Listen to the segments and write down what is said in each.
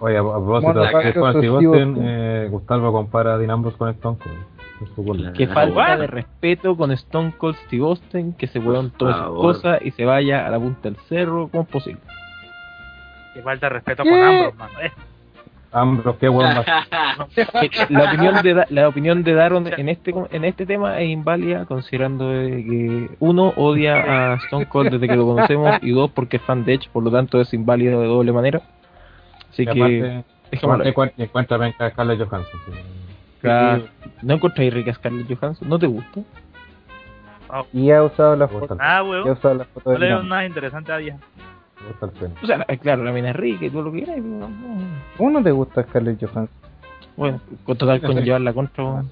Oye, a propósito de con Steve Austin, eh, Gustavo compara a Dean Ambrose con Stone Cold. Que falta de respeto con Stone Cold Steve Austin, que se weón todas sus cosas y se vaya a la punta del cerro, como es posible? Que falta de respeto con Ambrose, mano. Eh. Ambrose, qué weón la opinión de la opinión de Daron en este en este tema es inválida considerando que uno odia a Stone Cold desde que lo conocemos y dos porque es fan de Edge, por lo tanto es inválido de doble manera. Así que. Dejémoslo. Encuentra venga a Scarlett Johansson. Sí. ¿No encontráis rica Scarlett Johansson? ¿No te gusta? Y ha usado la foto. Ah, weón. ha usado la foto no le veo nada interesante a ella. O sea, claro, la mina es rica y todo lo que quieras. ¿Cómo no te gusta Scarlett Johansson? Bueno, con total con llevarla contra.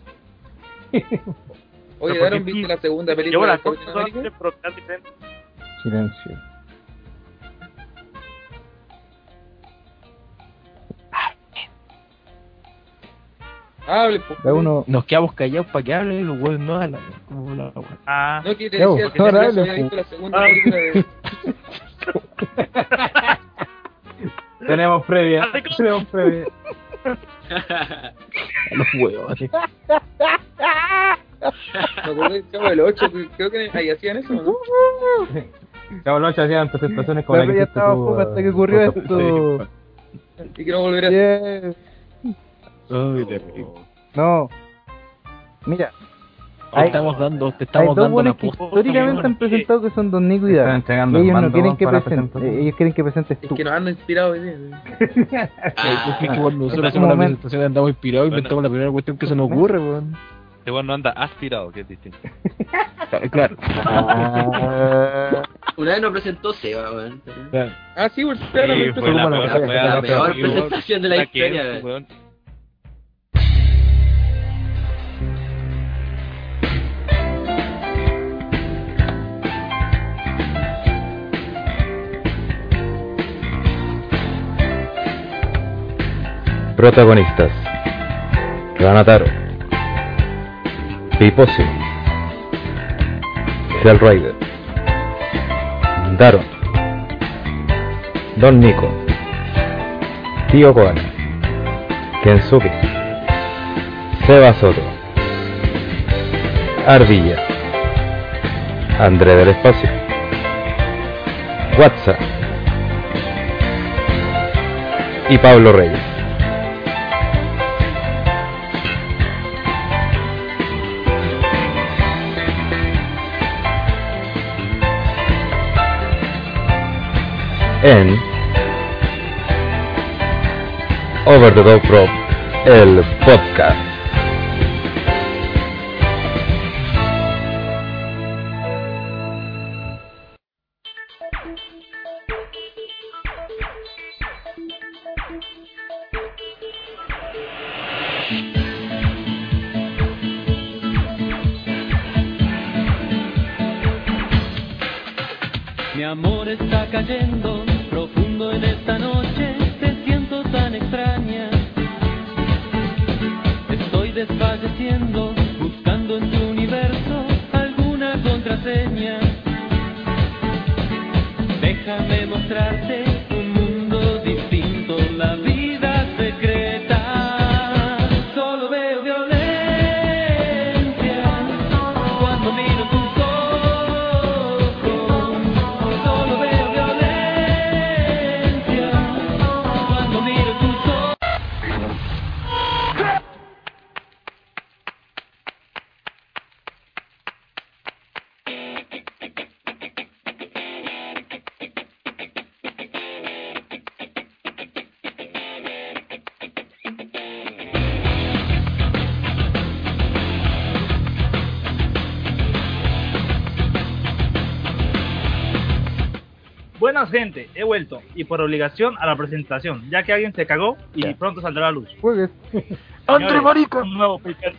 Oye, ¿Daron viste la segunda película de Capitán América? Silencio. Hable, Da uno... Nos quedamos callados para que hable y los huevos no hablan. Como la Ah, no, que te decía que ahora había visto la segunda película de... tenemos previa, tenemos previa. los huevos. Me acuerdo del Chavo del 8, creo que ahí hacían eso, ¿no? Chavo del 8 hacían presentaciones con la que ya estaba poco hasta que ocurrió esto. Y que no a Ay, terrible. No. Mira. Te estamos dando, te estamos hay dos dando la que históricamente han presentado que son Don Nico y ellos el no quieren que presentar. ellos quieren que presentes Es tú. que nos han inspirado hoy día. Es que cuando nosotros Este hacemos la presentación andamos inspirados y Bueno. inventamos la primera cuestión que se nos ocurre, weón. Este weón no anda aspirado, que es distinto. Claro. Ah, Una vez nos presentó Seba, weón. Ah, sí, claro, Sí, fue la peor, presentación de la historia, es, weón. Protagonistas: Ranataro, Piposio, Hell Rider, Daron, Don Nico, Tío Koala, Kensuke, Seba Soto, Ardilla, André del Espacio, WhatsApp y Pablo Reyes. En Over the Rope, el podcast. Gente, he vuelto y por obligación a la presentación, ya que alguien se cagó y pronto saldrá a la luz. Juegues. Señores, Un nuevo paper,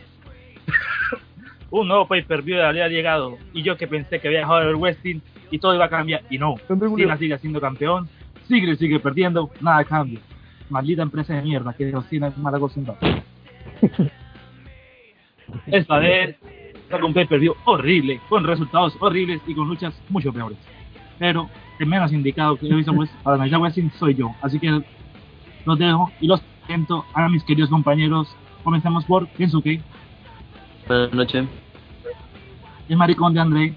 un nuevo pay per view había llegado y yo que pensé que había dejado el Westin y todo iba a cambiar y no. Cena sigue siendo campeón, sigue sigue perdiendo, nada cambia. Maldita empresa de mierda que Cena es mala acostumbrada. Esta vez saca un pay per view horrible, con resultados horribles y con luchas mucho peores. Pero el menos indicado que he visto pues para analizar Wrestling soy yo, así que lo los dejo y los presento a mis queridos compañeros. Comencemos por Kensuke, Buenas noches. el maricón de André,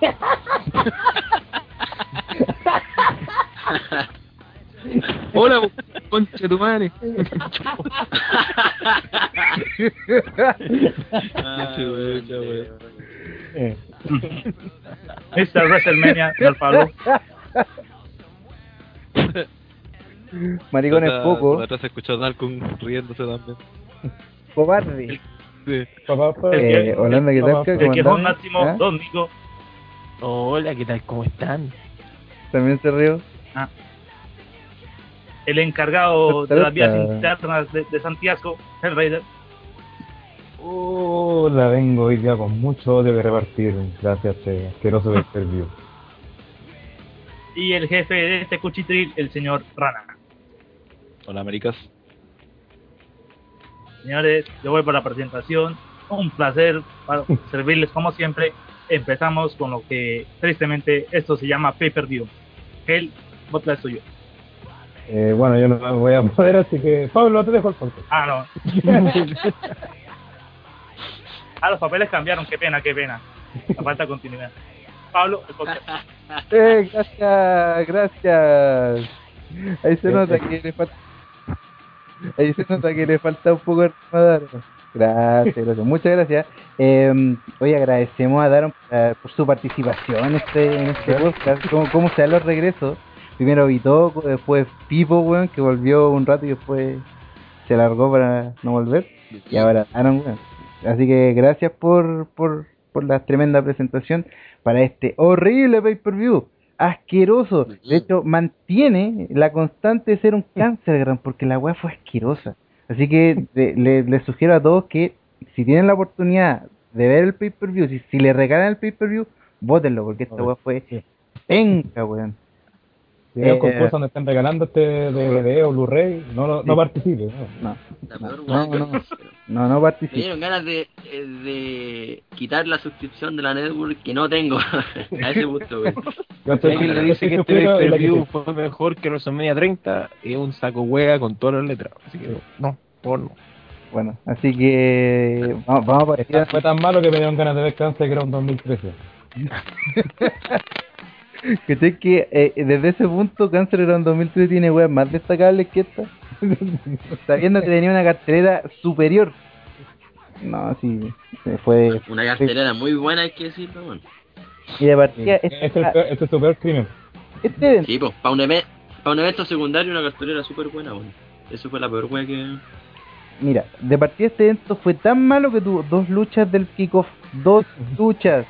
Hola, concha tu madre. Ah, Eh, Mr. WrestleMania, señor Pablo, Maricón es poco. Atrás se escuchó a Dalcon riéndose también. Cobarde. Sí. Eh, Holanda, ¿qué tal? el ¿Cómo máximo? Don Nico, Hola, ¿qué tal? ¿Cómo están? ¿Ah? También se rió. el encargado de las vías internas de, de Santiago, el Raider, Oh, la vengo hoy día con mucho odio que repartir. Gracias, este asqueroso pay-per-view. y el jefe de este cuchitril, el señor Rana. Hola, Américas. Señores, yo voy por la presentación. Un placer para servirles como siempre. Empezamos con lo que tristemente esto se llama pay per view. El botla es suyo. Eh, bueno, yo no voy a poder, así que Pablo, te dejo el punto. Ah, no. ah, los papeles cambiaron. Qué pena, qué pena. La falta de continuidad. Pablo, el podcast. Eh, gracias, gracias. Ahí se nota que le falta. Ahí se nota que le falta un poco de Daron. Gracias, gracias. Muchas gracias. Eh, hoy agradecemos a Daron eh, por su participación en este, en este podcast. ¿Cómo, cómo se dan los regresos? Primero Vitoco, después Pipo, weón, que volvió un rato y después se largó para no volver. Y ahora Daron, weón. Así que gracias por, por, por la tremenda presentación para este horrible pay-per-view. Asqueroso. De hecho, mantiene la constante de ser un cáncer, porque la weá fue asquerosa. Así que de- le, les sugiero a todos que si tienen la oportunidad de ver el pay-per-view, si, si le regalan el pay-per-view, votenlo, porque esta weá fue penca, weón. Si hay un Eh, concurso donde están regalando este DVD o Blu-ray, no, no, no participe. ¿no? No, no, no, no, no, no Me participe. dieron ganas de, eh, de quitar la suscripción de la network que no tengo. a ese punto, güey. Le dice que este quité. fue mejor que WrestleMania 30, es un saco hueá con todas las letras. Así que no, por no. Bueno, así que vamos, vamos a partir. Fue tan malo que me dieron ganas de ver Cáncer que era un 2013. ¿Cachai que eh, desde ese punto Cáncer era en 2003 tiene weas más destacables que esta? Sabiendo que tenía una cartelera superior. No, sí, se fue. Una cartelera muy buena, hay que decirlo, bueno. Y de partida, Este es, esta- el- este es su peor crimen. este evento, Sí, pues, para un, eve- pa' un evento secundario, una cartelera súper buena, bueno. Eso fue la peor wea que. mira, de partida este evento fue tan malo que tuvo dos luchas del kickoff. Dos luchas.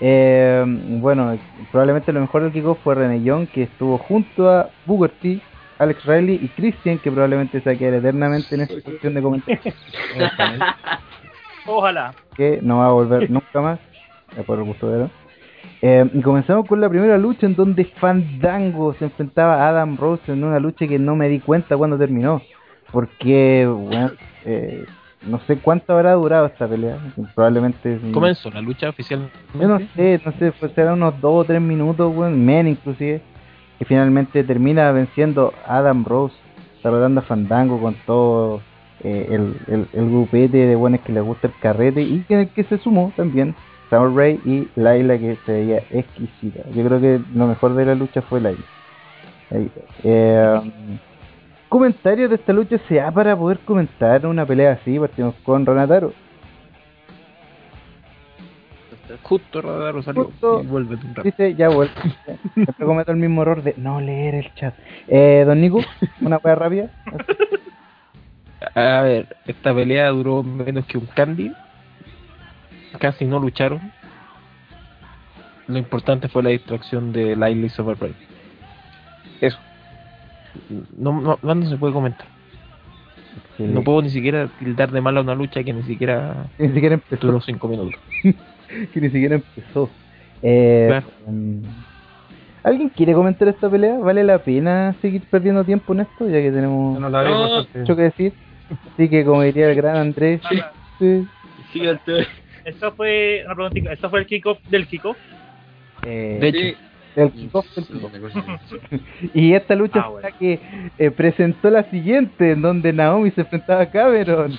Eh, bueno, probablemente lo mejor del kickoff fue René Young, que estuvo junto a Booker T, Alex Riley y Christian, que probablemente se va a quedar eternamente en esta sección de comentarios. Ojalá. que no va a volver nunca más, por el gusto de. Eh, y comenzamos con la primera lucha en donde Fandango se enfrentaba a Adam Rose en una lucha que no me di cuenta cuando terminó, porque bueno, eh, no sé cuánto habrá durado esta pelea, probablemente Comenzó la lucha oficial. yo no sé, no sé, pues será unos dos o tres minutos, weón, menos inclusive. Y finalmente termina venciendo a Adam Rose, derrotando a Fandango con todo eh, el, el, el grupete de buenos que le gusta el carrete y que en el que se sumó también Summer Rae y Laila que se veía exquisita. Yo creo que lo mejor de la lucha fue Laila. Eh, comentarios de esta lucha se da para poder comentar una pelea así. Partimos con Ronataro. Justo Radaro salió Justo. y vuelve un rato. Dice, ya vuelvo. Siempre cometo el mismo error de no leer el chat. Eh, don Nico, una hueá rápida. A ver, esta pelea duró menos que un candy. Casi no lucharon. Lo importante fue la distracción de Lyle y Superbray. Eso. No, no, no se puede comentar. No puedo ni siquiera tildar de mala una lucha que ni siquiera Que ni siquiera empezó. duró 5 minutos. Que ni siquiera empezó. Eh, Claro. mm, ¿Alguien quiere comentar esta pelea? ¿Vale la pena seguir perdiendo tiempo en esto? Ya que tenemos no No. mucho que decir. Así que, como diría el gran Andrés, sí, Siguiente. Esto fue una fue el kickoff del kickoff. eh, De hecho, Sí, El kickoff. Y esta lucha Ah, fue la que eh, presentó la siguiente, en donde Naomi se enfrentaba a Cameron.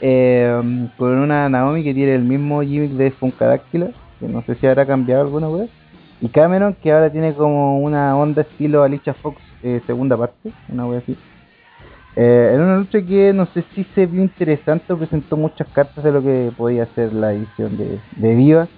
Eh, con una Naomi que tiene el mismo gimmick de Funkadáctila, que no sé si habrá cambiado alguna vez. Y Cameron que ahora tiene como una onda estilo Alicia Fox eh, segunda parte, una wea así. Eh, en una lucha que no sé si se vio interesante o presentó muchas cartas de lo que podía ser la edición de, de Viva.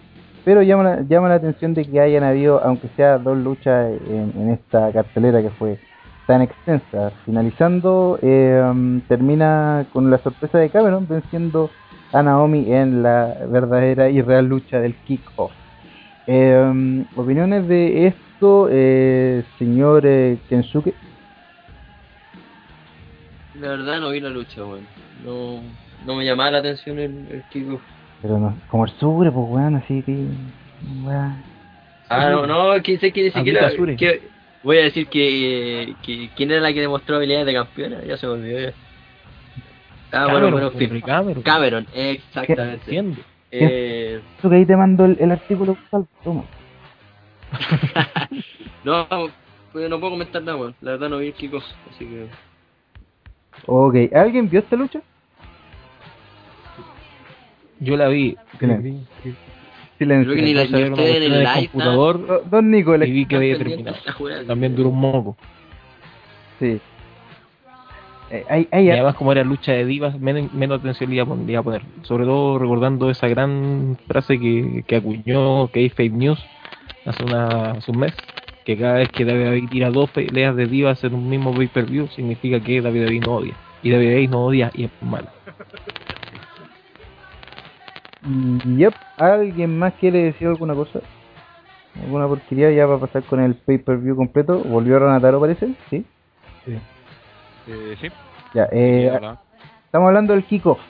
Pero llama la, llama la atención de que hayan habido, aunque sea dos luchas en, en esta cartelera que fue tan extensa. Finalizando, um, termina con la sorpresa de Cameron venciendo a Naomi en la verdadera y real lucha del kick-off. Um, opiniones de esto, eh, señor eh, Kensuke. La verdad no vi la lucha, weón. No, no me llamaba la atención el, el kickoff. Pero no, como el sobre, pues weón, así que. weón. Ah, no, no, que sé que ni siquiera. Sure. que- voy a decir que, que. ¿Quién era la que demostró habilidades de campeona? Ya se me olvidó ya. Ah, Cameron, bueno, pues, pero Henry Cameron. Cameron, exactamente. Haciendo. Eh, Eso que ahí te mando el, el artículo. Toma. no, pues no puedo comentar nada, weón. La verdad no vi el kickoff, así que. Ok, ¿alguien vio esta lucha? Yo la vi. Silencio. Creo que ni la ustedes en el live. computador Do- Don Nicolás. y vi que había terminado. También duró un moco. Sí. Eh, hay, hay Y además, como era lucha de divas, menos, menos atención le iba, a le iba a poner. Sobre todo recordando esa gran frase que, que acuñó que Fake News hace, una, hace un mes: que cada vez que David tira dos peleas de divas en un mismo pay-per-view, significa que David David no odia. Y David David no odia y es malo. Mm, Yep, ¿alguien más quiere decir alguna cosa? ¿Alguna porquería ya va a pasar con el pay-per-view completo? ¿Volvió Ronataro parece? Sí. Eh, sí. Ya, eh, Hola. estamos hablando del kickoff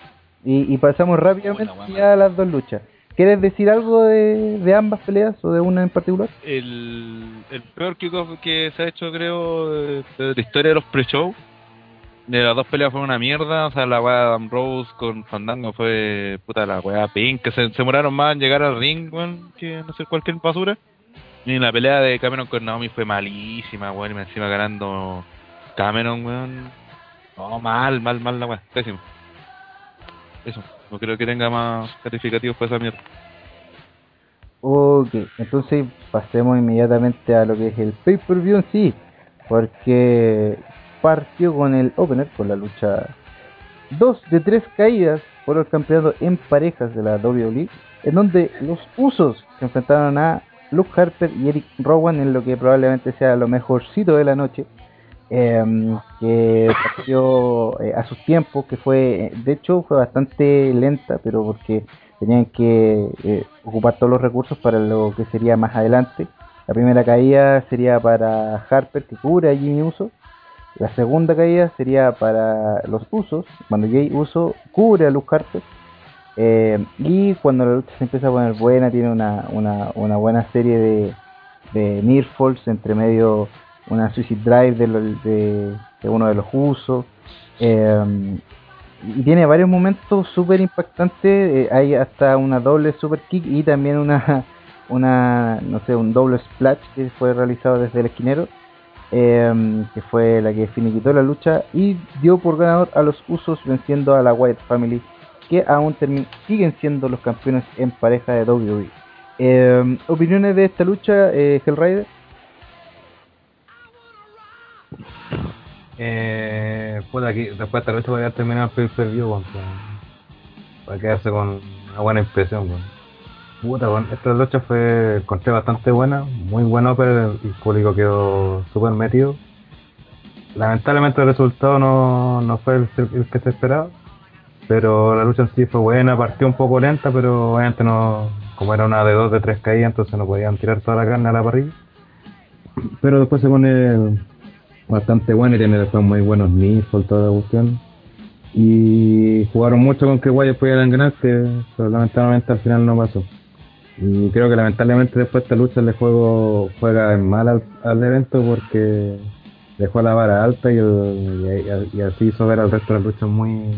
y, y pasamos rápidamente Buena, a las dos luchas. ¿Quieres decir algo de, de ambas peleas o de una en particular? El, el peor kickoff que se ha hecho, creo, de, de la historia de los pre-show. De las dos peleas fue una mierda. O sea, la weá de Adam con Fandango fue puta la weá pink. Que se, se demoraron más en llegar al ring, weón, que no sé cualquier basura. Y la pelea de Cameron con Naomi fue malísima, weón. Y encima ganando Cameron, weón. No, mal, mal, mal la weá. Pésimo. Eso. No creo que tenga más calificativos para esa mierda. Ok, entonces pasemos inmediatamente a lo que es el pay-per-view en sí, porque partió con el opener, con la lucha 2 de 3 caídas por el campeonato en parejas de la WWE, en donde los usos se enfrentaron a Luke Harper y Eric Rowan en lo que probablemente sea lo mejorcito de la noche, em, que partió eh, a sus tiempos, que fue, de hecho fue bastante lenta, pero porque tenían que eh, ocupar todos los recursos para lo que sería más adelante. La primera caída sería para Harper que cubre a Jimmy Uso. La segunda caída sería para los Usos, cuando Jay Uso cubre a Luke Harper. Eh, y cuando la lucha se empieza a poner buena, tiene una, una, una buena serie de, de near falls, entre medio una suicide drive de, de, uno de los Usos. Eh, y tiene varios momentos súper impactantes. eh, hay hasta una doble super kick y también una, una, no sé, un doble splash que fue realizado desde el esquinero, em, que fue la que finiquitó la lucha y dio por ganador a los Usos venciendo a la White Family, que aún siguen siendo los campeones en pareja de WWE. Em, opiniones de esta lucha, eh, Hellrider. Eh, puta, aquí, después de esta lucha podría terminar el pay-per-view, weón, para, para quedarse con una buena impresión. Puta, weón, esta lucha fue, encontré bastante buena, muy buena, pero el público quedó súper metido. Lamentablemente el resultado no, no fue el, que se esperaba, pero la lucha en sí fue buena, partió un poco lenta, pero obviamente no, como era una de dos, de tres caídas, entonces no podían tirar toda la carne a la parrilla. Pero después se pone bastante bueno y tiene después muy buenos por toda la cuestión. Y jugaron mucho con que Guayas pudieran ganar, que lamentablemente al final no pasó. Y creo que lamentablemente después esta lucha el juego juega en mal al, al evento porque dejó la vara alta y, el- y- y así hizo ver al resto de las luchas muy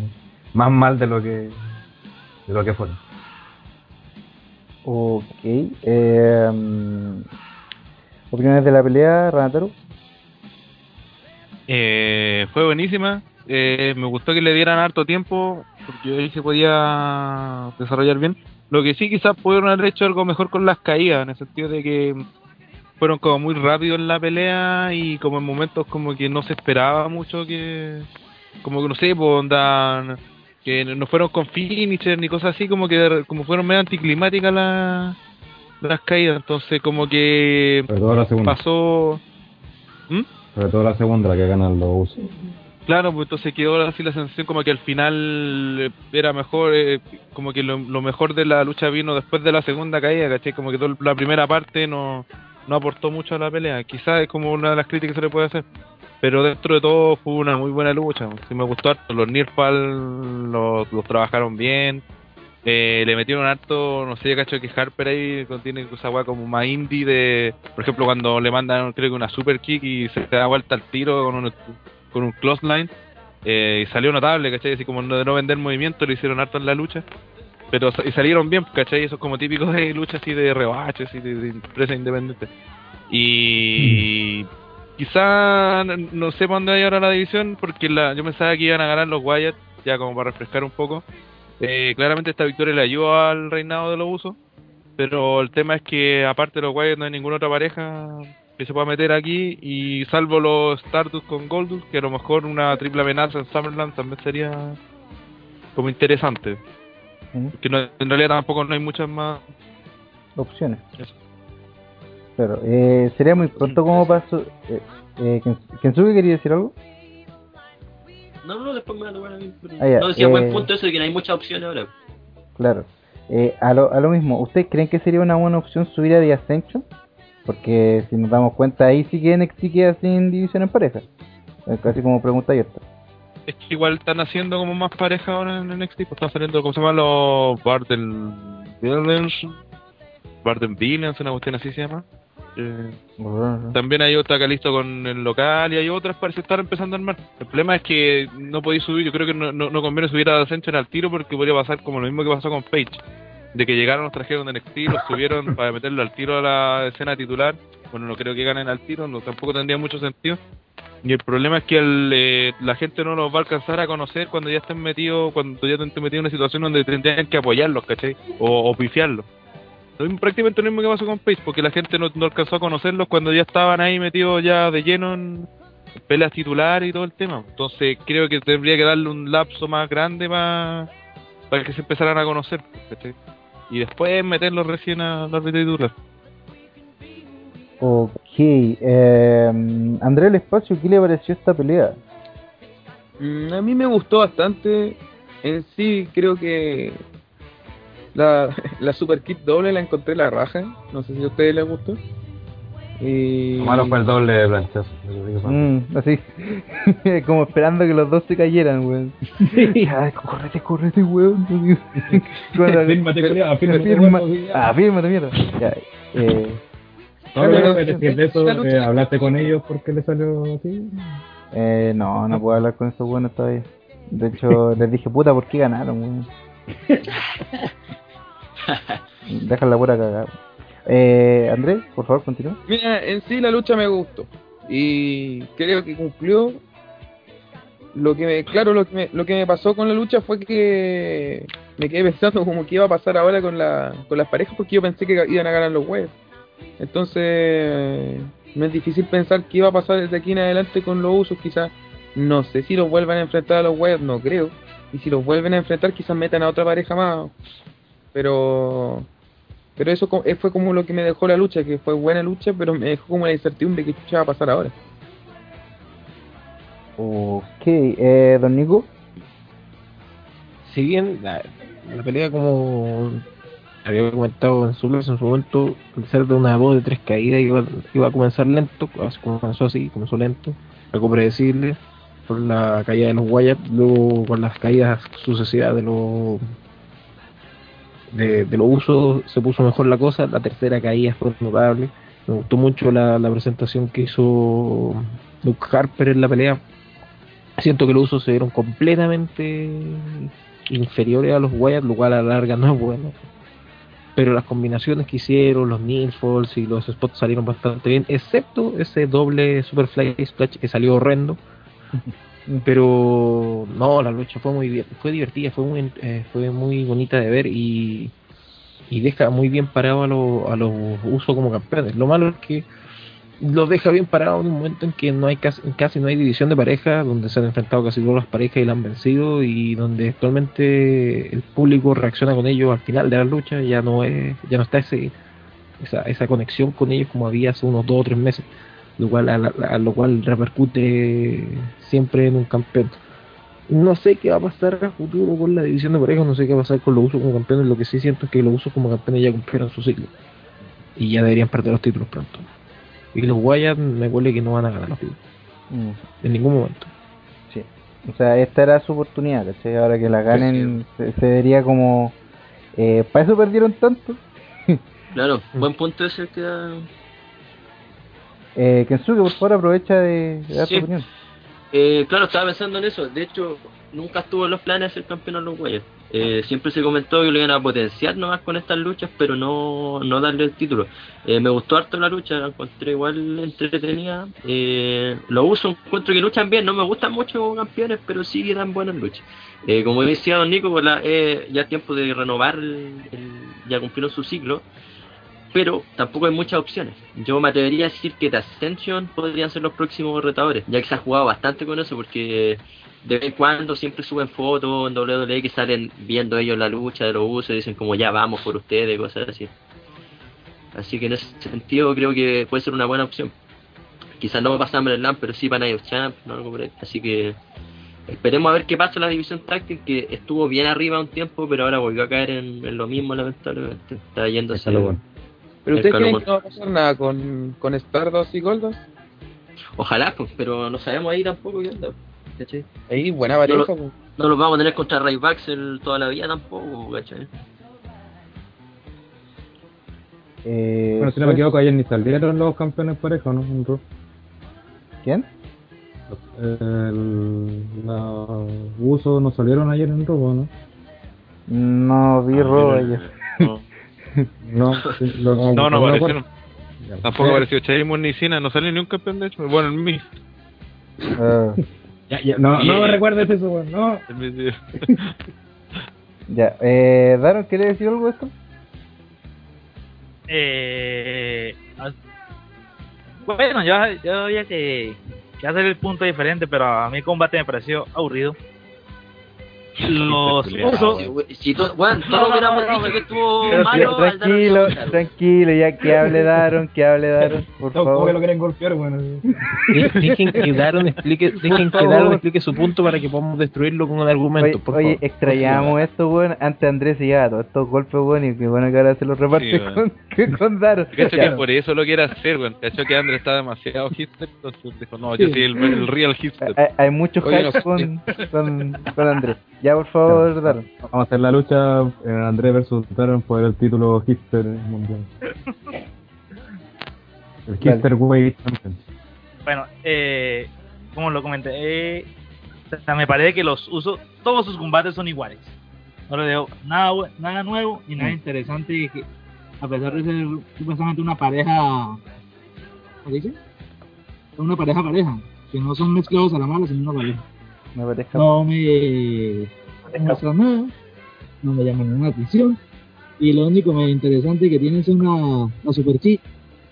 más mal de lo que de lo que fueron. Ok. Eh, mm, ¿Opiniones de la pelea, Ranataro? Eh, fue buenísima. Eh, me gustó que le dieran harto tiempo, porque ahí se podía desarrollar bien. Lo que sí, quizás pudieron haber hecho algo mejor con las caídas, en el sentido de que fueron como muy rápido en la pelea y como en momentos como que no se esperaba mucho que, como que no sé, pues onda, que no fueron con finisher ni cosas así, como que como fueron medio anticlimáticas las las caídas, entonces como que Sobre todo la segunda. pasó... ¿Mm? Sobre todo la segunda, la que ganan los usos. Claro, pues entonces quedó así la sensación como que al final eh, era mejor, eh, como que lo, mejor de la lucha vino después de la segunda caída, ¿cachai? Como que toda la primera parte no, no aportó mucho a la pelea. Quizás es como una de las críticas que se le puede hacer. Pero dentro de todo fue una muy buena lucha. Sí me gustó harto. Los Nirfal los, los trabajaron bien. Eh, le metieron harto, no sé, cacho que Harper ahí contiene esa weá como más indie de, por ejemplo, cuando le mandan creo que una super kick y se da vuelta al tiro con un, con un clothesline. Eh, y salió notable, ¿cachai? Así como no- de no vender movimiento, lo hicieron harto en la lucha. Pero y salieron bien, ¿cachai? Eso es como típico de lucha así de rebaches y de, de empresa independiente. Y quizá no, sé para dónde va ahora la división, porque la, yo pensaba que iban a ganar los Wyatt, ya como para refrescar un poco. Eh, claramente esta victoria le ayuda al reinado de los usos, pero el tema es que aparte de los Wyatt no hay ninguna otra pareja que se pueda meter aquí, y salvo los Stardust con Goldust, que a lo mejor una triple amenaza en Summerland también sería como interesante. Ujú. Que no, en realidad tampoco no hay muchas más. Opciones. Eso. Claro. Eh, sería muy pronto como paso. Eh, eh, Kens- Kensuke quería decir algo. No, no, después me va a mí. pero- Ah, ya, no, decía eh, buen punto eso de que no hay muchas opciones ahora. Claro. Eh, a, lo, a lo mismo, ¿ustedes creen que sería una buena opción subir a The Ascension? Porque si nos damos cuenta, ahí sí que NXT queda sin división en pareja. Casi como pregunta abierta. Es que igual están haciendo como más pareja ahora en NXT, pues están saliendo, ¿cómo se llama? Los Barden Villains, Barden Villains, una cuestión así se llama. Eh, también hay otra Calisto con el local y hay otras parece estar empezando a armar. El problema es que no podéis subir, yo creo que no, no, no conviene subir a Ascension al tiro porque podría pasar como lo mismo que pasó con Page. De que llegaron, los trajeron de NXT, los subieron para meterlo al tiro a la escena titular. Bueno, no creo que ganen al tiro, no tampoco tendría mucho sentido. Y el problema es que el, eh, la gente no los va a alcanzar a conocer cuando ya estén metidos, cuando ya estén metidos en una situación donde tendrían que apoyarlos, ¿cachai? O, o pifiarlos. Prácticamente lo mismo que pasó con Pace, porque la gente no, no alcanzó a conocerlos cuando ya estaban ahí metidos ya de lleno en peleas titulares y todo el tema. Entonces creo que tendría que darle un lapso más grande para para que se empezaran a conocer, ¿cachai? Y después meterlos recién a la árbitro titular. Ok. Eh, André el Espacio, ¿qué le pareció esta pelea? Mm, a mí me gustó bastante. En sí, creo que la, la Super Kit doble la encontré la raja. No sé si a ustedes les gustó. Y... Lo malo fue el doble de planchazo. Mm, así. como esperando que los dos se cayeran, weón. Ya, correte, correte, weón. Afírmate, afírmate. Ah, afírmate, mierda. Ya, eh, No, Pero- pero decir de eso, eh, ¿hablaste con ellos porque le salió así? eh, no, no puedo hablar con esos buenos todavía. De hecho, les dije, puta, ¿por qué ganaron, weón? Dejan la pura cagada. Eh, Andrés, por favor, continúa. Mira, en sí la lucha me gustó. Y creo que cumplió. Lo que me, claro, lo que me, lo que me pasó con la lucha fue que me quedé pensando como que iba a pasar ahora con, la, con las parejas porque yo pensé que iban a ganar los webs. Entonces, me es difícil pensar qué iba a pasar desde aquí en adelante con los usos. Quizás, no sé si los vuelvan a enfrentar a los webs, no creo. Y si los vuelven a enfrentar, quizás metan a otra pareja más. Pero pero eso co- eh, fue como lo que me dejó la lucha, que fue buena lucha, pero me dejó como la incertidumbre de qué va a pasar ahora. Ok, eh, don Nico. si bien la, la pelea como había comentado en su en su momento, al ser de una voz de tres caídas iba, iba a comenzar lento, comenzó así, comenzó lento, algo predecible, por la caída de los Wyatt, luego con las caídas sucesivas de los de, los usos se puso mejor la cosa, la tercera caída fue notable, me gustó mucho la, presentación que hizo Luke Harper en la pelea, siento que los usos se vieron completamente inferiores a los Wyatt, lo cual a la larga no es bueno. pero las combinaciones que hicieron, los falls y los spots salieron bastante bien, excepto ese doble Superfly Splash que salió horrendo. Pero no, la lucha fue muy fue divertida, fue muy, eh, fue muy bonita de ver y, y deja muy bien parado a, los a los usos como campeones. Lo malo es que los deja bien parado en un momento en que no hay casi, casi no hay división de pareja, donde se han enfrentado casi todas las parejas y la han vencido y donde actualmente el público reacciona con ellos al final de la lucha, ya no es, ya no está ese esa, esa conexión con ellos como había hace unos dos o tres meses, lo cual a, la- a lo cual repercute siempre en un campeón. No sé qué va a pasar a futuro con la división de parejas, no sé qué va a pasar con los usos como campeones, lo que sí siento es que los usos como campeones ya cumplieron su ciclo y ya deberían perder los títulos pronto. Y los Wyatt me huele que no van a ganar los títulos. Mm, En ningún momento. sí. O sea, esta era su oportunidad. Ahora que la ganen, se, se vería como. Eh, ¿Para eso perdieron tanto? Claro, buen punto ese el que da. Eh, Kensuke, por favor, aprovecha de, de dar Sí. tu opinión. Eh, claro, estaba pensando en eso. De hecho, nunca estuvo en los planes ser campeón a los Guayas. Eh, siempre se comentó que lo iban a potenciar nomás con estas luchas, pero no, no darle el título. Eh, me gustó harto la lucha, la encontré igual entretenida. Eh, lo uso, encuentro que luchan bien. No me gustan mucho como campeones, pero sí que dan buenas luchas. Eh, como decía Don Nico, la- eh, ya es tiempo de renovar, el, el- ya cumplieron su ciclo. Pero tampoco hay muchas opciones. Yo me atrevería a decir que The Ascension podrían ser los próximos retadores, ya que se ha jugado bastante con eso, porque de vez en cuando siempre suben fotos en WWE que salen viendo ellos la lucha de los usos dicen como ya vamos por ustedes, cosas así. Así que en ese sentido creo que puede ser una buena opción. Quizás no va a pasar en el LAN, pero sí para Night of Champ, ¿no? algo por ahí. Así que esperemos a ver qué pasa en la división táctil, que estuvo bien arriba un tiempo, pero ahora volvió a caer en, en lo mismo, lamentablemente. Está yéndose. Está lo bueno. Pero ustedes creen que no va a pasar nada con, con Stardust y Goldust? Ojalá, pues, pero no sabemos ahí tampoco qué onda. ¿cachai? Ahí, buena pareja. No pues. No los vamos a tener contra Ray Baxel toda la vida tampoco, ¿cachai? Eh, Bueno, si no me equivoco, ayer ni salieron los campeones pareja, ¿no? ¿Quién? El, los usos no salieron ayer en Raw, ¿no? No vi Raw ayer. No, No, sí, lo- no, no lo- aparecieron. Ya. Tampoco apareció Sheamus ni Cena, no salió ni un campeón de hecho. Bueno, el Miz. Ah, Ya, ya, no, no me recuerdes eso, weón, no. Ya, eh, Daron, ¿quieres decir algo de esto? Eh, bueno, yo, yo había que, que hacer el punto diferente, pero a mí el combate me pareció aburrido. Los usos, Si to- bueno, todos hubiéramos dicho que estuvo Pero, malo. tío, al tranquilo, tranquilo, ya que hable Daron, que hable Daron, por No, ¿Cómo que lo favor. quieren golpear? De- Dejen que Daron explique, dejen que favor. Daron explique su punto para que podamos destruirlo con un argumento, Oye, por oye, favor. extrañamos esto, weón. Antes Andrés llevaba todos estos golpes, weón, y que bueno que ahora se los reparte Sí, con, que con Daron. Cacho que por eso lo quiere hacer, weón. Cacho que Andre está demasiado hipster, entonces dijo, no, yo soy el, el real hipster. Hay, hay mucho Oye, hype no sé. con, con, con Andrés. Ya, por favor, Daron. Vamos a hacer la lucha eh, Andrés versus Daron por el título Hipster Mundial. El. Hipster Way Champion. bueno, eh, como lo comenté, eh, o sea, me parece que los usos, todos sus combates son iguales. No le veo nada, nuevo ni nada interesante que, a pesar de ser supuestamente una pareja, ¿cómo dice? Una pareja pareja, que no son mezclados a la mala, sino una pareja. Me no me muestra nada, no me llama ninguna atención. Y lo único me interesante que tiene es una la super chic,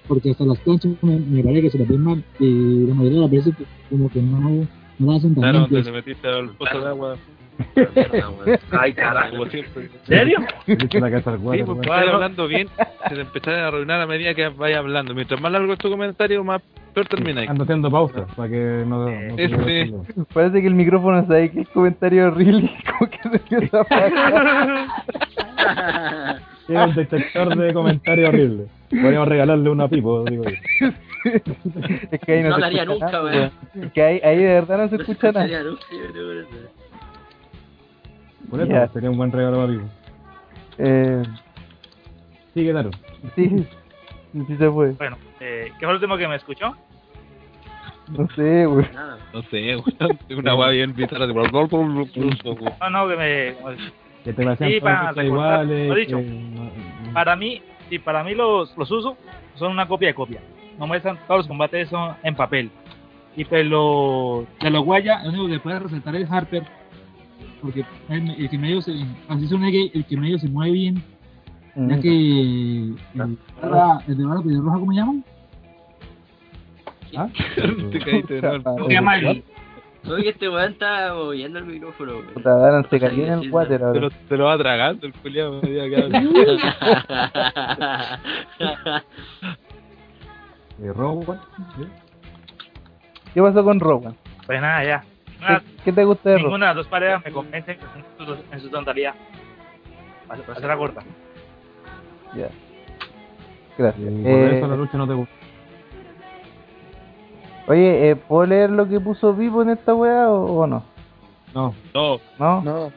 porque hasta las planchas me, me parece que se las ven mal y la mayoría de las veces como que no, no tan Claro, limpias. te metiste al pozo de agua, Ay, carajo. ¿En serio? Sí, weón. vas hablando bien, se te empezás a arruinar a medida que vayas hablando. Mientras más largo es tu comentario, más peor termina. Ando haciendo pausa para que no. no Este-. Parece que el micrófono sabe que es comentario horrible como que se empieza a Tiene un detector de comentarios horrible. Podríamos regalarle una pipo, digo yo. Es que ahí no, No se lo haría escucha nunca, nada, weón. Es que ahí, ahí de verdad no se No escucha nada. nunca, por eso. Sería un buen regalo para pipo. Eh, Sigue, Daron. sí, sí se fue. Bueno, eh, ¿qué fue el último que me escuchó? No sé, güey. Nada. No sé, weón. Una guay bien bizarra. No, no, que me, Que te Sí, para cosas recordar, iguales. lo he dicho. que Para mí, sí, para mí los, los usos son una copia de copia. No muestran todos los combates son en papel. Y pues lo, de los guaya, lo único que puede resaltar es Harper. Porque el, el que medio se, así que el que medio se mueve bien. Ya que el, el de roja, ¿cómo llaman? ¿Ah? Te caíste de nuevo. ¿Cómo se llama el, Oye, este weón está moviendo el micrófono, weón. Puta, Daron se cayó en el water Te ahora. lo, te lo va tragando el culiado. de Rowan. ¿Qué pasó con Rowan? Pues nada, ya. ¿Qué, Nada, qué te gusta de Rowan? ninguna de las dos parejas me convence en su, en su tonalidad. Para para hacerla corta. Ya. Y Gracias. por Eh, eso la lucha no te gusta. Oye, eh, ¿puedo leer lo que puso Vivo en esta weá o, o no? No, No, ¿No? No,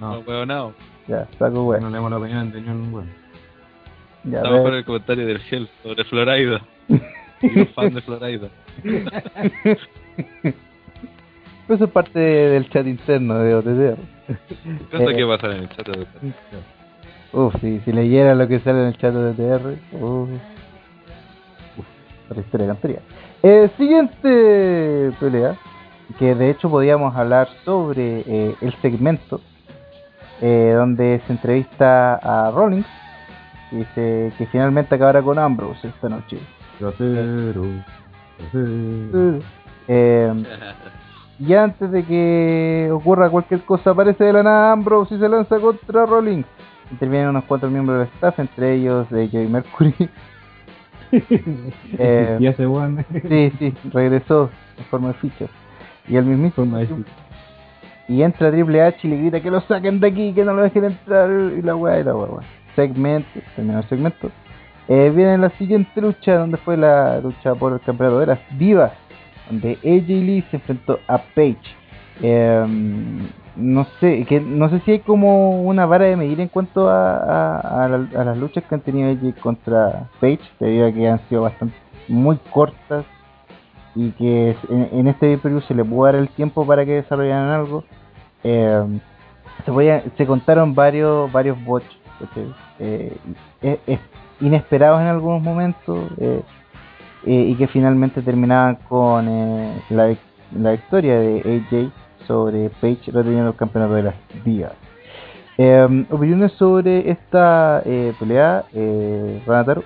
no, no. weón, no. Ya, saco weá. No leemos la opinión de ningún weón. Ya, Estamos con el comentario del Gel sobre Floraida. Y los fans de Floraida. Eso es parte del chat interno de OTTR. ¿Qué Eh. que pasa en el chat? de- Uf, si, si leyera lo que sale en el chat de OTTR. Uf. Uf, la historia cantaría. Eh, siguiente pelea. Que de hecho podíamos hablar sobre eh, el segmento. eh, donde se entrevista a Rollins. Y dice que finalmente acabará con Ambrose esta noche. Trasero. Eh, y antes de que ocurra cualquier cosa, aparece de la nada Ambrose y se lanza contra Rollins. Intervienen unos cuatro miembros del staff, entre ellos de Joey Mercury. Eh, Y ese weón. sí, sí, regresó en forma de ficha. Y el mismísimo. Forma de ficha. Y entra Triple H y le grita que lo saquen de aquí, que no lo dejen entrar. Y la weá y la weá. weá. Segmento, terminó el segmento. Eh, viene la siguiente lucha, donde fue la lucha por el campeonato de las divas, donde AJ Lee se enfrentó a Paige. Eh, no sé, que no sé si hay como una vara de medir en cuanto a, a, la- a las luchas que han tenido AJ contra Paige, debido a que han sido bastante muy cortas y que en, este periodo se le pudo dar el tiempo para que desarrollaran algo. Eh, se, se contaron varios varios bots. Eh, inesperados en algunos momentos eh, eh, y que finalmente terminaban con la, la victoria de AJ sobre Page reteniendo el campeonato de las divas. Eh, opiniones sobre esta eh, pelea, eh, Ranataro.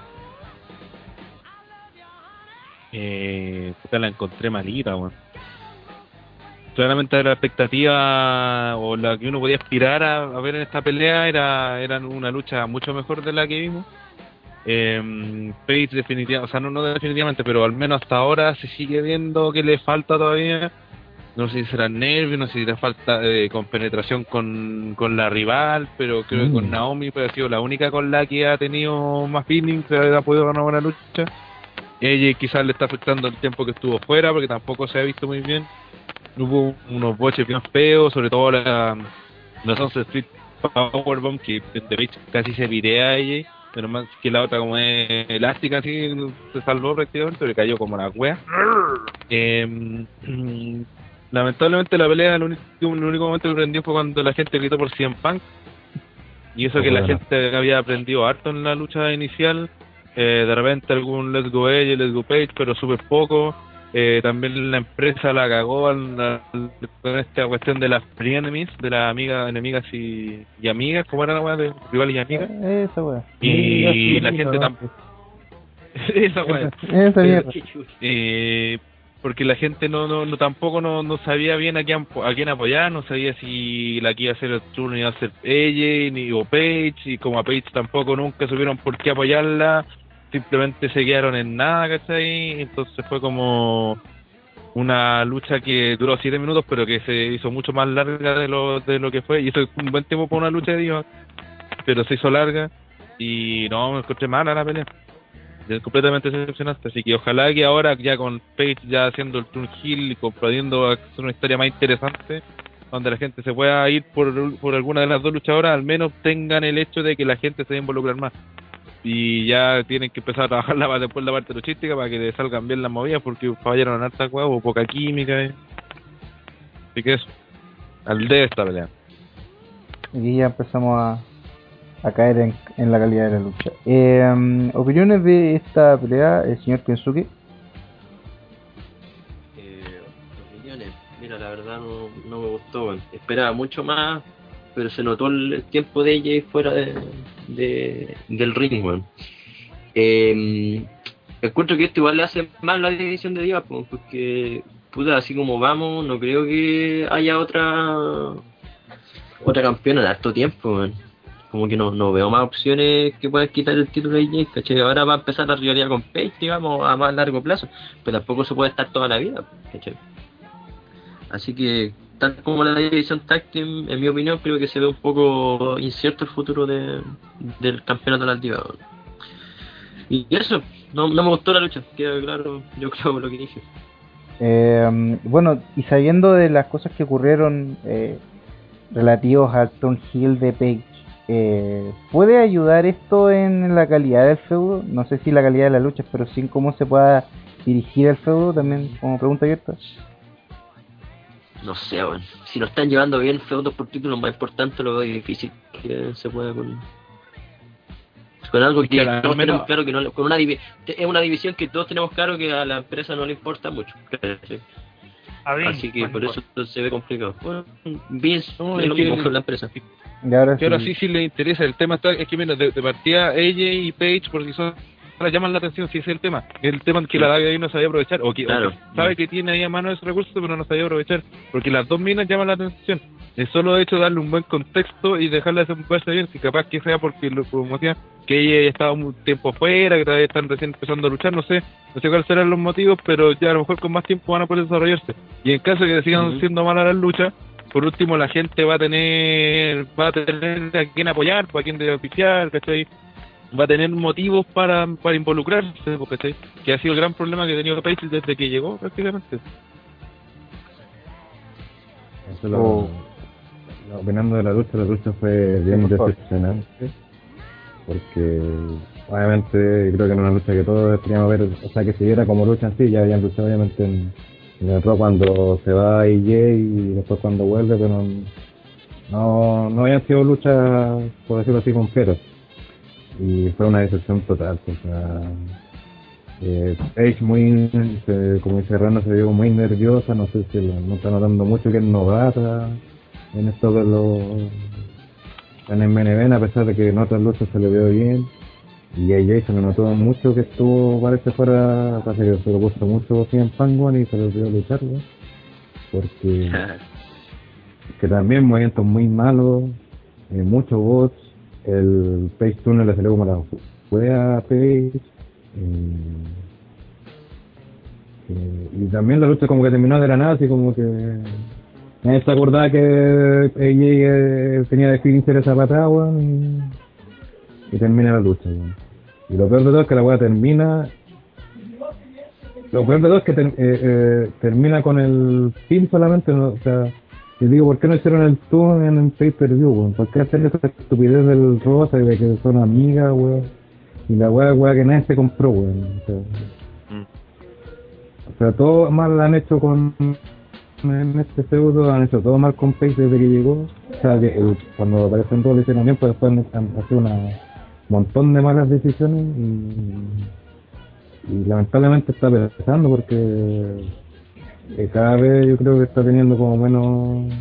Eh, la encontré malita, weón. Claramente la expectativa o la que uno podía aspirar a, ver en esta pelea era, era una lucha mucho mejor de la que vimos. Eh, Paige definitivamente, o sea, no, no definitivamente, pero al menos hasta ahora se sigue viendo que le falta todavía. No sé si será nervio, no sé si le falta eh, con penetración con, con la rival, pero creo que con Mm. Naomi pues, ha sido la única con la que ha tenido más feeling, que ha podido dar una buena lucha. Ella quizás le está afectando el tiempo que estuvo fuera, porque tampoco se ha visto muy bien. Hubo unos boches bien feos, sobre todo la, la Sunset Street Powerbomb, que de casi se virea a ella. Pero más que la otra, como es elástica, así se salvó prácticamente, pero cayó como la wea. Eh, lamentablemente la pelea, el único, el único momento que prendió fue cuando la gente gritó por CM Punk. Y eso que la gente había aprendido harto en la lucha inicial. Eh, de repente algún Let's Go Edge, Let's Go Page, pero súper poco. Eh, también la empresa la cagó al- con esta cuestión de las frenemies, de las amigas, enemigas y, y amigas, como era la weá de rivales y amigas. Eh, Esa weá. Y la gente tampoco. Esa weá. Esa mierda. Eh, porque la gente no, no, no tampoco no, no sabía bien a quién, a quién apoyar, no sabía si la que iba a hacer el turno iba a ser ella ni o Paige, y como a Paige tampoco nunca supieron por qué apoyarla, simplemente se quedaron en nada, ¿cachai? Entonces fue como una lucha que duró siete minutos, pero que se hizo mucho más larga de lo, de lo que fue, y eso es un buen tiempo para una lucha de divas, pero se hizo larga, y no, me encontré mala la pelea completamente decepcionante. Así que ojalá que ahora, ya con Page ya haciendo el turn hill y hacer una historia más interesante, donde la gente se pueda ir por, por alguna de las dos luchadoras, al menos tengan el hecho de que la gente se involucrar más. Y ya tienen que empezar a trabajar la, después la parte logística para que le salgan bien las movidas, porque fallaron en harta huevo, poca química. eh. Así que eso, al de esta pelea. Aquí ya empezamos a, a caer en, la calidad de la lucha. Eh, opiniones de esta pelea, el señor Kensuke. Eh, opiniones. Mira, la verdad no, no me gustó. Esperaba mucho más, pero se notó el, tiempo de ella fuera de, de- del ring, weón. Eh, encuentro que esto igual le hace mal la división de divas, po, porque, puta, así como vamos, no creo que haya otra otra campeona en harto tiempo. Como que no, veo más opciones que puedan quitar el título de AJ, ¿cachai? Ahora va a empezar la rivalidad con Paige, digamos, a más largo plazo, pero tampoco se puede estar toda la vida, ¿cachai? Así que, tal como la división team, en mi opinión, creo que se ve un poco incierto el futuro de, del campeonato de divas. weón. Y eso, no, no me gustó la lucha, queda claro, yo creo lo que dije. Eh, bueno, y sabiendo de las cosas que ocurrieron eh, relativos al Turn Hill de Page, eh, ¿puede ayudar esto en la calidad del feudo? No sé si la calidad de las luchas, pero sí en cómo se pueda dirigir el feudo, también como pregunta abierta. No sé, weón. Si lo están llevando bien feudos por títulos más importantes, lo veo difícil que se pueda con. Con algo que, que al todos menos- tenemos claro que no. le- Con una es una división que todos tenemos claro que a la empresa no le importa mucho. Así que por eso se ve complicado. Bueno, No, es lo que- mismo con la empresa. Y ahora sí. sí, sí le interesa. El tema está, es que mira, de, de partida ella y Page por si son ahora llaman la atención si ese es el tema. El tema que la David ahí no sabía aprovechar, o que, Claro. sabe que tiene ahí a mano ese recurso, pero no sabía aprovechar, porque las dos minas llaman la atención. Es solo hecho darle un buen contexto y dejarla desenvolverse bien, si capaz que sea porque, lo, como decía, que ella ya estaba un tiempo afuera, que todavía están recién empezando a luchar, no sé, no sé cuáles serán los motivos, pero ya a lo mejor con más tiempo van a poder desarrollarse. Y en caso de que sigan siendo malas las luchas, por último la gente va a tener va a tener a quien apoyar, a quien oficiar, ¿cachai? Va a tener motivos para, para involucrarse, pues, ¿cachai? Que ha sido el gran problema que ha tenido Page desde que llegó prácticamente. Eso lo, Oh. Opinando de la lucha, la lucha fue bien decepcionante. Porque obviamente creo que era una lucha que todos queríamos ver, o sea que se viera como lucha en sí, ya habían luchado obviamente en, en el Raw cuando se va AJ y después cuando vuelve, pero no, no habían sido luchas, por decirlo así, completas. Y fue una decepción total, o sea, eh, muy, como dice Rana, se vio muy nerviosa, no sé si lo- no está notando mucho que es novata en esto de los en el MNB, a pesar de que en otras luchas se le vio bien. Y a Jay se le notó mucho que estuvo, parece fuera, parece que se lo puso mucho en Panguan y se le olvidó luchar, ¿no? Porque que también movimientos muy malos, eh, muchos bots, el Page Tunnel le salió como la fue a Page, eh, eh, y también la lucha como que terminó de la nada, así como que nadie se acordaba que AJ eh, tenía de finisher esa patada, weón, y, y termina la lucha, weón. Y lo peor de todo es que la weá termina lo peor de todo es que ter- eh, eh, termina con el pin solamente, ¿no? o sea, yo digo, ¿por qué no hicieron el tour en el pay-per-view, weón? ¿Por qué hacer esa estupidez del rosa y de que son amigas, weón? Y la weá, weá que nadie se compró, weón. O sea, o sea, todo mal han hecho con en este feudo, han hecho todo mal con Pace desde que llegó. O sea, que cuando apareció en todo lo hicieron bien, pues después han, hecho un montón de malas decisiones y, lamentablemente está pesando porque eh, cada vez yo creo que está teniendo como menos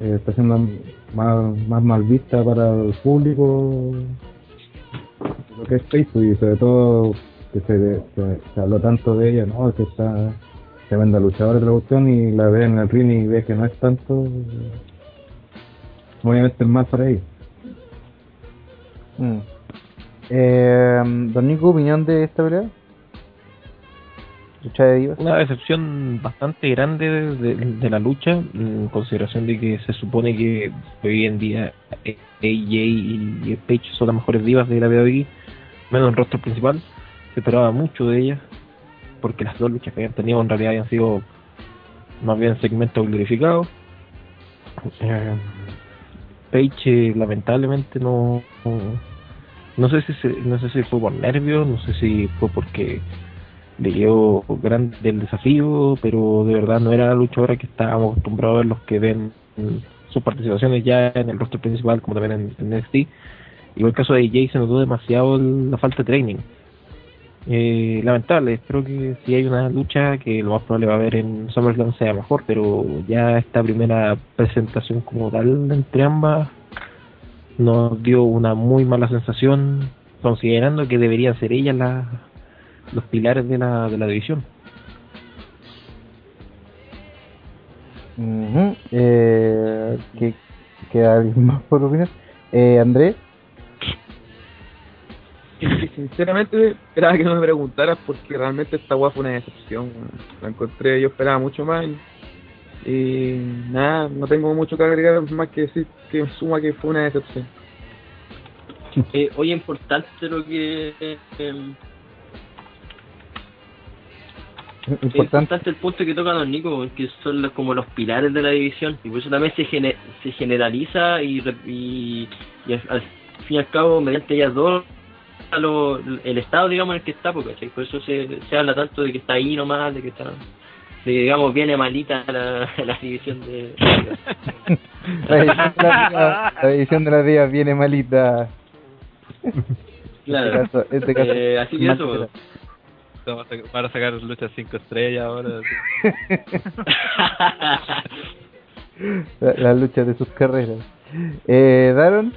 eh, está siendo más, más mal vista para el público lo que es Facebook y sobre todo que se, se, se habló tanto de ella, ¿no? Que está tremenda luchadora de la cuestión y la ve en el ring y ve que no es tanto, obviamente es más para ella. Mm. Eh, Don Nico, opinión de esta pelea. Lucha de divas. Una decepción bastante grande de, de- de la lucha, en consideración de que se supone que hoy en día AJ y Page son las mejores divas de la WWE, menos el rostro principal. Se esperaba mucho de ellas, porque las dos luchas que habían tenido en realidad habían sido más bien segmentos glorificados. Eh, eh, lamentablemente no, no sé si no sé si fue por nervios, no sé si fue porque le quedó grande el desafío, pero de verdad no era la luchadora que estábamos acostumbrados a ver los que ven sus participaciones ya en el roster principal como también en, en NXT. Y el caso de AJ se notó demasiado la falta de training. Eh, lamentable, espero que si hay una lucha que lo más probable va a haber en SummerSlam sea mejor, pero ya esta primera presentación como tal entre ambas nos dio una muy mala sensación considerando que deberían ser ellas las los pilares de la, de la división. Ujú. eh, ¿qué- ¿Queda alguien más por opinar? Eh, Andrés, Y sinceramente esperaba que no me preguntaras porque realmente esta weá fue una decepción. La encontré, yo esperaba mucho más y, y nada, no tengo mucho que agregar más que decir que suma que fue una decepción. Eh, oye, importante lo que... eh, es importante. importante el punto que toca Don Nico, que son los- como los pilares de la división, y por eso también se, gene- se generaliza y, re- y, y al, al fin y al cabo, mediante ellas dos, lo- el estado, digamos, en el que está, porque por eso se, se habla tanto de que está ahí nomás, de que está, de que, digamos, viene malita la, la división de... La edición de la vida, la edición de la vida viene malita. Claro. Este caso, este caso, Eh, así que eso. será. Vamos a sacar- Van a sacar luchas 5 estrellas ahora. la, la lucha de sus carreras. Eh, Daron,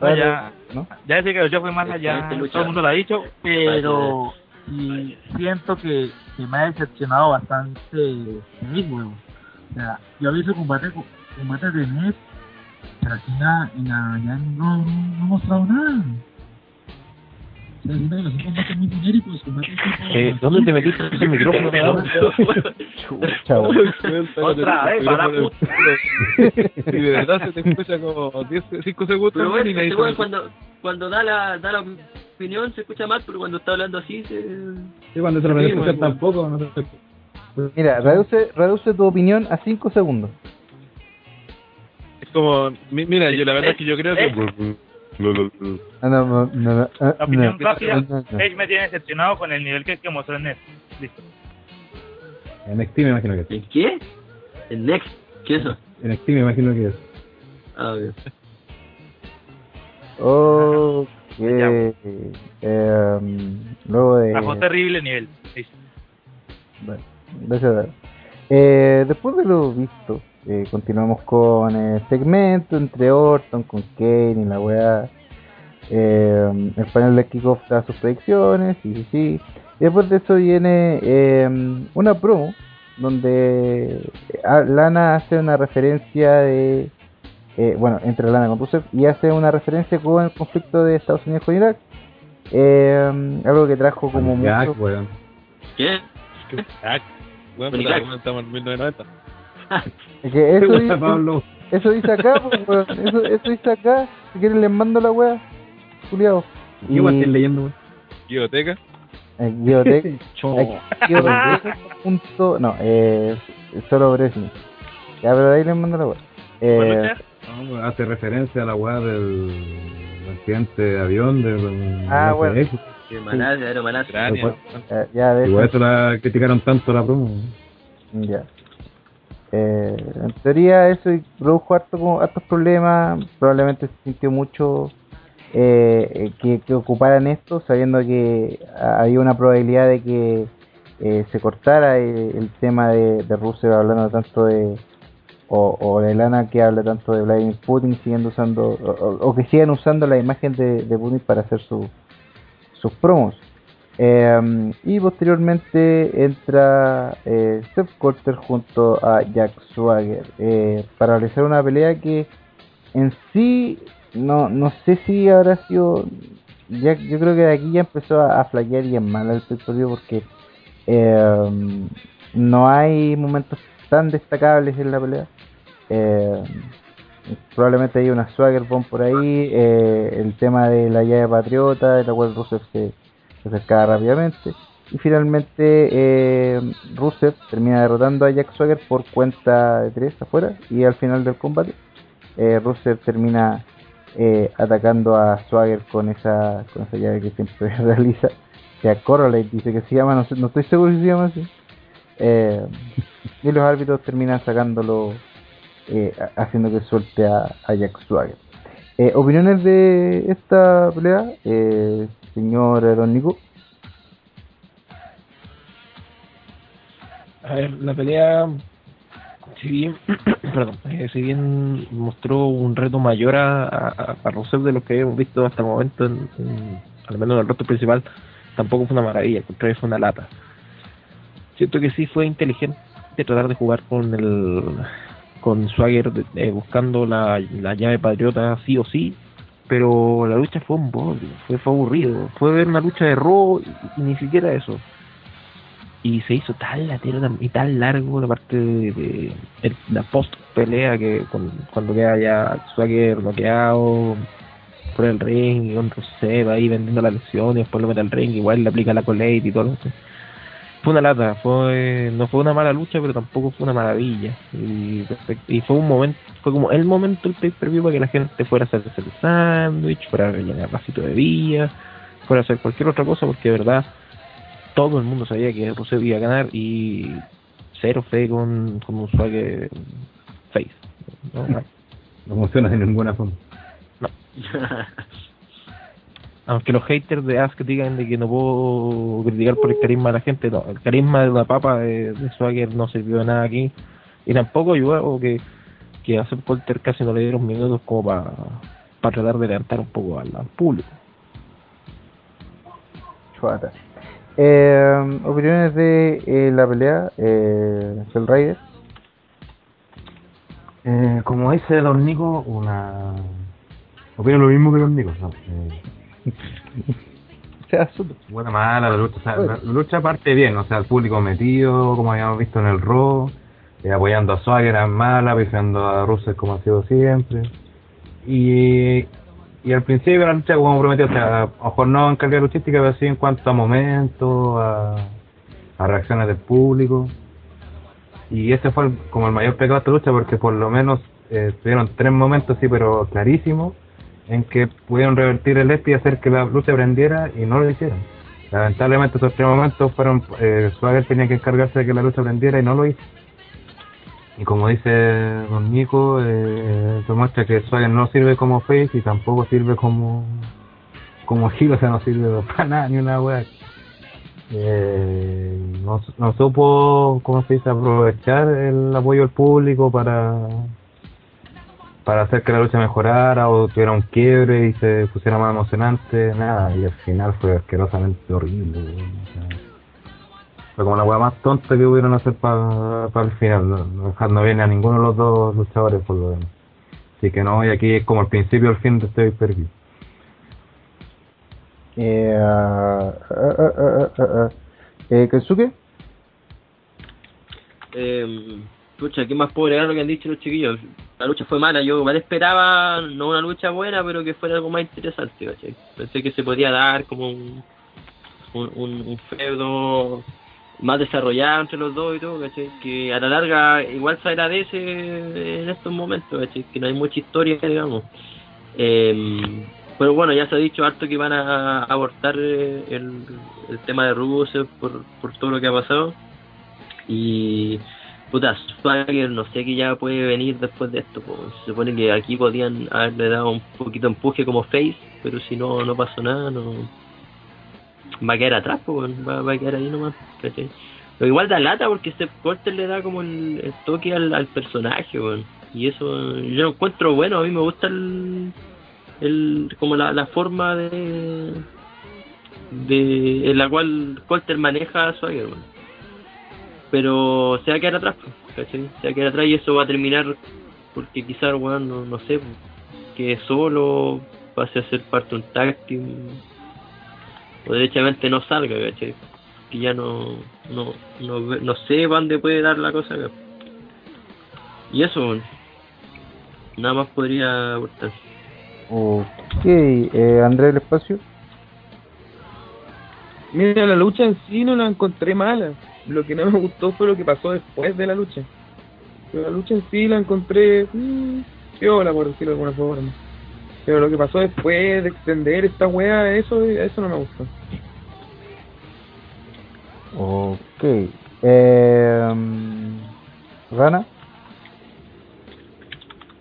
No, ya, ¿no? ya decía que yo fui más allá, todo el mundo lo ha dicho, pero y siento que, que me ha decepcionado bastante el mismo. O sea, yo vi su combate, combate de Ned, pero aquí nada, en la, ya no, no, no ha mostrado nada. O sea, siento que los combates muy genéricos, combates Eh, ¿Dónde te metiste el micrófono? Otra vez, para. Y de verdad se te escucha como 10, 5 segundos Pero bueno, y nadie este weón cuando, cuando da la, da la opinión se escucha mal, pero cuando está hablando así se... Sí, cuando se lo puede escuchar bueno. tampoco, no sé. Mira, reduce, reduce tu opinión a 5 segundos. Es como, mi- mira, yo la verdad es que yo creo que... Ah, no, no, no, no, ah, La opinión rápida. Edge me tiene decepcionado con el nivel que, que mostró en Ned. Listo. En NXT me imagino que es. ¿En qué? ¿En Next? ¿Qué es eso? En NXT me imagino que es. Ah, bien. Ok. Eh, luego de. Bajó terrible nivel. Listo. Bueno, gracias. Eh, después de lo visto, eh, continuamos con el segmento entre Orton, con Kane y la weá. Eh, el panel de kickoff da sus predicciones, sí, sí, sí. Y después de eso viene eh, una promo donde ah, Lana hace una referencia de. eh, bueno, entre Lana con Rusev y hace una referencia con el conflicto de Estados Unidos con Irak. Eh, algo que trajo como mucho. Jack, weón. ¿Qué? Irak. estamos en 1990. Es que eso, dice, Pablo. eso dice acá, pues, weón. Eso, eso dice acá. Si quieren les mando la wea. Juliado. ¿Qué igual estás leyendo, weón? Biblioteca. En Geotech. punto, no, eh, solo Bresnik. Ya, pero ahí les mando la wea. ¿Puedo Eh? No, hace referencia a la weá del accidente de avión de, de- Ah, de bueno. ATF. De Malasia. Ucrania. eh, ya, de Igual eso, eso la criticaron tanto la promo. ya. Eh, en teoría eso produjo harto, hartos problemas, probablemente se sintió mucho eh, que, ocuparan esto, sabiendo que había una probabilidad de que eh, se cortara el, tema de, Rusia hablando tanto de o, o de Lana que habla tanto de Vladimir Putin siguiendo usando o, o- que sigan usando la imagen de, de Putin para hacer su, sus promos Eh, y posteriormente entra eh, Steph Carter junto a Jack Swagger eh, para realizar una pelea que en sí no no sé si habrá sido ya, yo creo que de aquí ya empezó a, a flaquear y en mal el pay-per-view porque eh, no hay momentos tan destacables en la pelea. Eh, probablemente hay una Swagger Bomb por ahí eh, el tema de la llave patriota de la cual Rusev se, se acercaba rápidamente y finalmente eh, Rusev termina derrotando a Jack Swagger por cuenta de tres afuera y al final del combate eh, Rusev termina eh, atacando a Swagger con esa con esa llave que siempre realiza que a Correlate dice que se llama no, estoy seguro si se llama así eh, y los árbitros terminan sacándolo, eh, ha- haciendo que suelte a, a Jack Swagger. Eh, ¿Opiniones de esta pelea, eh, señor Don Nico? A ver, la pelea, si bien, perdón, eh, si bien mostró un reto mayor a, a, a Rusev de lo que hemos visto hasta el momento, en, al menos en el reto principal, tampoco fue una maravilla, al contrario fue una lata. Siento que sí fue inteligente tratar de jugar con el con Swagger eh, buscando la, la llave patriota sí o sí, pero la lucha fue un bodrio, fue, fue aburrido, fue ver una lucha de robo y, ni siquiera eso. Y se hizo tan latero y tan largo la parte de, la post pelea que cuando queda ya Swagger bloqueado por el ring y con Rusev ahí vendiendo la lesión y después lo mete al ring igual le aplica la colate y todo lo fue una lata fue no fue una mala lucha pero tampoco fue una maravilla y, fue un momento fue como el momento el pay per view para que la gente fuera a hacerse el sándwich fuera a rellenar vasito de bebida fuera a hacer cualquier otra cosa porque de verdad todo el mundo sabía que Rusev iba a ganar y cero fe con, con un swagger face. ¿no? No funciona de ninguna forma. Aunque los haters de Ask digan de que no puedo criticar por el carisma de la gente, no, el carisma de una papa de, de Swagger no sirvió de nada aquí y tampoco ayudó que, que a Sepp Colter casi no le dieron minutos como para tratar de levantar un poco al, al público. Chuata. Eh, opiniones de eh, la pelea, eh, Rider. Eh, como dice Don Nico, una... Opino lo mismo que Don Nico. ¿no? Eh, O sea, súper. buena mala la lucha. O sea, la, lucha parte bien, o sea, el público metido, como habíamos visto en el Raw, eh, apoyando a Swagger en mala, pifiando a Russell como ha sido siempre. Y, y al principio la lucha como prometió, o sea, a lo mejor no en calidad luchística, pero sí en cuanto a momentos, a, a reacciones del público. Y ese fue el- como el mayor pecado de esta lucha porque por lo menos eh, tuvieron tres momentos, sí, pero clarísimos, en que pudieron revertir el este y hacer que la lucha prendiera y no lo hicieron. Lamentablemente esos tres momentos fueron, eh, Swagger tenía que encargarse de que la lucha prendiera y no lo hizo. Y como dice Don Nico, eh, se muestra que Swagger no sirve como face y tampoco sirve como como heel, o sea, no sirve para nada ni una wea. Eh, no, no supo, ¿cómo se dice?, aprovechar el apoyo del público para para hacer que la lucha mejorara o tuviera un quiebre y se pusiera más emocionante, nada, y al final fue asquerosamente horrible. o sea, fue como la weá más tonta que pudieron hacer para el final, no, no dejando bien a ninguno de los dos luchadores por lo demás. Así que no, y aquí es como el principio y el fin de este pay Eh, ah, ah. eh, Kensuke. Eh, pucha, ¿qué más puedo agregar lo que han dicho los chiquillos? La lucha fue mala, yo igual esperaba no una lucha buena, pero que fuera algo más interesante, ¿cachai? Pensé que se podía dar como un, un, feudo más desarrollado entre los dos y todo, ¿cachai? Que a la larga igual se agradece en estos momentos, ¿cachai? Que no hay mucha historia, digamos. Eh, pero bueno, ya se ha dicho harto que van a abortar eh, el, el tema de Rusev por, por todo lo que ha pasado. Y puta, Swagger no sé qué ya puede venir después de esto. Se supone que aquí podían haberle dado un poquito de empuje como face, pero si no no pasó nada, no va a quedar atrás, weón. va, a quedar ahí nomás. Pero igual da lata porque Steph Porter le da como el, toque al, personaje, y eso yo lo encuentro bueno. A mí me gusta el, el como la, forma de de en la cual Colter maneja a Swagger, weón pero se va a quedar atrás, ¿cachai? Se va a quedar atrás y eso va a terminar porque quizás, weón, no, no sé, que solo pase a ser parte de un tag team o derechamente no salga, ¿cachai? Que ya no, no, no, ve- no sé para dónde puede dar la cosa. Y eso, weón. nada más podría aportar. Ok, eh, Andrés del Espacio. Mira, la lucha en sí no la encontré mala. Lo que no me gustó fue lo que pasó después de la lucha. Pero la lucha en sí la encontré mmm, piola, por decirlo de alguna forma. Pero lo que pasó después de extender esta wea, eso, eso no me gustó. Ok. Eh, Rana.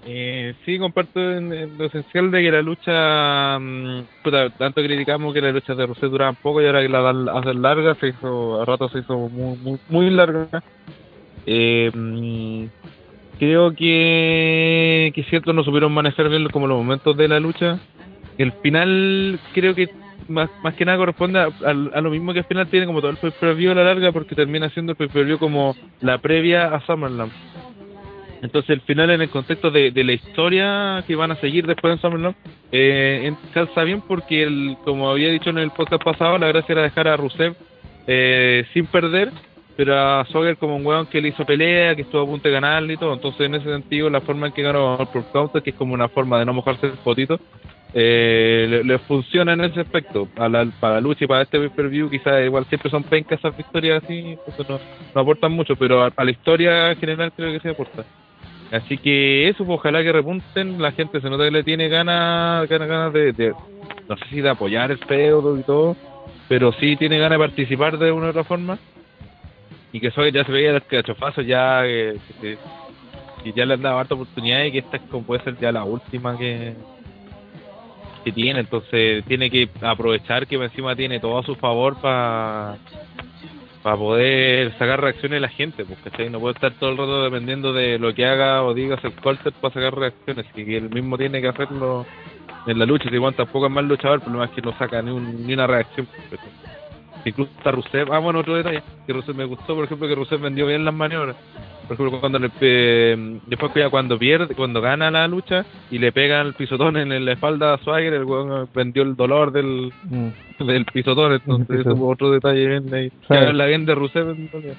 Eh, sí, comparto en, lo esencial de que la lucha, mm, puta, tanto criticamos que las luchas de Rusev duraban poco y ahora que la hacen larga, se hizo, a rato se hizo muy, larga. Eh, mm, creo que, que cierto no supieron manejar bien como los momentos de la lucha. El final creo que más, más que nada corresponde a, lo mismo que el final tiene como todo el pay-per-view a la larga porque termina siendo el pay-per-view como la previa a SummerSlam. Entonces el final en el contexto de, la historia que van a seguir después en SummerSlam eh, calza bien porque el, como había dicho en el podcast pasado la gracia era dejar a Rusev eh, sin perder pero a Swagger como un weón que le hizo pelea que estuvo a punto de ganarle y todo. Entonces en ese sentido la forma en que ganó por counter que es como una forma de no mojarse el potito eh, le, funciona en ese aspecto. Para la lucha y para este pay-per-view quizás igual siempre son pencas esas victorias así entonces no, aportan mucho pero a, a la historia general creo que sí aporta Así que eso, pues, ojalá que repunten. La gente se nota que le tiene ganas, ganas, ganas de, de- no sé si de apoyar el feudo y todo, pero sí tiene ganas de participar de una u otra forma. Y que eso ya se veía el cachofazo, ya que, que- que ya le han dado harta oportunidad y que esta es como puede ser ya la última que, que tiene. Entonces tiene que aprovechar que encima tiene todo a su favor para para poder sacar reacciones de la gente, porque no puede estar todo el rato dependiendo de lo que haga o digas el Colter para sacar reacciones, y él mismo tiene que hacerlo en la lucha, si igual tampoco es mal luchador, el problema es que no saca ni, un, ni una reacción. pues. Incluso está Rusev, ah bueno, otro detalle, que Rusev me gustó, por ejemplo, que Rusev vendió bien las maniobras. Por ejemplo, cuando le, eh, después cuando pierde, cuando gana la lucha y le pegan el pisotón en la espalda a Swagger, el weón vendió el dolor del, Mm. del pisotón, entonces eso fue otro detalle bien ahí. Habla bien de Rusev en realidad.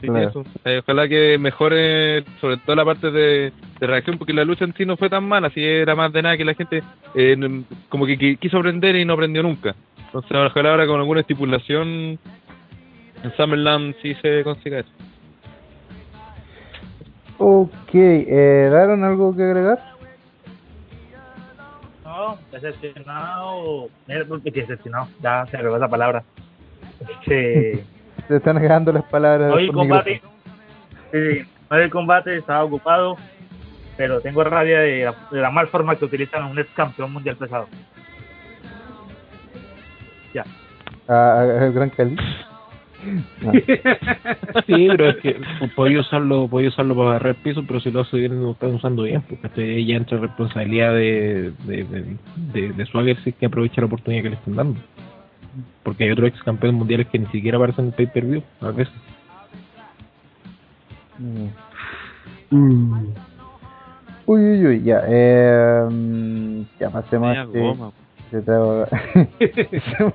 Sí, Claro. eso. Eh, ojalá que mejore sobre todo la parte de, de reacción porque la lucha en sí no fue tan mala, si era más de nada que la gente eh, como que, qui- quiso aprender y no aprendió nunca. Entonces ojalá ahora con alguna estipulación en Summerland sí se consiga eso. Ok, eh, ¿Daron algo que agregar? No, decepcionado. Porque decepcionado. Ya se me pegó esa palabra. Este. Se están agregando las palabras. Hoy el combate. Sí, hoy el combate estaba ocupado. Pero tengo rabia de la, de la mal forma que utilizan a un ex campeón mundial pesado. Ya. micrófono. A- a- al Gran Cali. No. Sí, pero es que podía usarlo, podía usarlo para agarrar piso, pero si lo hace bien, lo están usando bien, porque este ya entra responsabilidad de, de, de, de, de Swagger si es que aprovecha la oportunidad que le están dando. Porque hay otros ex campeones mundiales que ni siquiera aparecen en el pay-per-view, a veces. Mm. Uy, uy, uy, ya. Eh, mm, ya pasemos a este, este trago.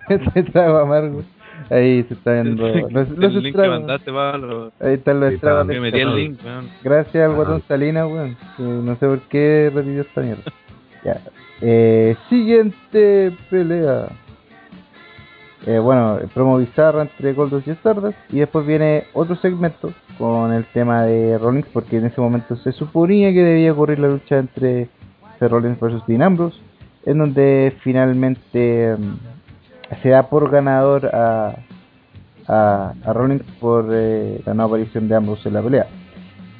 este trago amargo. Ahí se está viendo. Los, los el link que estragos. mandaste, Pablo. Ahí están los Sí, está Me del metí el link, weón. Gracias al guatón Salinas, weón. no sé por qué revivió esta mierda. Ya. Eh, siguiente pelea. Eh, bueno, promo bizarra entre Goldos y Stardust. Y después viene otro segmento con el tema de Rollins, porque en ese momento se suponía que debía ocurrir la lucha entre Rollins versus Dean Ambrose, en donde finalmente mm, se da por ganador a, a, a Rollins por eh, la nueva aparición de Ambrose en la pelea.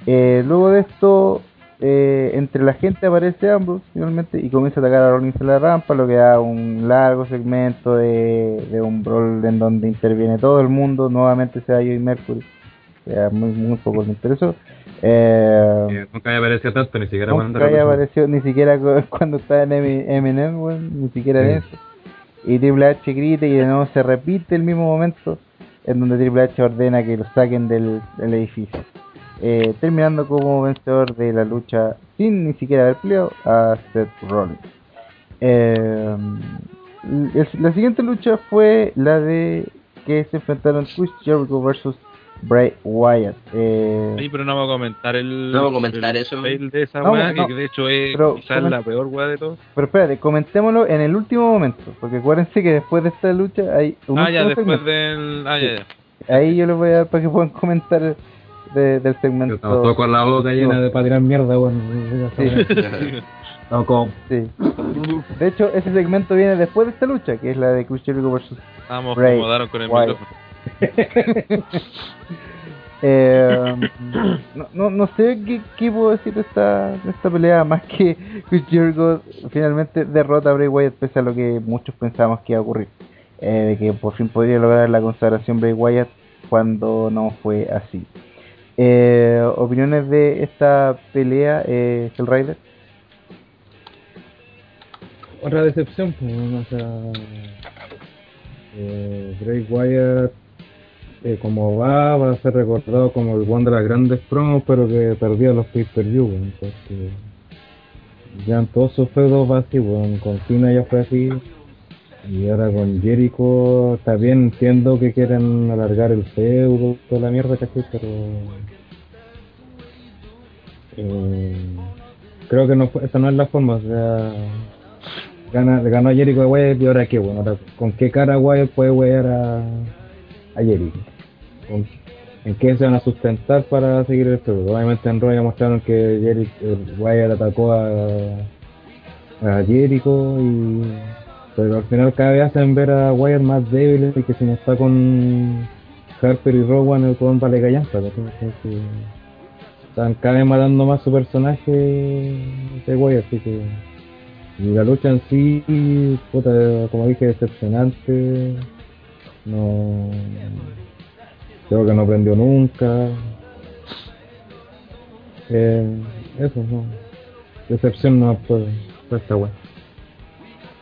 Eh, luego de esto, eh, entre la gente aparece Ambrose finalmente y comienza a atacar a Rollins en la rampa, lo que da un largo segmento de, de un brawl en donde interviene todo el mundo. Nuevamente se da Joey Mercury, o sea, muy, muy poco le interesó. Eh, nunca había aparecido tanto, ni siquiera Nunca cuando aparecido ni siquiera cu- cuando estaba en M- Eminem, weón, ni siquiera en Sí. eso. Y Triple H grita y de nuevo se repite el mismo momento en donde Triple H ordena que lo saquen del, edificio. Eh, terminando como vencedor de la lucha sin ni siquiera haber peleado a Seth Rollins. Eh, la siguiente lucha fue la de que se enfrentaron Chris Jericho versus Bray Wyatt. Eh, Sí, pero no vamos a comentar el. No vamos a comentar el eso. fail de esa No, weá, no. que de hecho es Pero quizás comen- la peor weá de todo. Pero espérate, comentémoslo en el último momento, porque acuérdense que después de esta lucha hay un Ah, ya, después segmento. del. Ah, ya, ya. Ahí yo les voy a dar para que puedan comentar de- del segmento. Estamos todos con la boca llena de para tirar mierda, bueno. Sí. No, como, Sí. De hecho, ese segmento viene después de esta lucha, que es la de versus Estábamos Bray acomodaron con el micrófono. Eh, no, no, no sé qué, qué puedo decir de esta, de esta pelea más que Jericho finalmente derrota a Bray Wyatt pese a lo que muchos pensábamos que iba a ocurrir. Eh, de que por fin podría lograr la consagración Bray Wyatt cuando no fue así. Eh, opiniones de esta pelea, eh, Rider. Otra decepción, pues, o sea, eh, Bray Wyatt, eh, como va, va a ser recordado como el one de las grandes promos, pero que perdía los pay-per-view, entonces, ya en todos sus feudos va así, pues, con Cena ya fue así, y ahora con Jericho, está bien, entiendo que quieren alargar el feudo, toda la mierda, ¿cachai? Pero. Eh, creo que no esta no es la forma, o sea. Gana, ganó Jericho a Wyatt y ahora qué, bueno, ¿con qué cara Wyatt puede wear a, a Jericho? ¿Con- ¿En qué se van a sustentar para seguir el feudo? Obviamente en Raw ya mostraron que Jericho, eh, Wyatt atacó a, a Jericho y pero al final cada vez hacen ver a Wyatt más débil y que si no está con Harper y Rowan el weón vale. Entonces, están cada vez matando más su personaje de Wyatt así que y la lucha en sí puta, como dije decepcionante no creo que no aprendió nunca eh, eso no decepción no por, por esta wea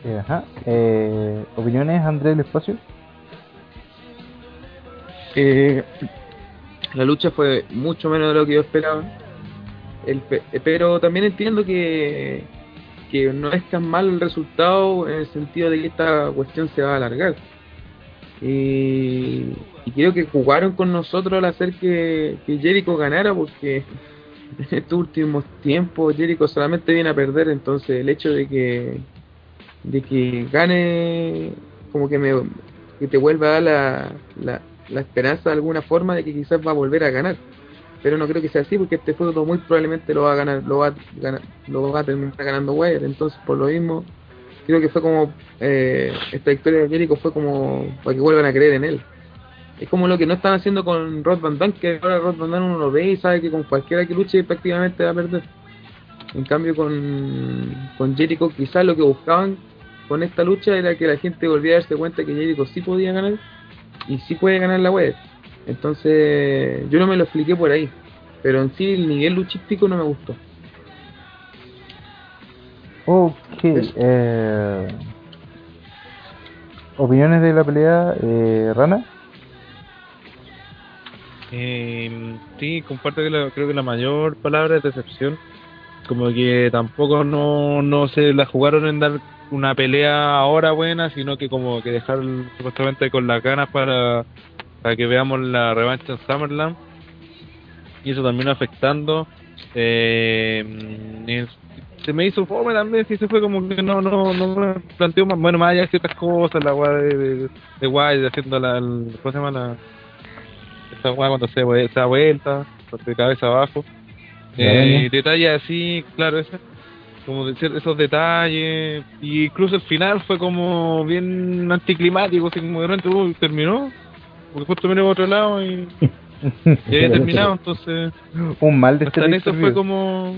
Eh, ajá. Eh, opiniones, Andrés del Espacio. Eh, la lucha fue mucho menos de lo que yo esperaba. El pe- eh, pero también entiendo que, que no es tan mal el resultado en el sentido de que esta cuestión se va a alargar. Y, y creo que jugaron con nosotros al hacer que, que Jericho ganara porque en estos últimos tiempos Jericho solamente viene a perder, entonces el hecho de que de que gane como que me que te vuelva a dar la, la, la esperanza de alguna forma de que quizás va a volver a ganar. Pero no creo que sea así porque este feudo muy probablemente lo va a ganar lo va a ganar, lo va a terminar ganando Wyatt. Entonces por lo mismo creo que fue como eh, esta victoria de Jericho fue como para que vuelvan a creer en él es como lo que no están haciendo con Rod Van Dam que ahora Rod Van Dam uno lo ve y sabe que con cualquiera que luche prácticamente va a perder en cambio con, con Jericho quizás lo que buscaban con esta lucha era que la gente volviera a darse cuenta que Jericho sí podía ganar y sí puede ganar la web. Entonces yo no me lo expliqué por ahí, pero en sí el nivel luchístico no me gustó. Ok. Eh, opiniones de la pelea, eh, Rana. Eh, sí, comparto que la- creo que la mayor palabra es decepción. Como que tampoco no, no se la jugaron en dar una pelea ahora buena, sino que como que dejar supuestamente con las ganas para, para que veamos la revancha en SummerLand. Y eso también afectando. Eh, se me hizo fome también, sí se fue como que no, no, no me planteó más, bueno, más allá de ciertas cosas, la weá de, de, de Wyatt haciendo la, el- ¿cómo se llama? La, esa weá cuando se, da vuelta, de cabeza abajo. Eh, araña. detalles así, claro, ese, como decir esos detalles. Y incluso el final fue como bien anticlimático, así como de repente uy, terminó. Porque justo miré por otro lado y, y había terminado, entonces Un mal de este eso fue como.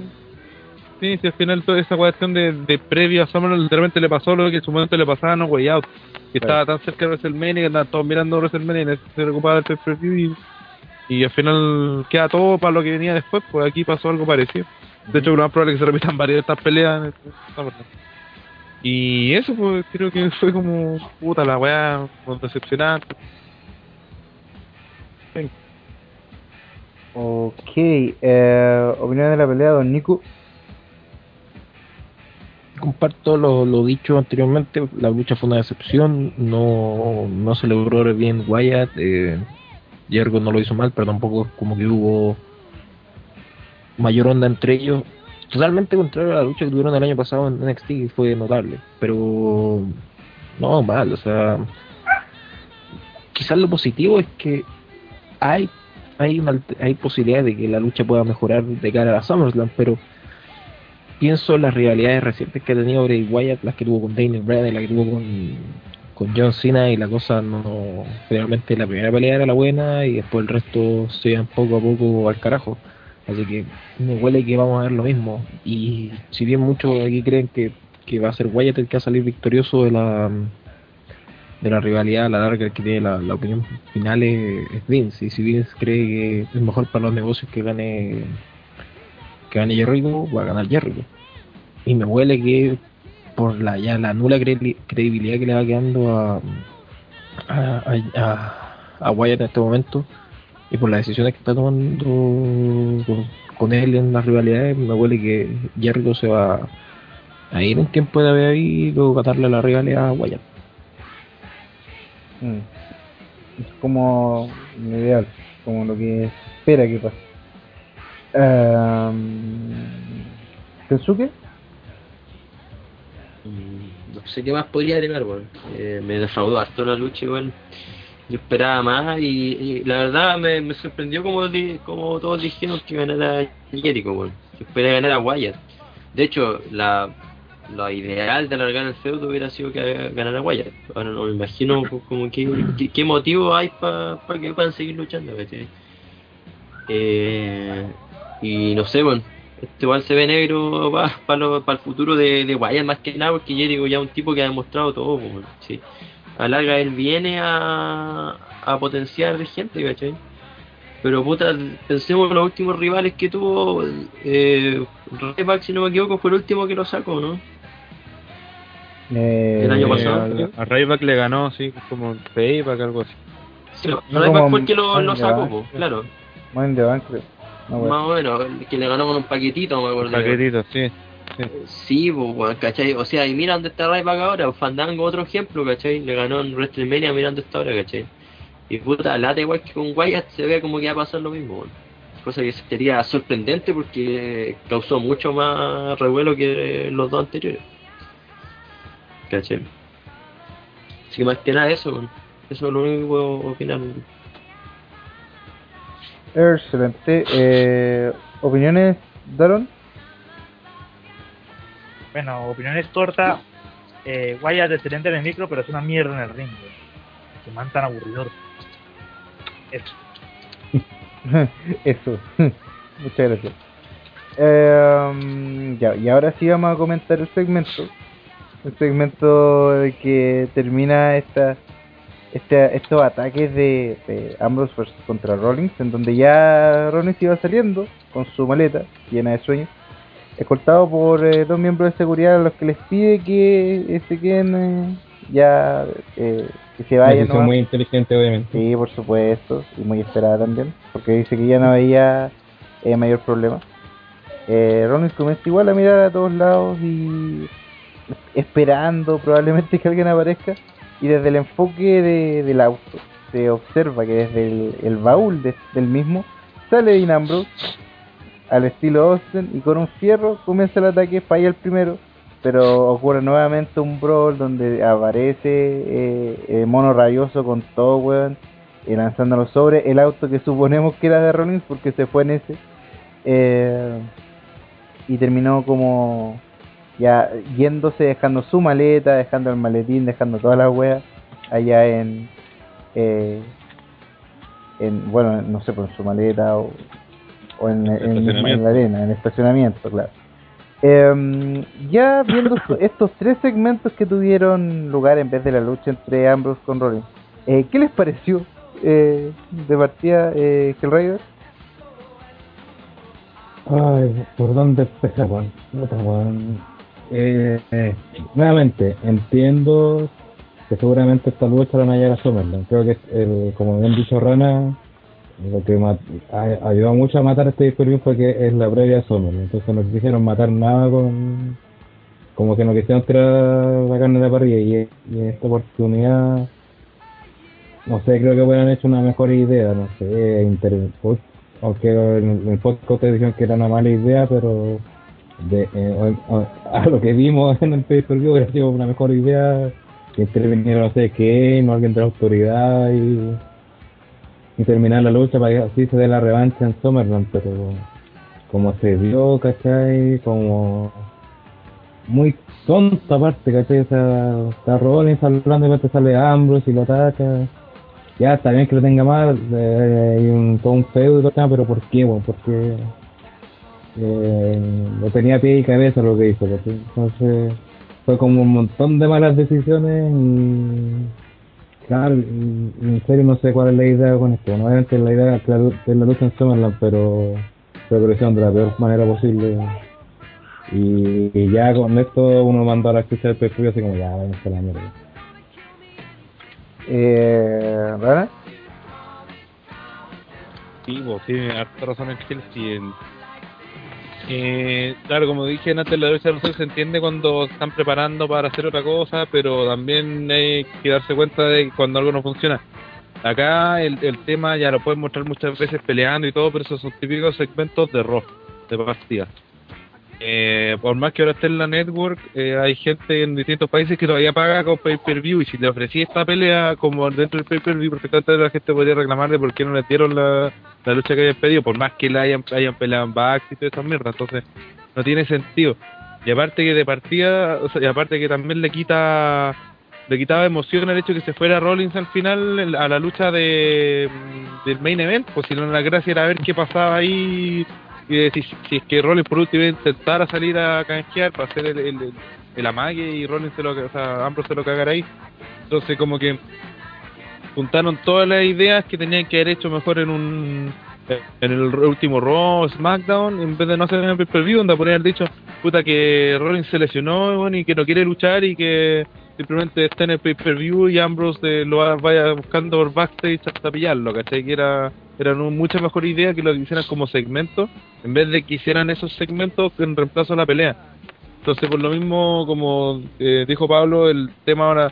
Sí, sí, al final toda esa cuestión de, de previo a Summerland de repente le pasó lo que en su momento le pasaba a No Way Out, que estaba tan cerca de WrestleMania que andaban todos mirando WrestleMania y se preocupaba del pay-per-view y, y al final queda todo para lo que venía después, pues aquí pasó algo parecido. De hecho, lo más probable es que se repitan varias de estas peleas en Summerland. Y eso, pues creo que fue como puta la weá, decepcionante. Ok. Eh, opiniones de la pelea, Don Nico. Comparto lo, dicho anteriormente, la lucha fue una decepción, no, no se logró bien Wyatt, eh, no lo hizo mal, pero tampoco como que hubo mayor onda entre ellos. Totalmente contrario a la lucha que tuvieron el año pasado en NXT, que fue notable, pero no mal, o sea, quizás lo positivo es que hay hay una hay posibilidades de que la lucha pueda mejorar de cara a la SummerSlam, pero pienso en las rivalidades recientes que ha tenido Bray Wyatt, las que tuvo con Daniel Bryan las que tuvo con, con John Cena y la cosa no. Realmente la primera pelea era la buena y después el resto se iban poco a poco al carajo. Así que me huele que vamos a ver lo mismo. Y si bien muchos aquí creen que, que va a ser Wyatt el que va a salir victorioso de la de la rivalidad a la larga que tiene la, opinión final es Vince. Y si Vince cree que es mejor para los negocios que gane que gane Jericho, va a ganar Jericho. Y me huele que por la ya la nula credi- credibilidad que le va quedando a, a, a, a Wyatt en este momento y por las decisiones que está tomando con, él en las rivalidades, me huele que Jericho se va a ir un tiempo de haber y luego gatarle la rivalidad a Wyatt. Mm. Es como ideal, como lo que espera que pase. ¿Kensuke? Mm, No sé qué más podría agregar, weón. Eh, me defraudó harto la lucha, igual. Yo esperaba más y, y la verdad me, me sorprendió como, como todos dijeron que ganara Jericho, weón. Yo esperé ganar a Wyatt. De hecho, la, lo ideal de alargar el feudo hubiera sido que ganara Wyatt. Ahora no me imagino co- como que, qué- qué motivo hay para que puedan seguir luchando, ¿cachai? Eh, y no sé, bueno, este igual se ve negro para el futuro de, de Wyatt más que nada porque Jericho ya es un tipo que ha demostrado todo, pues, sí. A la larga él viene a, a potenciar gente, ¿cachai? Pero puta, pensemos en los últimos rivales que tuvo, eh, Ryback, si no me equivoco, fue el último que lo sacó, ¿no? Eh, El año Eh, pasado. a, a Ryback le ganó, sí, como payback, algo así. Sí, No, Ryback como fue el que lo, lo sacó, claro. The Bank, creo. No, bueno. Más o menos, que le ganó con un paquetito, me acuerdo. Paquetito, sí. Sí, pues, weón, ¿cachai? O sea, y mira dónde está Ryback ahora, Fandango otro ejemplo, ¿cachai? Le ganó en WrestleMania mirando esta hora, ¿cachai? Y puta, lata igual que con Wyatt se ve como que va a pasar lo mismo, weón. Cosa que sería sorprendente porque causó mucho más revuelo que los dos anteriores. ¿Cachai? Así que más que nada eso, weón. Eso es lo único que puedo opinar. Excelente. Eh, ¿Opiniones, Daron? Bueno, opiniones cortas. Eh, Wyatt es excelente en el micro, pero es una mierda en el ring. Se man tan aburridor. Eso. Eso. Muchas gracias. Eh, ya, y ahora sí vamos a comentar el segmento. El segmento que termina esta, este, estos ataques de, de Ambrose versus contra Rollins, en donde ya Rollins iba saliendo con su maleta llena de sueños, escoltado por eh, dos miembros de seguridad a los que les pide que eh, se queden eh, ya, eh, que se vayan. nomás. muy inteligente, obviamente. Sí, por supuesto, y muy esperada también, porque dice que ya no veía eh, mayor problema. Eh, Rollins comienza igual a mirar a todos lados y esperando probablemente que alguien aparezca, y desde el enfoque de- del auto se observa que desde el, baúl de- del mismo sale Dean al estilo Austin y con un fierro comienza el ataque, falla el primero, pero ocurre nuevamente un brawl donde aparece eh, eh, Mono Rabioso con todo, weón, lanzándolo sobre el auto que suponemos que era de Rollins porque se fue en ese. eh, y terminó como ya yéndose, dejando su maleta, dejando el maletín, dejando todas las weas allá en, eh, en bueno, no sé, por su maleta o, o en, en- la arena, en el estacionamiento, claro. Em, ya viendo esto- estos tres segmentos que tuvieron lugar en vez de la lucha entre Ambrose con Rollins, eh, ¿qué les pareció eh, de partida eh, Hellraiser? Ay, ¿por dónde empezar, weón? Eh, eh, nuevamente, entiendo que seguramente esta lucha la van a llegar a Summerland. Creo que, el, como bien dicho Rana, lo que ma- a- ayudó mucho a matar este disco fue que es la previa a Summerland. Entonces no quisieron matar nada con... Como que no quisieron tirar la carne de la parrilla y, en esta oportunidad... No sé, creo que hubieran hecho una mejor idea, no sé, inter- pues, aunque en el podcast te dijeron que era una mala idea, pero de, eh, a lo que vimos en el pay per view hubiera sido una mejor idea que interviniera no sé qué, no alguien de la autoridad y, terminar la lucha para que así se dé la revancha en Summerland, pero como se vio, ¿cachai? Como muy tonto aparte, ¿cachai? O sea, está Rollins hablando y después sale Ambrose y lo ataca. Ya, está bien que lo tenga mal, eh, hay un, todo un feudo pero ¿por qué, weón? Porque eh, no tenía pie y cabeza lo que hizo. Entonces, fue como un montón de malas decisiones y, claro, y- y en serio no sé cuál es la idea con esto. Obviamente la idea es la, lu- es la lucha en Summerland, pero, pero que lo hicieron de la peor manera posible. Y, y ya con esto uno mandó a la escucha del perfil así como ya, vamos a la mierda. Eh. Sí, vos, tiene harta razón en Chelsea. El, eh, claro, como dije antes, la derecha de se entiende cuando están preparando para hacer otra cosa, pero también hay que darse cuenta de cuando algo no funciona. Acá el, tema ya lo pueden mostrar muchas veces peleando y todo, pero esos son típicos segmentos de rock, de partida. Eh, por más que ahora esté en la network, eh, hay gente en distintos países que todavía paga con pay-per-view y si le ofrecí esta pelea como dentro del pay-per-view, perfectamente la gente podría reclamar de por qué no le dieron la, la lucha que habían pedido, por más que la hayan, hayan peleado en back y toda esa mierda, entonces no tiene sentido. Y aparte que de partida, o sea, y aparte que también le quita le quitaba emoción el hecho que se fuera Rollins al final a la lucha de del main event, pues si no la gracia era ver qué pasaba ahí y de si, es que Rollins por último iba a intentar a salir a canjear para hacer el, el, el amague y Rollins se lo, o sea, Ambrose se lo cagara ahí. Entonces como que juntaron todas las ideas que tenían que haber hecho mejor en un en el último Raw, SmackDown, en vez de no hacer en el pay-per-view, donde podrían haber dicho, puta, que Rollins se lesionó y que no quiere luchar y que simplemente está en el pay-per-view y Ambrose de- lo va- vaya buscando por backstage hasta pillarlo, ¿cachai? Que era, era mucha mejor idea que lo hicieran como segmento, en vez de que hicieran esos segmentos en reemplazo a la pelea. Entonces, por lo mismo, como eh, dijo Pablo, el tema ahora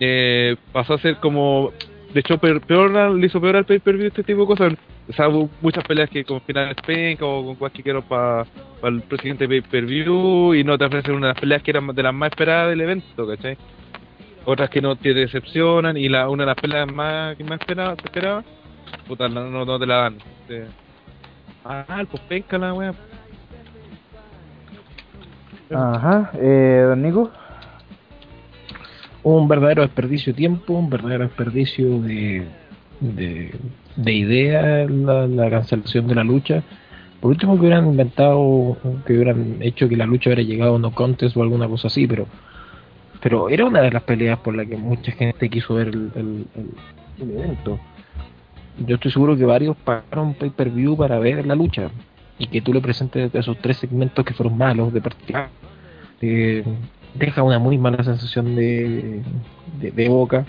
eh, pasó a ser como de hecho peor, peor le hizo peor al pay per view este tipo de cosas o sea hubo muchas peleas que con finales penca o con cosas que quiero para el presidente pay per view y no te ofrecen una de las peleas que eran de las más esperadas del evento ¿cachai? otras que no te decepcionan y la una de las peleas más que más esperaba, te esperaba puta no, no, no te la dan Este, ah pues penca la wea Ajá, eh, don Nico. Un verdadero desperdicio de tiempo, un verdadero desperdicio de, de, de idea la, la cancelación de la lucha. Por último, que hubieran inventado, que hubieran hecho que la lucha hubiera llegado no contest o alguna cosa así, pero pero era una de las peleas por la que mucha gente quiso ver el, el, evento. Yo estoy seguro que varios pagaron pay-per-view para ver la lucha y que tú le presentes esos tres segmentos que fueron malos de partida. eh, deja una muy mala sensación de, de, boca.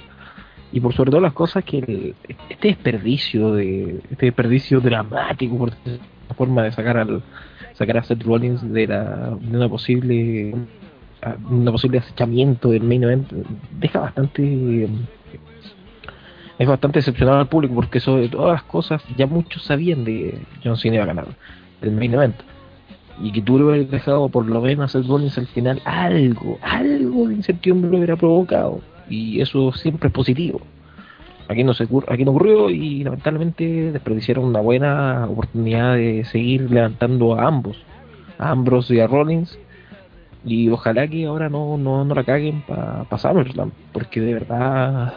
Y por sobre todo las cosas que el- este desperdicio de este desperdicio dramático por alguna forma de sacar al sacar a Seth Rollins de, la, de una posible una posible acechamiento del main event deja bastante es bastante decepcionado al público porque sobre todas las cosas ya muchos sabían de John Cena iba a ganar el main event y que tú le hubieras dejado por lo menos Seth Rollins al final algo, algo de incertidumbre lo hubiera provocado y eso siempre es positivo. Aquí no se aquí no ocurrió y lamentablemente desperdiciaron una buena oportunidad de seguir levantando a ambos, a Ambrose y a Rollins y ojalá que ahora no, no, no la caguen para pa SummerSlam, porque de verdad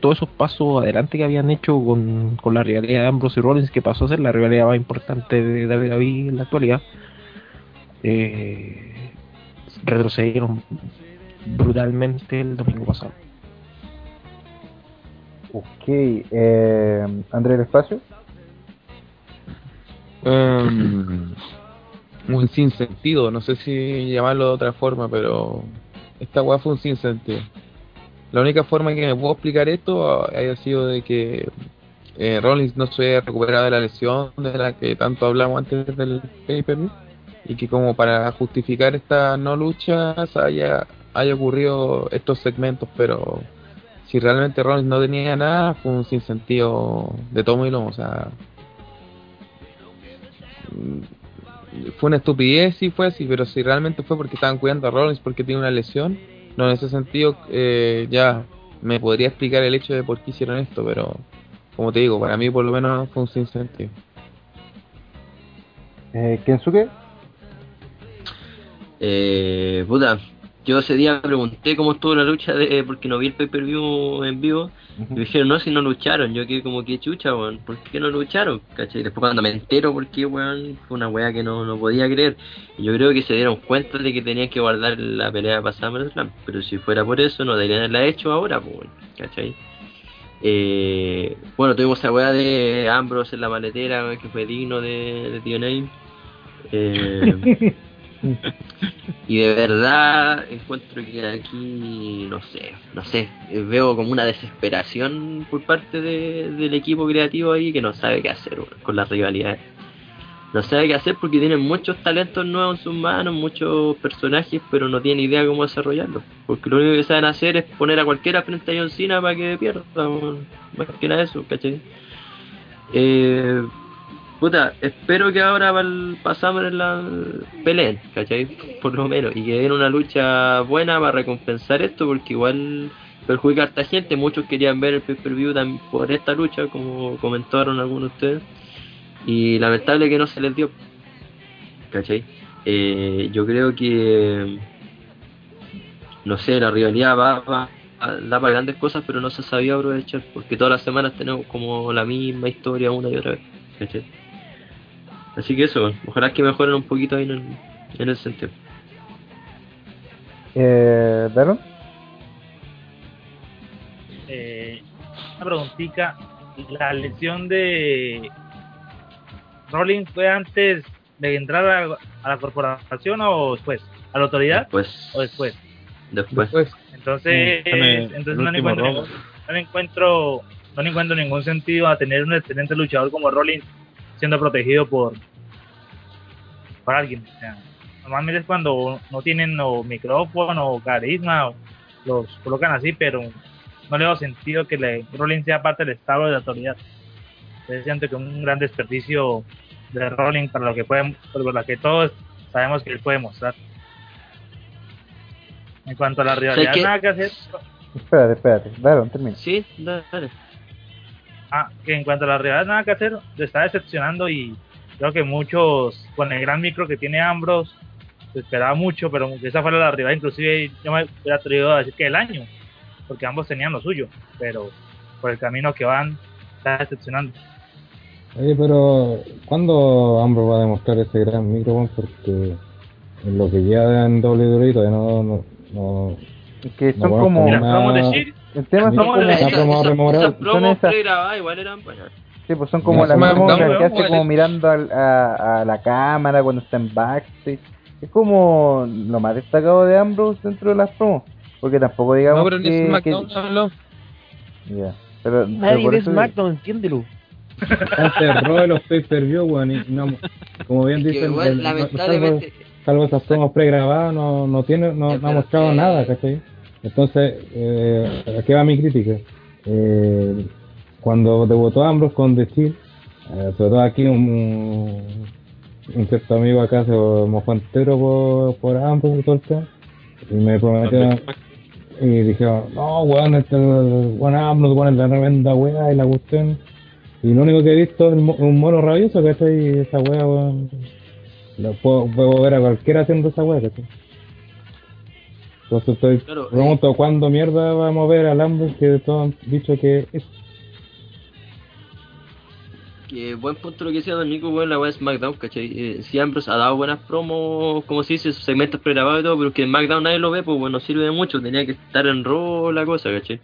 todos esos pasos adelante que habían hecho con, con la rivalidad de Ambrose y Rollins, que pasó a ser la rivalidad más importante de WWE en la actualidad, eh, retrocedieron brutalmente el domingo pasado. Ok, eh, André del Espacio. Um, un sinsentido, no sé si llamarlo de otra forma, pero esta weá fue un sinsentido. La única forma que me puedo explicar esto haya sido de que eh, Rollins no se haya recuperado de la lesión de la que tanto hablamos antes del pay-per-view y que como para justificar esta no lucha haya, haya ocurrido estos segmentos, pero si realmente Rollins no tenía nada fue un sinsentido de tomo y lomo, o sea mm, fue una estupidez si fue así, pero si realmente fue porque estaban cuidando a Rollins porque tiene una lesión, no en ese sentido eh, ya me podría explicar el hecho de por qué hicieron esto, pero como te digo, para mí por lo menos fue un sinsentido. Eh, Kensuke. Eh, puta, yo ese día pregunté cómo estuvo la lucha de porque no vi el pay-per-view en vivo. Y me dijeron, no, si no lucharon. Yo quedé como que chucha, weón. ¿Por qué no lucharon? ¿Cachai? Después cuando me entero por qué, weón, fue una weá que no, no podía creer. Y yo creo que se dieron cuenta de que tenían que guardar la pelea pasada SummerSlam. Pero si fuera por eso, no deberían haberla hecho ahora, pues, weón. ¿Cachai? Eh, bueno, tuvimos esa weá de Ambrose en la maletera, que fue digno de, de Tío Name. Eh, y de verdad encuentro que aquí, no sé, no sé, veo como una desesperación por parte de- del equipo creativo ahí que no sabe qué hacer con las rivalidades. No sabe qué hacer porque tienen muchos talentos nuevos en sus manos, muchos personajes, pero no tienen idea cómo desarrollarlos. Porque lo único que saben hacer es poner a cualquiera frente a John Cena para que pierda. Más que nada eso, ¿cachai? Eh, Puta, espero que ahora pasamos en la peleen, ¿cachai? Por lo menos, y que den una lucha buena para recompensar esto, porque igual perjudica a esta gente. Muchos querían ver el pay-per-view tam- por esta lucha, como comentaron algunos de ustedes, y lamentable que no se les dio, ¿cachai? Eh, yo creo que, no sé, la rivalidad va, va- da para grandes cosas, pero no se sabía aprovechar, porque todas las semanas tenemos como la misma historia una y otra vez, ¿cachai? Así que eso, ojalá que mejoren un poquito ahí en el, en el sentido. Eh, ¿Daron? Eh, una preguntita. ¿La lesión de Rollins fue antes de entrar a, a la corporación o después? ¿A la autoridad Después, o después? después. Entonces, entonces no, encuentro, no encuentro no encuentro ningún sentido a tener un excelente luchador como Rollins siendo protegido por por alguien. O sea, normalmente es cuando no tienen o micrófono o carisma, o los colocan así, pero no le veo sentido que le, Rollins sea parte del estado de la autoridad. Entonces siento que un gran desperdicio de Rollins para lo que puede, por lo que todos sabemos que él puede mostrar. En cuanto a la rivalidad, que- nada que hacer. Espérate, espérate. Daron, termina. Sí, dale. Ah, que en cuanto a la rivalidad, nada que hacer. Lo está decepcionando y creo que muchos, con el gran micro que tiene Ambros, se esperaba mucho, pero esa fue la rivalidad. Inclusive yo me hubiera atrevido a decir que el año, porque ambos tenían lo suyo, pero por el camino que van, está decepcionando. Oye, pero ¿cuándo Ambro va a demostrar ese gran micro? Porque en lo que queda en WWE todavía no... no, no Es que No, son como. como Mira, una- vamos a decir, El tema son como. ¿cómo Esas- Una promo esas- rememorable. esas promos Son esas- pregrabadas igual eran buenas. Sí, pues son como las promos que hace como mirando al- a, a la cámara cuando está en backstage. Es como lo más destacado de Ambrose dentro de las promos. Porque tampoco digamos no, pero en que, SmackDown habló. Ya, pero, Nadie eso- SmackDown, entiéndelo. Antes de los pay-per-view, weón, y no, como bien dicen, igual, el- salvo, lamentablemente, salvo esas promos pregrabadas, no, no tiene, no, ha mostrado que- nada, ¿cachai? Entonces, eh, aquí va mi crítica. Eh, cuando debutó Ambrose con The Shield, eh, sobre todo aquí un, un cierto amigo acá se mojó entero por, por Ambrose y todo el tema, y me prometió, y dijeron, no, weón, este weón Ambrose, weón, es la tremenda weá y la cuestión. Y lo único que he visto es un mono rabioso, ¿cachai? Y esa weá, weón. Lo puedo, puedo ver a cualquiera haciendo esa weá, ¿cachai? Entonces estoy, Claro, eh. pregunto, ¿cuándo mierda vamos a ver al Ambrose que todos han dicho que es? que buen punto lo que decía Don Nico, weón, la weá de SmackDown, ¿cachai? Eh, si Ambrose ha dado buenas promos, como se dice, sus segmentos pregrabados y todo, pero que en SmackDown nadie lo ve, pues bueno, no sirve de mucho, tenía que estar en Raw la cosa, ¿cachai?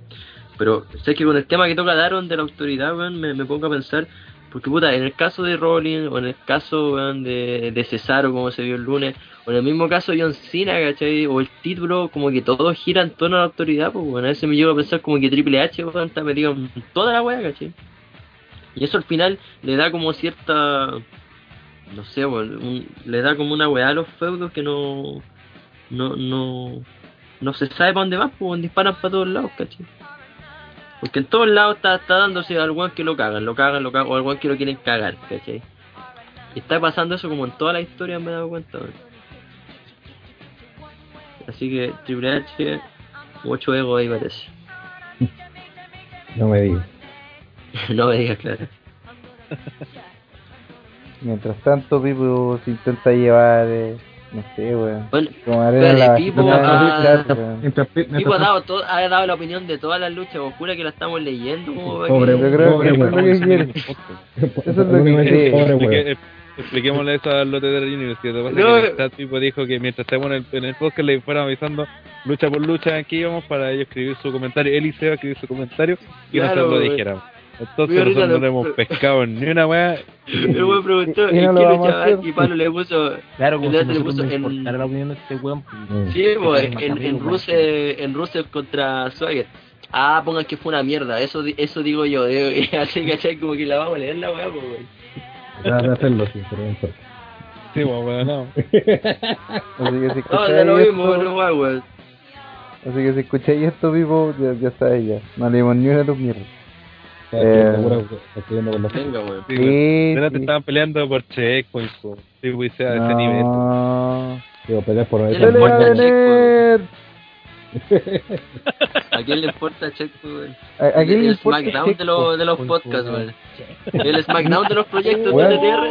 Pero sé que con el tema que toca Daron de la autoridad, weón, me, me pongo a pensar, porque puta, en el caso de Rollins, o en el caso, weón, de, de Cesaro, como se vio el lunes, en el mismo caso John Cena, ¿cachai? O el título, como que todo gira en torno a la autoridad, pues bueno, a veces me llevo a pensar como que Triple H, está metido en toda la weá, ¿cachai? Y eso al final le da como cierta. No sé, weón, un- le da como una weá a los feudos que no. No, no. No se sabe para dónde van, pues disparan para todos lados, ¿cachai? Porque en todos lados está, está dándose al weón que lo cagan, lo cagan, lo cagan, o al weón que lo quieren cagar, ¿cachai? Y está pasando eso como en toda la historia, me he dado cuenta. Así que Triple H, mucho ego ahí parece. No me digas. no me digas claro. Mientras tanto, Pipo se intenta llevar eh, No sé, weón. Bueno, la Pipo ha dado, ha dado la opinión de todas las luchas, oscura que la estamos leyendo. Pobre, que- Yo creo Pobre que eso es lo weón. que quiere. Eso es lo que. Pobre weón. Explique- eh, Expliquémosle eso al lote de. Que lo que pasa No, es que el tipo dijo que mientras estemos en el, en el podcast le fueran avisando lucha por lucha que íbamos para ellos escribir su comentario. Él y Seba escribir su comentario y Claro, nosotros lo weón. dijéramos. Entonces nosotros no lo- le hemos pescado ni una weá. El weón preguntó, Y- y ¿en no qué lo vamos a. Y Pablo le puso, Claro, como Le- si le puso en- la opinión de este weón. pues. sí, pues, Está en, en, Rusev, en Rusev contra Swagger. Ah, pongan que fue una mierda, eso di- eso digo yo, así ¿cachai? como que la vamos a leer la weá, pues, weón. Trata de hacerlo, sí, pero no importa. Sí, pues, weón, no. Así que si No, lo no weón. así que si escucháis esto, vivo, ya, ya sabes ya. No leímos ni una de tus mierdas. Está Eh. Venga, weón. Sí, Sí, weón. Sí. estaban peleando por checkpoints. Sí, sea de ese nivel. Digo, pelear por ¿Qué eso. le ¡Dale, importa, Nerd! ¿A quién le importa Check, weón? ¿A, a quién le el SmackDown Checo? de, los de los podcasts, weón. El SmackDown de los proyectos Weón. de TTR,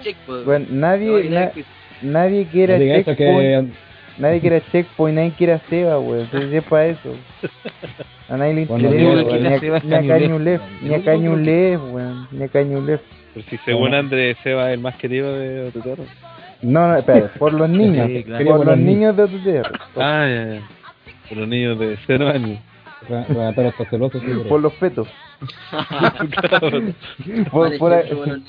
ese es weón. Bueno, No, nadie, na- que- nadie quiere No checkpoint, que nadie quiere checkpoint, nadie quiere a Seba, weón. Entonces es para eso. A nadie le interesa, Ni a- Cañulef. Ni a Cañulef, weón. Ni a Cañulef. Pero si según Andrés Seba es el más querido de Otutero. No, no, espera, por los niños. Sí, claro. Por los niños de OTTR. Ah, ya, ya. Por los niños de 0 años. Renatar estos celosos, sí, Por los fetos. Claro. Por, por, weón.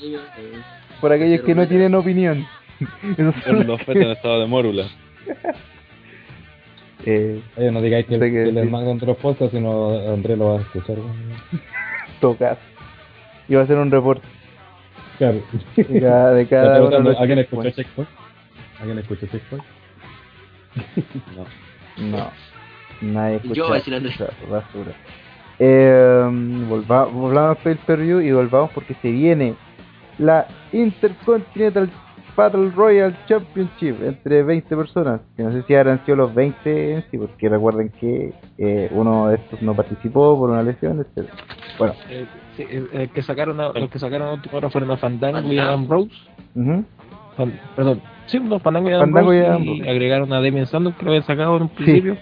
por aquellos que no tienen opinión. Por los fetos en estado de mórula. eh, Oye, no digáis que, No qué que el más de los podcasts, sino Andrés lo va a escuchar. tocas. Y va a hacer un reporte Claro. de cada, de cada uno de preguntando, los ¿A quién checkpoints. Checkpoint? ¿A quién escuchó Checkpoint? No, nadie escucha Yo voy a decir Andrés. esa basura. Eh, volva- volvamos al pay per view y volvamos porque se viene la Intercontinental Battle Royale Championship entre 20 personas. Que no sé si habrán sido los 20 en sí, porque recuerden que eh, uno de estos no participó por una lesión, etc. Bueno, Eh, sí, el, el que sacaron a- los que sacaron a última hora fueron a Fandango y Adam Rose. ujú. Fan- perdón, sí, no, Fandango y Adam Fandango y Rose. Adam y Rose. agregaron a Demian Sandow que lo habían sacado en un principio.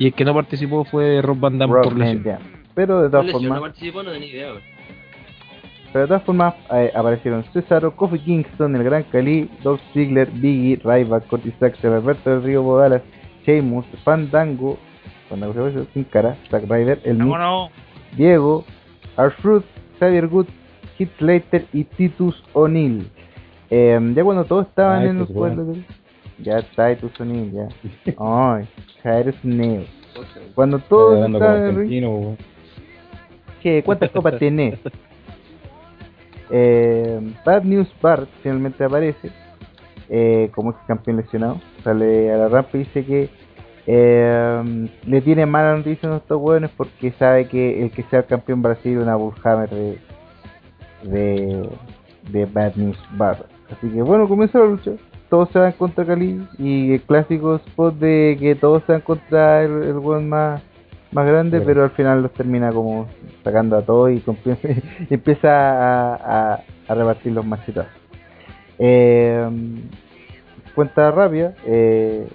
Y el que no participó fue Rob Van Damme Rob por lesión. Pero de No todas lesión, no formas, participó, no tenía idea, pero de todas formas eh, aparecieron Cesaro, Kofi Kingston, el Gran Cali, Dolph Ziggler, Biggie, Ryback, Curtis Axel, Alberto del Río Bodalas, Sheamus, Fandango, Fandango sin cara, Zack Ryder, el Miz, Vámonos. Diego, R-Truth, Xavier Good, Heath Slater y Titus O'Neill. Eh, ya cuando todos estaban en los weón. pueblos, ya ya. Ay. Cuando Está todos hablando como estaban en el ring, argentino, weón. ¿Qué? ¿Cuántas copas tenés? Eh, Bad News Bart finalmente aparece eh, como ex campeón lesionado. Sale a la rampa y dice que eh, le tiene mala noticia a estos hueones porque sabe que el que sea campeón va a recibir una Bullhammer de, de, de Bad News Bart. Así que bueno, comenzó la lucha. Todos se van contra Cali y el clásico spot de que todos se van contra el, el hueón más más grande, pero al final los termina como sacando a todos y, y empieza a, a, a repartir los machetazos. Eh, cuenta rápida, eh,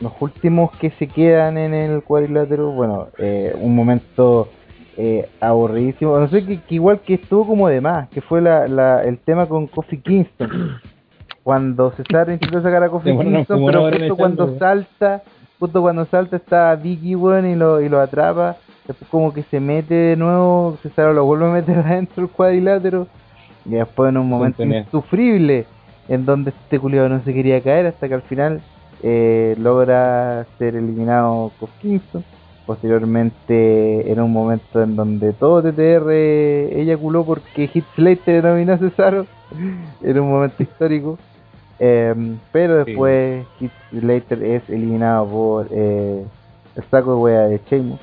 los últimos que se quedan en el cuadrilátero, bueno, eh, un momento eh, aburridísimo, no sé, que, que igual que estuvo como de más, que fue la, la, el tema con Kofi Kingston. Cuando Cesaro intentó sacar a Kofi bueno, Kingston, pero justo en cuando salta, justo cuando salta está Vicky weón y lo, y lo atrapa, después como que se mete de nuevo, Cesaro lo vuelve a meter adentro del cuadrilátero, y después en un momento insufrible, en donde este culiado no se quería caer hasta que al final eh, logra ser eliminado con Kingston. Posteriormente, en un momento en donde todo TTR eyaculó porque Hit Slater denominó a Cesaro, era un momento histórico. Em, pero después Heath Slater es eliminado por eh, el saco de wea de Sheamus.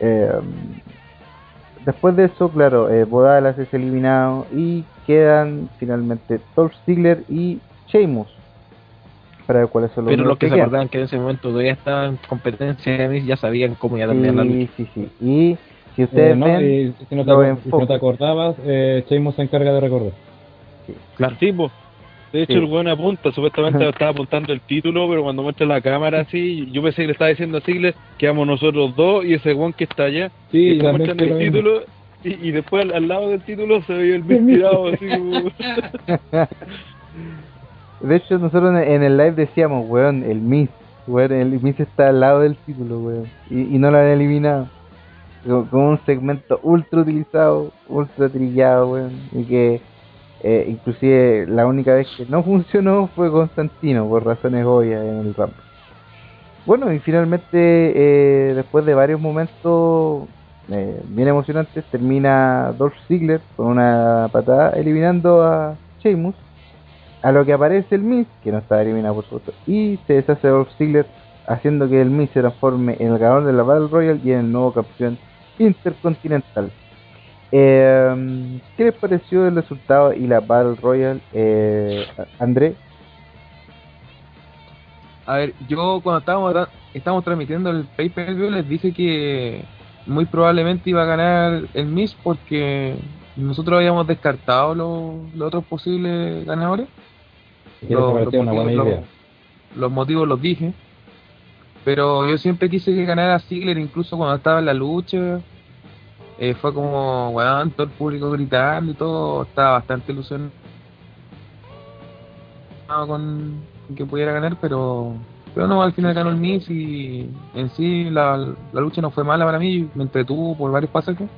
Em, después de eso, claro, eh, Bodalas es eliminado y quedan finalmente Dolph Ziggler y Sheamus. Para ver cuáles son los Pero los que se quedan. acordaban que en ese momento todavía estaban en competencia de Miz ya sabían cómo iba a terminar la lucha. Sí, sí, sí. Y si ustedes Eh, no, ven, y si no te, lo acor- si no te acordabas, eh, Sheamus se encarga de recordar. Claro. Sí. De hecho, Sí. el weón apunta, supuestamente estaba apuntando el título, pero cuando muestra la cámara así, yo pensé que le estaba diciendo a Ziggler que vamos nosotros dos y ese weón que está allá. Sí, y muestran el mismo. título y, y después al, al lado del título se veía el Miz tirado así como... De hecho, nosotros en- en el live decíamos, weón, el Miss, weón, el Miss está al lado del título, weón, y, y no lo han eliminado. Con, con un segmento ultra utilizado, ultra trillado, weón, y que eh, inclusive la única vez que no funcionó fue Constantino, por razones obvias en el Rumble. Bueno, y finalmente, eh, después de varios momentos eh, bien emocionantes, termina Dolph Ziggler con una patada eliminando a Sheamus. A lo que aparece el Miz, que no estaba eliminado por supuesto, y se deshace Dolph Ziggler, haciendo que el Miz se transforme en el ganador de la Battle Royale y en el nuevo campeón intercontinental. Eh, ¿Qué les pareció el resultado y la Battle Royale, eh, André? A ver, yo cuando estábamos, tra- estábamos transmitiendo el pay-per-view les dije que muy probablemente iba a ganar el Miss porque nosotros habíamos descartado los, los otros posibles ganadores. Buena idea. los motivos los dije. Pero yo siempre quise que ganara Ziggler, incluso cuando estaba en la lucha. Eh, fue como, weón, todo el público gritando y todo. Estaba bastante ilusionado con que pudiera ganar, pero pero no, al final ganó el Miz y en sí la, la lucha no fue mala para mí, me entretuvo por varios pasajes.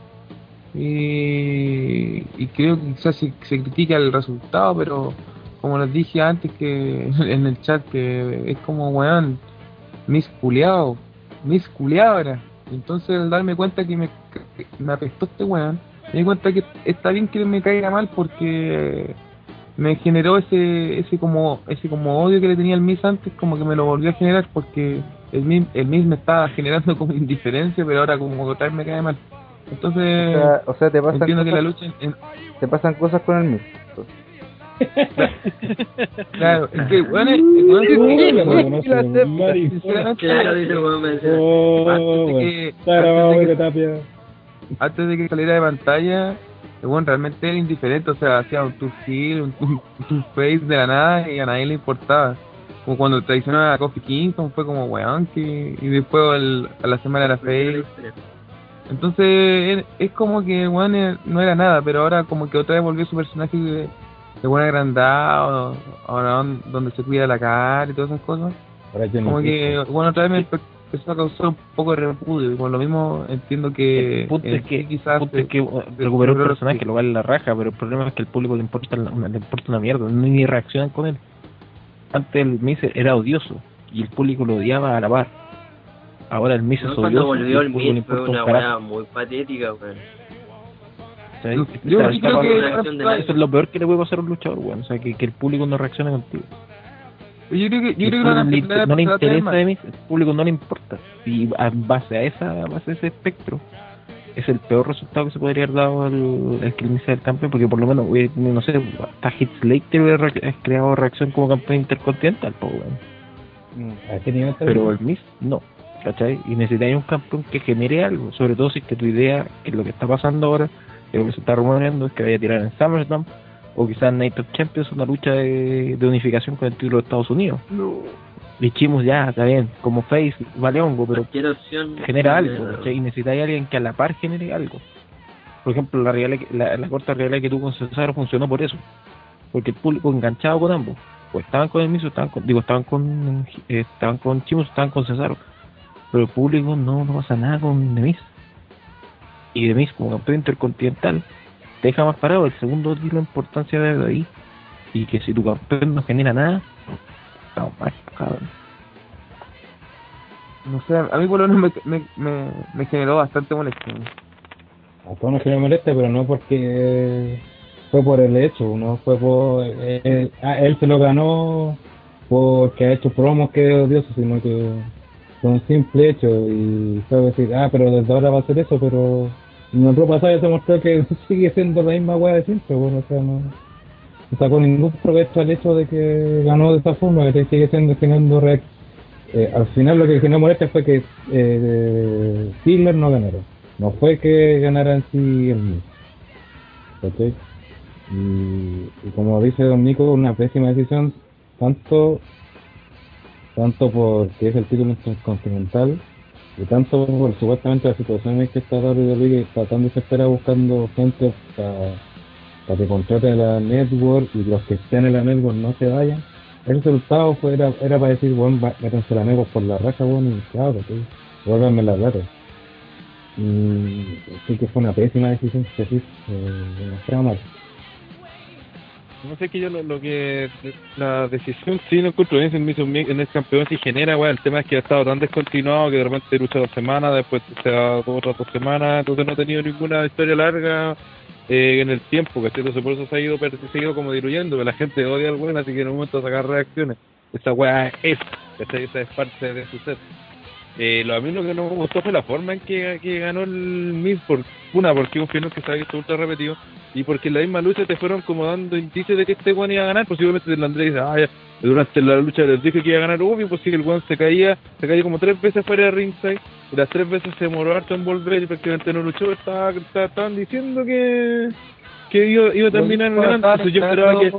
Y, y creo que quizás se, se critica el resultado, pero como les dije antes que en el chat que es como weón, mis culiao, mis culiao era. Entonces al darme cuenta que me, me apestó este weón, me di cuenta que está bien que me caiga mal porque me generó ese ese como ese como odio que le tenía al Miss antes, como que me lo volvió a generar porque el Miss, el Miss me estaba generando como indiferencia, pero ahora como que otra vez me cae mal. Entonces O sea, o sea, te pasan, entiendo que la cosas, lucha en- te pasan cosas con el Miz. claro, es que bueno, es- Oh. Oh, que- antes de que- saliera de pantalla, el bueno, realmente era indiferente, o sea, hacía un tour heel, un, un, un face de la nada y a nadie le importaba. Como cuando traicionó a Kofi Kingston, fue como weón, que, y después el- a la semana era face. Entonces es, como que weón eh, no era nada, pero ahora como que otra vez volvió su personaje de, de buen agrandado, ahora don- donde se cuida la cara y todas esas cosas. Ahora Como que, bueno, otra vez me empezó a causar un poco de repudio. Y por lo mismo entiendo que. El punto es que, sí quizás. el punto es que se- recuperó el se- personaje, lo vale la raja, pero el problema es que al público le importa, la- le importa una mierda, no ni reaccionan con él. Antes el Miz era odioso y el público lo odiaba a la par. Ahora el Miz es No, cuando odioso volvió el le Miz fue una weá muy patética, weón. que- eso es lo peor que le puede pasar a un luchador, weón. O sea, que, que el público no reaccione contigo. Yo creo que, yo que a le- a- no le a interesa de mí, el público no le importa. Y a base a esa, a base a ese espectro, es el peor resultado que se podría haber dado al, al que inicia el campeón, porque por lo menos, güey, no sé, hasta Hit Slater hubiera re- creado reacción como campeón intercontinental. ¿A qué nivel está pero el Miz no, ¿cachai? Y necesitáis un campeón que genere algo, sobre todo si es que tu idea, que es lo que está pasando ahora, que lo que se está rumoreando es que vaya a tirar en SummerSlam, o quizás Night of Champions, una lucha de, de unificación con el título de Estados Unidos. Dijimos ya, está bien, como face, vale hongo, pero opción. genera algo. Y necesitáis a alguien que a la par genere algo. Por ejemplo, la, realidad la, la corta realidad que tú con Cesaro funcionó por eso. Porque el público enganchado con ambos. O estaban con el mismo, estaban con, digo, estaban con, eh, estaban con Chimus, estaban con Cesaro. Pero el público no, no pasa nada con Demis. Y Demis como campeón intercontinental te deja más parado. El segundo tiene importancia de ahí. Y que si tu campeón no genera nada, estamos mal, cabrón. No sé, a mí por lo menos me, me, me, me generó bastante molestia. A todos nos genera molestia, pero no porque fue por el hecho, no fue por. ah, él se lo ganó porque ha hecho promos que es odioso, sino que fue un simple hecho. Y fue decir, ah, pero desde ahora va a ser eso, pero en el pasado ya se mostró que sigue siendo la misma weá de siempre, bueno, o sea, no. No sacó ningún provecho al hecho de que ganó de esa forma, que sigue siendo generando reac- eh, al final lo que generó molestia fue que eh, no ganara. No fue que ganara en sí el mismo. ¿Cachai? Y, y como dice Don Nico, una pésima decisión, tanto tanto porque es el título intercontinental y tanto por supuestamente la situación en que está WWE está tan desesperada buscando gente para que contrate la network y los que estén en la network no se vayan. El resultado fue, era, era para decir, bueno, métanse la network por la raja, bueno, y claro, sí, vuélvanme la plata. Y sí que fue una pésima decisión, que sí, eh, demasiado mal. No sé que yo lo, lo que la decisión sí no encuentro bien en, el- campeón si genera, weón. El tema es que ha estado tan descontinuado que de repente lucha dos semanas, después se da otras dos semanas, entonces no ha tenido ninguna historia larga eh, en el tiempo, ¿cachai? Entonces por eso se ha ido, se ha ido como diluyendo, que la gente odia al weón, así que en un momento sacar reacciones. Esa weá es. Esa es parte de su set. Eh, lo, a mí lo que no me gustó fue la forma en que, que ganó el Miz, por una, porque un final que se ha visto ultra repetido, y porque en la misma lucha te fueron como dando indicios de que este weón iba a ganar, posiblemente el Andrés dice, ah, ya, durante la lucha les dije que iba a ganar, obvio, pues sí, el weón se caía, se caía como tres veces fuera de ringside, y las tres veces se demoró harto en volver y prácticamente no luchó, estaba, estaba- estaban diciendo que, que iba, iba a terminar ganando, yo esperaba que,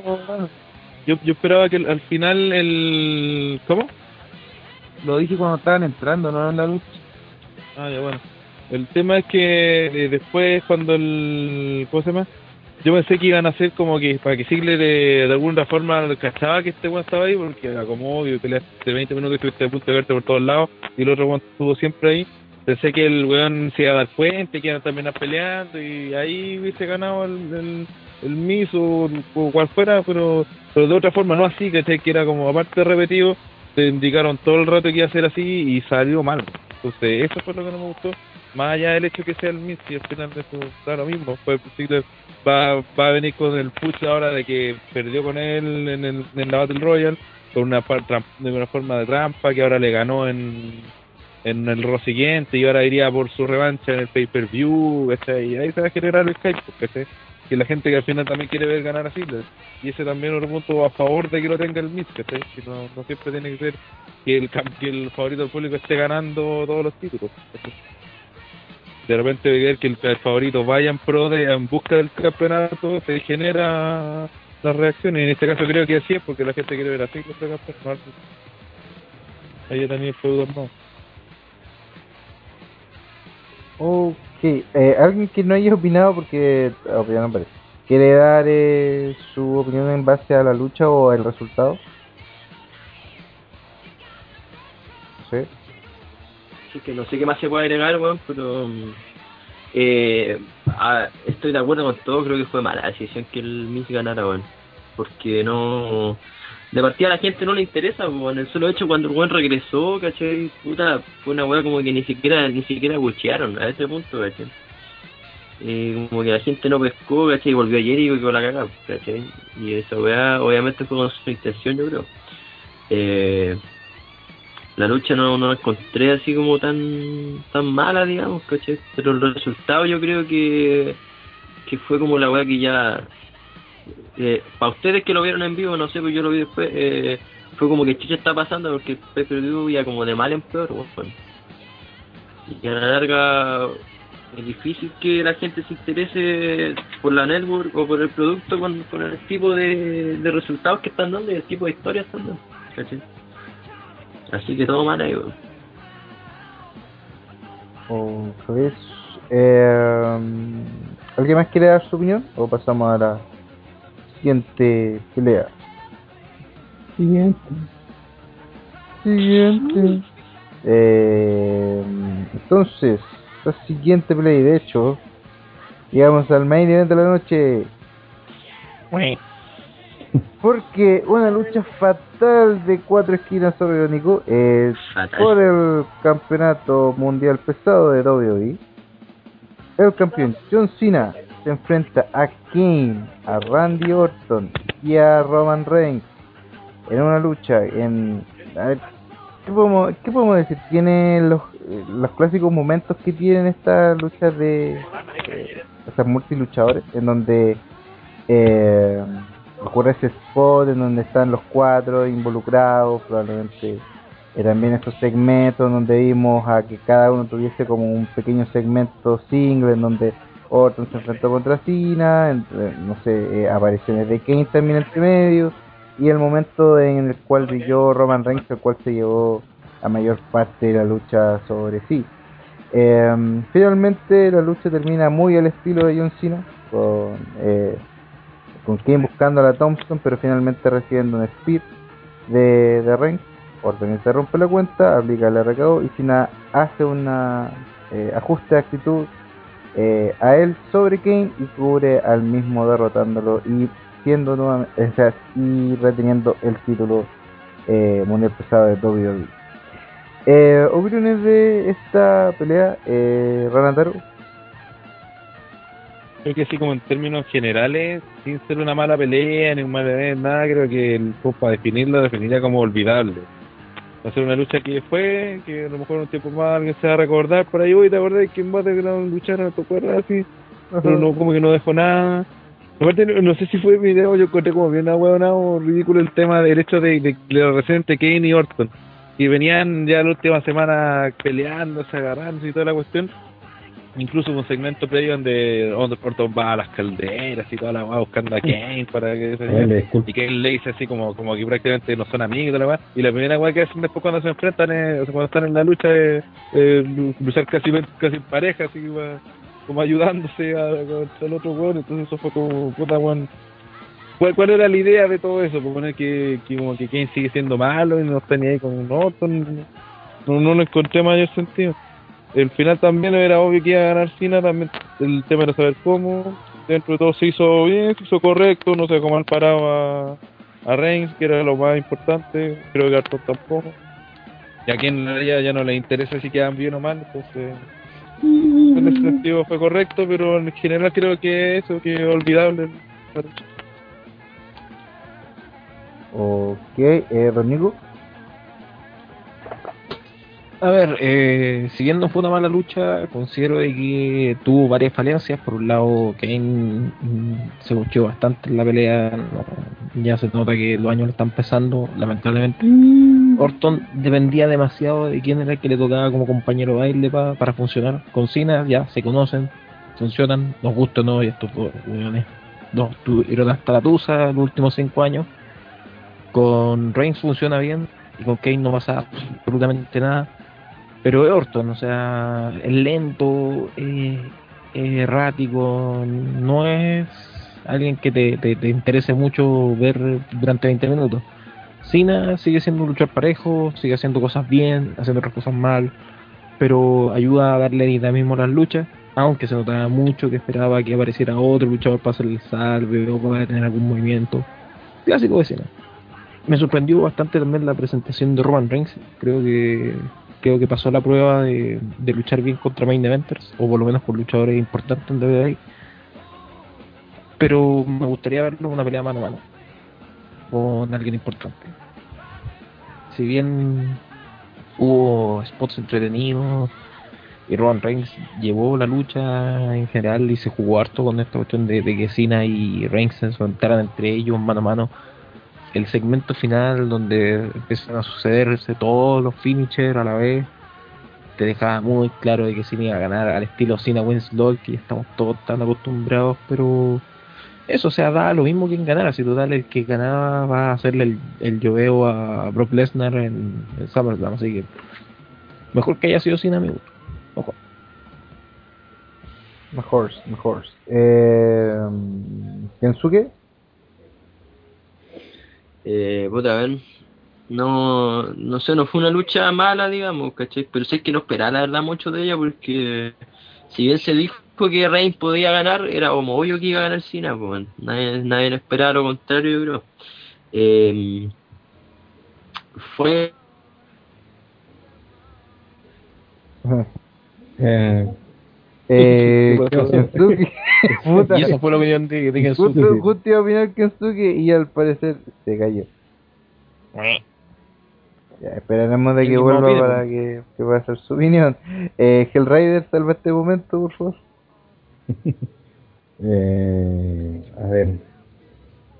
yo, yo esperaba que al final el, ¿cómo? Lo dije cuando estaban entrando, no en la lucha. Ah, ya bueno. El tema es que eh, después cuando el... ¿Cómo se llama? Yo pensé que iban a hacer como que para que Ziggler de, de alguna forma cachaba que este weón estaba ahí porque era como obvio, peleaste 20 minutos estuviste a punto de verte por todos lados y el otro weón estuvo siempre ahí. Pensé que el weón se iba a dar cuenta que iban a terminar peleando y ahí hubiese ganado el, el, el Miz o, cual fuera, pero, pero de otra forma, no así, ¿cachai? Que era como aparte repetido, te indicaron todo el rato que iba a ser así y salió mal. Entonces, eso fue lo que no me gustó. Más allá del hecho que sea el Miz y al final de eso lo mismo. Pues Ziggler va, va a venir con el push ahora de que perdió con él en, el, en la Battle Royale con una, de una forma de trampa que ahora le ganó en, el Raw siguiente y ahora iría por su revancha en el pay-per-view. Y ahí se va a generar el hype, ¿cachai? Que la gente que al final también quiere ver ganar a Ziggler. Y ese también es otro punto a favor de que lo tenga el Miz. Que no, siempre tiene que ser que el, que el favorito del público esté ganando todos los títulos. De repente ver que el, favorito vaya en pro de, en busca del campeonato, se genera las reacciones. Y en este caso creo que así es porque la gente quiere ver a Ziggler campeón. Ahí tenía el feudo no. Ok, eh, alguien que no haya opinado porque ah, no parece. ¿Quiere dar eh, su opinión en base a la lucha o el resultado? Sí. Así que no sé qué más se puede agregar, weón, pero mm, eh, ah, estoy de acuerdo con todo, creo que fue mala decisión que el Miss ganara, weón. Porque no... De partida a la gente no le interesa, weón. El solo hecho cuando el weón regresó, ¿cachai? Puta, fue una weá como que ni siquiera ni siquiera buchearon a ese punto, ¿cachai? Eh, como que la gente no pescó, ¿cachai? Y volvió ayer y quedó la cagada, ¿cachai? Y esa weá obviamente fue con su intención, yo creo. Eh, la lucha no, no la encontré así como tan tan mala, digamos, ¿cachai? Pero el resultado yo creo que, que fue como la weá que ya... Eh, para ustedes que lo vieron en vivo, no sé, pero yo lo vi después, eh, fue como que chicha está pasando porque el pay-per-view ya como de mal en peor, weón. Y a la larga es difícil que la gente se interese por la network o por el producto con, con el tipo de, resultados que están dando y el tipo de historias están dando. Así que todo mal ahí, weón. Ok, eh, ¿Alguien más quiere dar su opinión? ¿O pasamos a la siguiente pelea? Siguiente. Siguiente. Eh, entonces, la siguiente play, de hecho, llegamos al main event de la noche. Porque una lucha fatal de cuatro esquinas sobre Irónico es Fatal. por el campeonato mundial pesado de WWE. El campeón John Cena se enfrenta a Kane, a Randy Orton y a Roman Reigns en una lucha en a ver, ¿qué podemos, qué podemos decir? Tiene los, los clásicos momentos que tienen estas luchas de eh, estas multiluchadores en donde eh, ocurre ese spot en donde están los cuatro involucrados, probablemente eh, también estos segmentos donde vimos a que cada uno tuviese como un pequeño segmento single en donde Orton se enfrentó contra Cena, no sé, eh, apariciones de Kane también entre medio, y el momento en el cual brilló Roman Reigns, el cual se llevó la mayor parte de la lucha sobre sí. Eh, finalmente la lucha termina muy al estilo de John Cena, con, eh, con Kane buscando a la Thompson, pero finalmente recibiendo un spear de, de Reigns. Orton interrumpe la cuenta, aplica el RKO y Cena hace una eh, ajuste de actitud eh, a él sobre Kane y cubre al mismo derrotándolo y siendo nuevamente, o sea, y reteniendo el título eh, mundial pesado de WWE. Eh, opiniones de esta pelea, eh, Ranataro. Creo que sí, como en términos generales, sin ser una mala pelea ni un mal evento, nada, creo que el pues, para definirlo definiría como olvidable. Va a ser una lucha que fue, que a lo mejor un tiempo más alguien se va a recordar por ahí, hoy te acordás quién va a luchar a tu cuerda así, pero no, como que no dejó nada. Aparte, no, no sé si fue mi video, yo encontré como bien ahueonado, ridículo el tema del hecho de, de, de lo reciente Kane y Orton. Y venían ya la última semana peleándose, agarrándose y toda la cuestión. Incluso un segmento previo donde Orton va a las calderas y toda la weá buscando a Kane para que se y Kane le dice así como, como que prácticamente no son amigos y toda la weá. Y la primera weá que hacen después cuando se enfrentan es, o sea, cuando están en la lucha es eh, luchar casi casi en pareja, así como ayudándose a, contra el otro weón, entonces eso fue como puta weón. ¿Cuál, ¿Cuál era la idea de todo eso? Por poner que, que como que Kane sigue siendo malo y no está ni ahí con Orton. No, no lo encontré mayor sentido. El final también era obvio que iba a ganar Cena, también el tema era saber cómo. Dentro de todo se hizo bien, se hizo correcto, no sé cómo mal parado a, a Reigns, que era lo más importante, creo que a Orton tampoco. Y a quien en realidad ya no le interesa si quedan bien o mal, entonces en ese sentido fue correcto, pero en general creo que eso, que es olvidable. Ok, eh, Rodrigo. A ver, eh, si bien no fue una mala lucha, considero de que tuvo varias falencias. Por un lado, Kane mm, se luchó bastante en la pelea, no- ya se nota que los años le están pesando, lamentablemente. Orton dependía demasiado de quién era el que le tocaba como compañero de baile pa- para funcionar. Con Cena ya se conocen, funcionan, nos gusta o no, y estos dos weones, dos tuvieron hasta la tusa los últimos cinco años. Con Reigns funciona bien y con Kane no pasa absolutamente nada. Pero es Orton, o sea, es lento, es errático, no es alguien que te interese mucho ver durante 20 minutos. Cena sigue siendo un luchador parejo, sigue haciendo cosas bien, haciendo otras cosas mal, pero ayuda a darle dinamismo a las luchas, aunque se notaba mucho que esperaba que apareciera otro luchador para hacer el salve o para tener algún movimiento. Clásico de Cena. Me sorprendió bastante también la presentación de Roman Reigns, creo que creo que pasó la prueba de, luchar bien contra main eventers, o por lo menos con luchadores importantes en WWE. Pero me gustaría verlo en una pelea mano a mano con alguien importante. Si bien hubo spots entretenidos y Roman Reigns llevó la lucha en general y se jugó harto con esta cuestión de, de que Cena y Reigns se enfrentaran entre ellos mano a mano. El segmento final donde empiezan a sucederse todos los finishers a la vez te dejaba muy claro de que Cena iba a ganar al estilo Cena Winslow que ya estamos todos tan acostumbrados pero eso, o sea, da lo mismo quien ganara. Si total, el que ganaba va a hacerle el, el lloveo a Brock Lesnar en, en SummerSlam. Así que mejor que haya sido sin amigos. Ojo. Mejor, mejor. Eh, Kensuke. Eh, puta, a ver. No, no sé, no fue una lucha mala, digamos, ¿cachai? Pero sé que no esperaba la verdad mucho de ella porque si bien se dijo que Reigns podía ganar, era como obvio que iba a ganar Cena, pues nadie, nadie lo esperaba lo contrario, yo creo. Eh, fue Eh. Kensuke. Puta. Y esa fue la opinión de, de Kensuke. justo iba a opinar Kensuke y al parecer se cayó. Ya, esperaremos de que vuelva opina, para que, que pueda hacer su opinión. Eh, Hellraider, salva este momento, por favor. eh, a ver,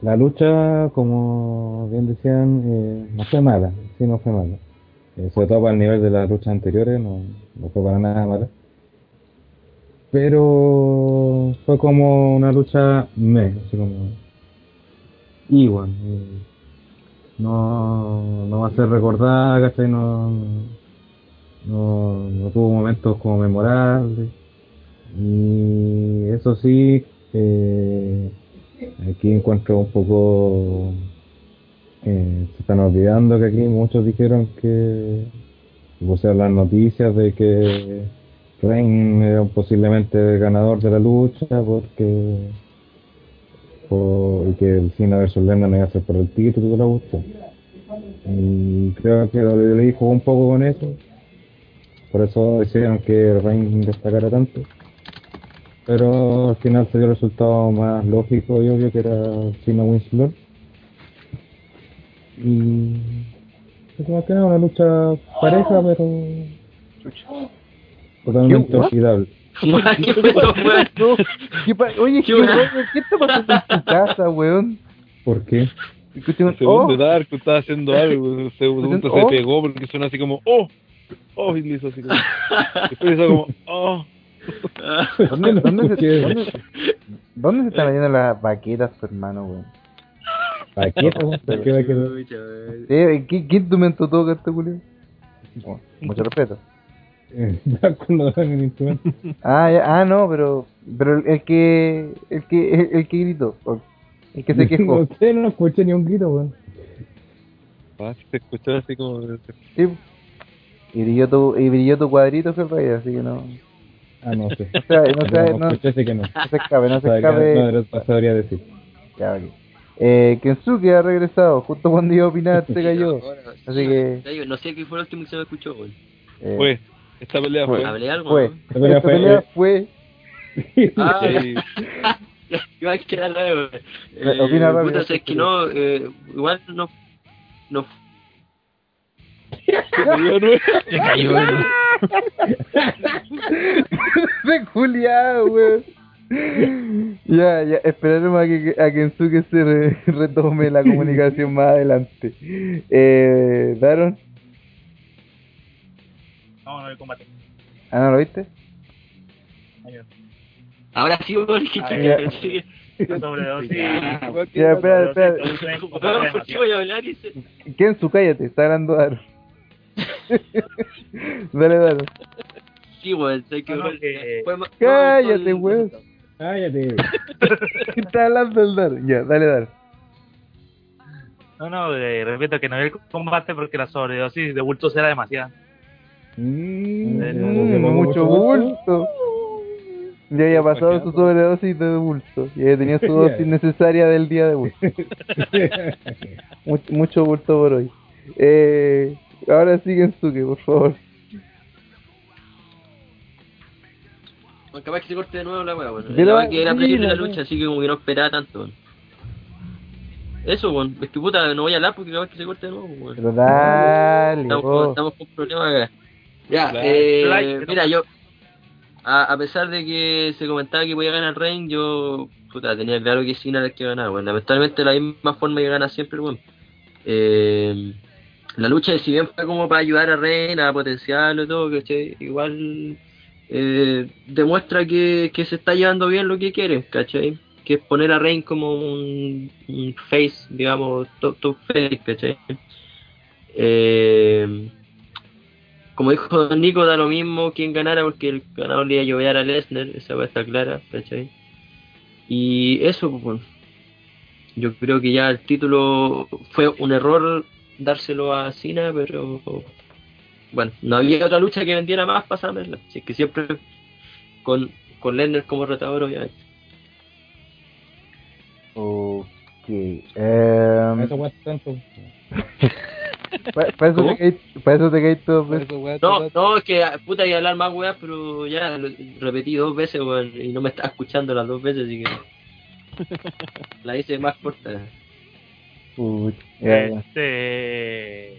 la lucha, como bien decían, eh, no fue mala, sí no fue mala. Eh, sobre todo para el nivel de las luchas anteriores, no, no fue para nada mala. Pero fue como una lucha me, así como igual. No, no va a ser recordada, ¿cachai? No, no, no tuvo momentos como memorables. Y eso sí, eh, aquí encuentro un poco... eh, se están olvidando que aquí muchos dijeron que pusieron las noticias de que Reign era posiblemente el ganador de la lucha porque por, y que el Cena vs Lennon iba a ser por el título de la lucha. Y creo que le jugó un poco con eso. Por eso decidieron que Reign destacara tanto. Pero al final se dio el resultado más lógico y obvio que era Cena Winslow. Y es más que nada una lucha pareja, pero totalmente ¿Qué, olvidable. ¿Qué weón? No, ¿qué pa- Oye, ¿Qué ¿qué? ¿qué está pasando en tu casa, weón? ¿Por qué? El segundo oh, Dark estaba haciendo algo, segundo Oh. se pegó porque suena así como, oh, oh, y le hizo así como, después hizo como, oh. ¿dónde, dónde, se, ¿Qué? dónde, dónde se están metiendo las vaquetas, tu hermano, weón? No- Eh, ¿qué, ¿Qué instrumento toca este culio? Oh, mucho respeto. Dark no dan el instrumento. Ah, ya, ah, no, pero pero el, el que el que el, el que gritó, el que se quejó. No sé, no escuché ni un grito, weón. Ah, se escuchó así como, Sí. Y brilló tu y brilló tu cuadrito, fue rey, así que no Ah, no sé. o sea, no, sé, no, escuché, así que no. no se escape, no se escape. No, no sabría decir. Ya, ok. Eh, Kensuke ha regresado, justo cuando iba a opinar se cayó. Así que- No sé qué fue lo último que se me escuchó, weón. Eh, fue, esta pelea fue. ¿Hablé algo? fue. no? La pelea Esta fue- pelea fue Ah, Sí. igual que la nueva. Eh, opina rápido, Puta, sé que no, eh, igual no. No. Se cayó. de culiado, weón. Ya, ya, esperaremos a que a Kensuke se re- retome la comunicación más adelante. Eh, Daron, No, combate. ¿ah, no lo viste? Ahora sí, weón, que Ah. Sobredosis. Ya, espera, espera. ¿Por qué voy a hablar y se... Kensu, cállate, está hablando Daron. Dale, Daron. Sí, weón, sé que... No, no, weón, que- fue ma- Cállate, weón. Cállate. ¿Qué está hablando el Daron? Ya, dale, Daron. No, no, eh, repito que no vi el combate porque la sobredosis de bultos era demasiada. Mm, Mm, mucho bulto. Ya había pasado su sobredosis de bulto. Ya había tenido su dosis necesaria del día de bulto. Mucho, mucho bulto por hoy. Eh, ahora sí, Kensuke, por favor. Bueno, capaz que se corte de nuevo la weá, La weá que era sí, previsible la lucha, así que como que no esperaba tanto. Eso, weón. Es que puta, no voy a hablar porque capaz que se corte de nuevo, weón. Pero dale, Estamos, con, estamos con problemas acá. Ya, eh, mira, yo, a, a pesar de que se comentaba que podía ganar Reign, yo, puta, tenía claro que Cena era el que ganaba, weón. Lamentablemente la misma forma que gana siempre, weón. Eh, la lucha, si bien fue como para ayudar a Reign, a potenciarlo y todo, ¿cachai? Igual eh, demuestra que, que se está llevando bien lo que quiere, ¿cachai? Que es poner a Reign como un, un face, digamos, top, top face, ¿cachai? Eh, como dijo Don Nico, da lo mismo quien ganara porque el ganador le iba a llover a Lesnar, esa va está clara, ¿cachai? Y eso, pues, bueno. yo creo que ya el título fue un error dárselo a Cena, pero bueno, no había otra lucha que vendiera más para SummerSlam, así que siempre con, con Lesnar como retador, obviamente. Ok. Eh, Eso fue tanto. para, eso te caí- veces. No, no, es que puta iba a hablar más weas, pero ya lo repetí dos veces, weón, y no me estaba escuchando las dos veces, así que la hice más corta. Ya. Este.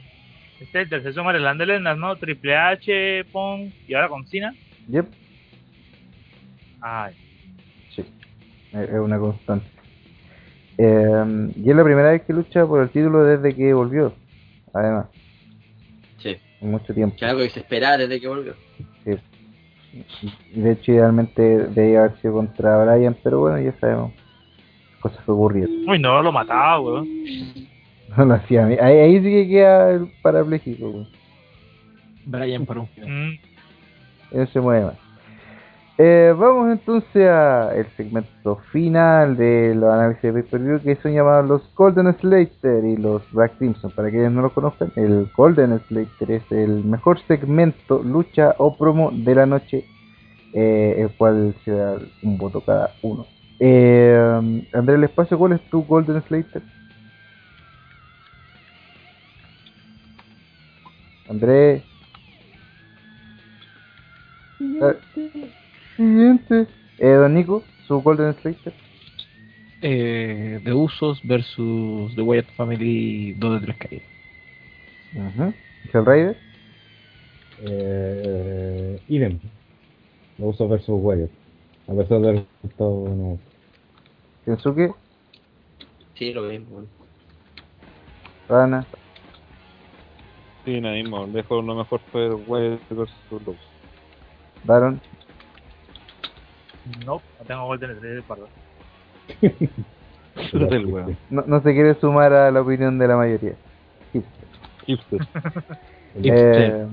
Este es el tercer de Lesnar, ¿no? Triple H, Pong y ahora con Cena. Yep, Ay, sí. Es es una constante. Eh, y es la primera vez que lucha por el título desde que volvió. Además, Sí, en mucho tiempo. que algo que se esperaba desde que volvió. Sí. Y de hecho, idealmente debía haber sido contra Brian, pero bueno, ya sabemos. Cosas que ocurrieron. Uy, no, lo mataba, weón. No lo hacía a mí. Ahí, ahí sí que queda el parapléjico, weón. Brian para un Mm, Él se mueve más. Eh, vamos entonces a el segmento final de los análisis de pay-per-view que son llamados los Golden Slater y los Black Crimson. Para quienes no lo conozcan, el Golden Slater es el mejor segmento, lucha o promo de la noche, eh, el cual se da un voto cada uno. Eh, Andrés, el espacio, ¿cuál es tu Golden Slater? Andrés. Siguiente. Eh, don Nico, su Golden Slater. eh, The Usos versus The Wyatt Family 2 de 3 caídas. Ajá. Hell Raider. Eh, idem. Lo uso versus Wyatt. A pesar del resultado no. Kensuke. Sí, lo mismo. Rana. Sí, nada mismo. Lejos lo mejor fue Wild versus Lowe's. Baron. No, no tengo Golden Slater, perdón. Puta el weón. No, no se quiere sumar a la opinión de la mayoría. Hipster. Eh,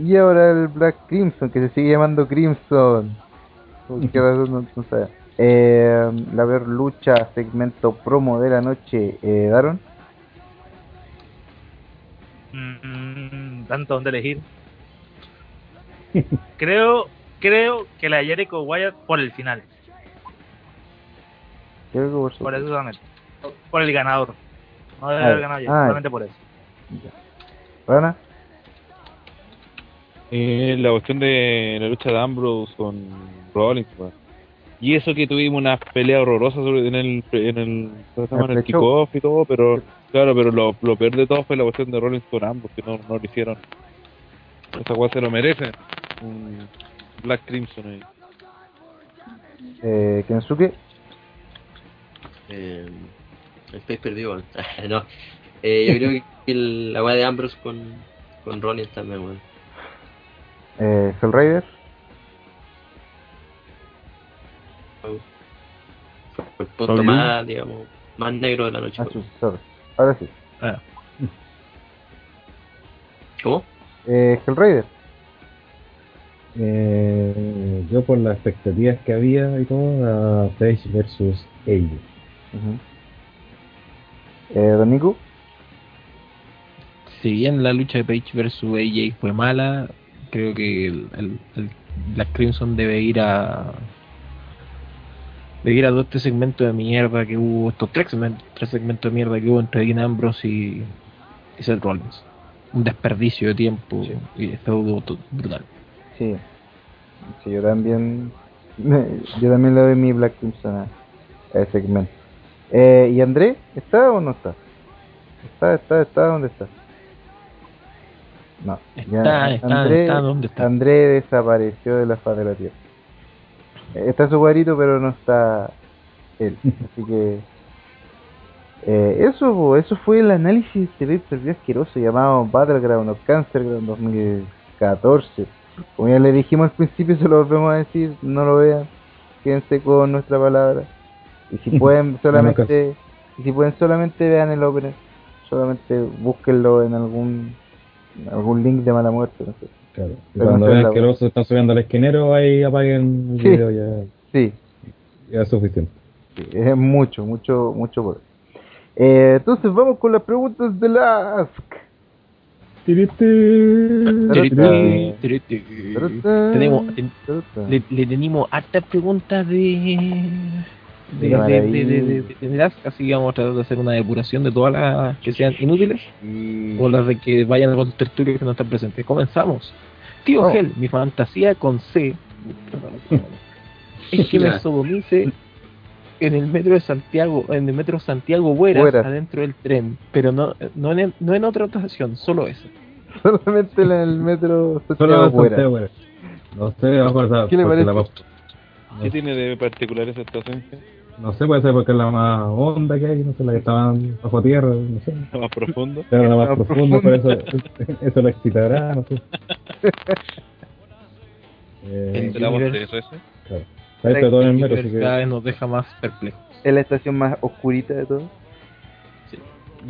y ahora el Black Crimson, que se sigue llamando Crimson. ¿Por qué razón? No, no sé. Eh, la ver lucha, segmento promo de la noche. Eh, Daron. Mm, tanto donde elegir. creo, creo que la de Jericho Wyatt por el final. Creo que por eso solamente. Por el ganador. No debe haber ganado Jericho, ah. solamente por eso. Rana. Eh, la cuestión de la lucha de Ambrose con Rollins. Y eso que tuvimos una pelea horrorosa sobre, en el en el, el pre-show. kickoff y todo, pero claro, pero lo, lo peor de todo fue la cuestión de Rollins con Ambrose, que no, no lo hicieron. Esa weá se lo merece. Black Crimson ahí. Eh, Kensuke. Eh, el pay per view, weón. no. Eh, yo creo que el- la weá de Ambrose con, con Rollins también, weón. Eh, Hell Raider. El punto más, digamos, más negro de la noche. Ah, sí. Ahora sí. Ah, ¿Cómo? Eh, Hell Raider. Eh, yo por las expectativas que había y todo, a Page versus ellos. Ujú. Eh, Don Nico. si bien la lucha de Page versus AJ fue mala, creo que el, el- el Black Crimson debe ir a debe ir a todo este segmento de mierda que hubo, estos tres segmentos, tres segmentos de mierda que hubo entre Dean Ambrose y, y Seth Rollins. Un desperdicio de tiempo y de feudo. Sí. Sí, yo también. Yo también le doy mi Black Crimson a, a ese segmento. Eh, ¿Y André? ¿Está o no está? ¿Está, está, está? ¿Dónde está? No. Está, está, está, ¿dónde está? André desapareció de la faz de la tierra. Eh, Está su cuadrito, pero no está él. Así que. Eh, eso, eso fue el análisis de pay per view asqueroso llamado Battleground o Cancerground 2014. Como ya le dijimos al principio, se lo volvemos a decir, no lo vean, quédense con nuestra palabra. Y si pueden solamente, y si pueden solamente vean el opener, solamente búsquenlo en algún en algún link de mala muerte, no sé. Claro. Cuando vean la- que los están subiendo al esquinero, ahí apaguen el Sí. video, ya, Sí, ya es suficiente. sí, es mucho, mucho, mucho por eh, Entonces vamos con las preguntas de la Ask. Tiriti, tiriti. Tenemos, ten- le, le tenemos hartas preguntas de de, De de, de, de, de- de- de Ask, así que vamos a tratar de hacer una depuración de todas las que sean inútiles o las de que vayan a los tertulios que no están presentes. Comenzamos. Tío Oh. Gel, mi fantasía con C es que me sodomice en el metro de Santiago, en el metro Santiago Bueras, Bueras. adentro del tren, pero no, no, en, no en otra estación, solo eso. Solamente en el metro Santiago güey. No sé, vamos a pasar. ¿Qué le parece? la- ¿Qué tiene de particular esa estación? no sé, puede ser porque es la más honda que hay, no sé, la que estaban bajo tierra, no sé. ¿La más profundo? Pero la más Más profunda, por eso, eso la excitará, no sé. Eh, El ¿De la voz de Universe. RS? claro. Ahí está todo en el metro, así Universe cada que vez nos deja más perplejos. Es la estación más oscurita de todo.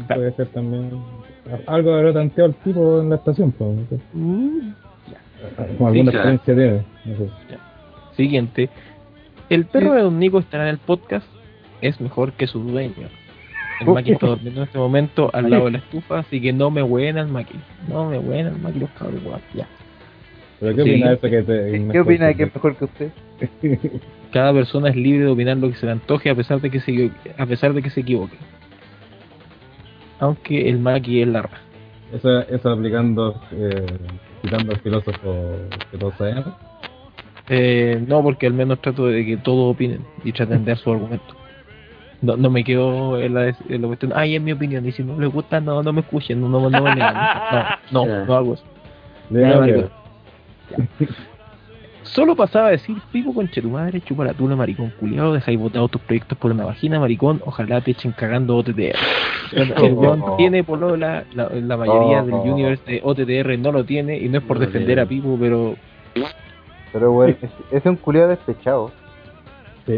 puede ser también. Algo habrá tanteado el tipo en la estación, pues. Mm, Como alguna claro. experiencia tiene. No sé. Siguiente. El perro de Don Nico estará en el podcast. Es mejor que su dueño. El Maki está durmiendo en este momento al lado de la estufa, así que no me hueen al Maki. No me hueen al Maki los cabros ya. ¿Pero qué Sí. opina de eso que te. ¿Qué opina de que es mejor que usted? Cada persona es libre de opinar lo que se le antoje a pesar de que se, a pesar de que se equivoque. Aunque el Maki es la raja. Eso, eso aplicando, eh, citando al filósofo que todos sabemos. Eh, no, porque al menos trato de que todos opinen y traten de dar su argumento. No, no me quedo en la, en la cuestión, ay, es mi opinión, y si no les gusta, no, no me escuchen, no, no, no me lean. No, no, no hago eso. Le Ya, digo maricón. Solo pasaba a decir, pico conche tu madre, chupa la tula, maricón culiado, dejáis botados tus proyectos por una vagina, maricón, ojalá te echen cagando OTTR. El weón tiene polola, la, la mayoría del universe de OTTR no lo tiene, y no es por No lo defender a Pipo, pero Pero bueno, es, es un culiado despechado.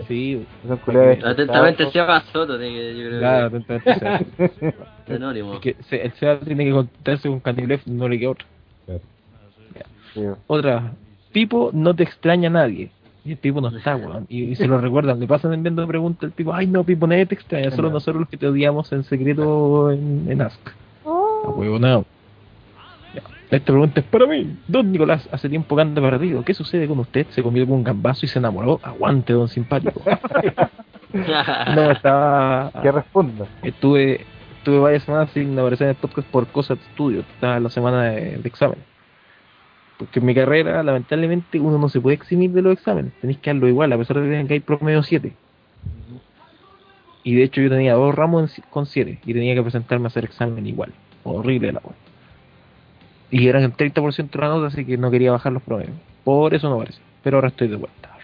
sí, Es un culiado despechado. Atentamente Seba Soto, tiene que- yo creo claro, atentamente, que anónimo. es que se- el SEA tiene que contarse con Canilef, no le queda otra. Sí. Otra, Pipo no te extraña a nadie. Y el Pipo no está, weón. Y, y se lo recuerdan, le pasan enviando preguntas al Pipo, ay no, Pipo, nadie te extraña, solo nosotros los que te odiamos en secreto en, en Ask. A huevo, no. Esta pregunta es para mí. Don Nicolás, hace tiempo que anda perdido. ¿Qué sucede con usted? ¿Se comió con un gambazo y se enamoró? Aguante, don simpático. no, estaba... Que responda. Estuve, estuve varias semanas sin aparecer en el podcast por cosas de estudio. Estaba en la semana de, de examen. Porque en mi carrera, lamentablemente, uno no se puede eximir de los exámenes. Tenéis que darlo igual, a pesar de que hay promedio 7. Y de hecho yo tenía dos ramos con 7 y tenía que presentarme a hacer examen igual. Horrible la wea. Y eran el 30% de la nota, así que no quería bajar los promedios. Por eso no aparece. Pero ahora estoy de vuelta.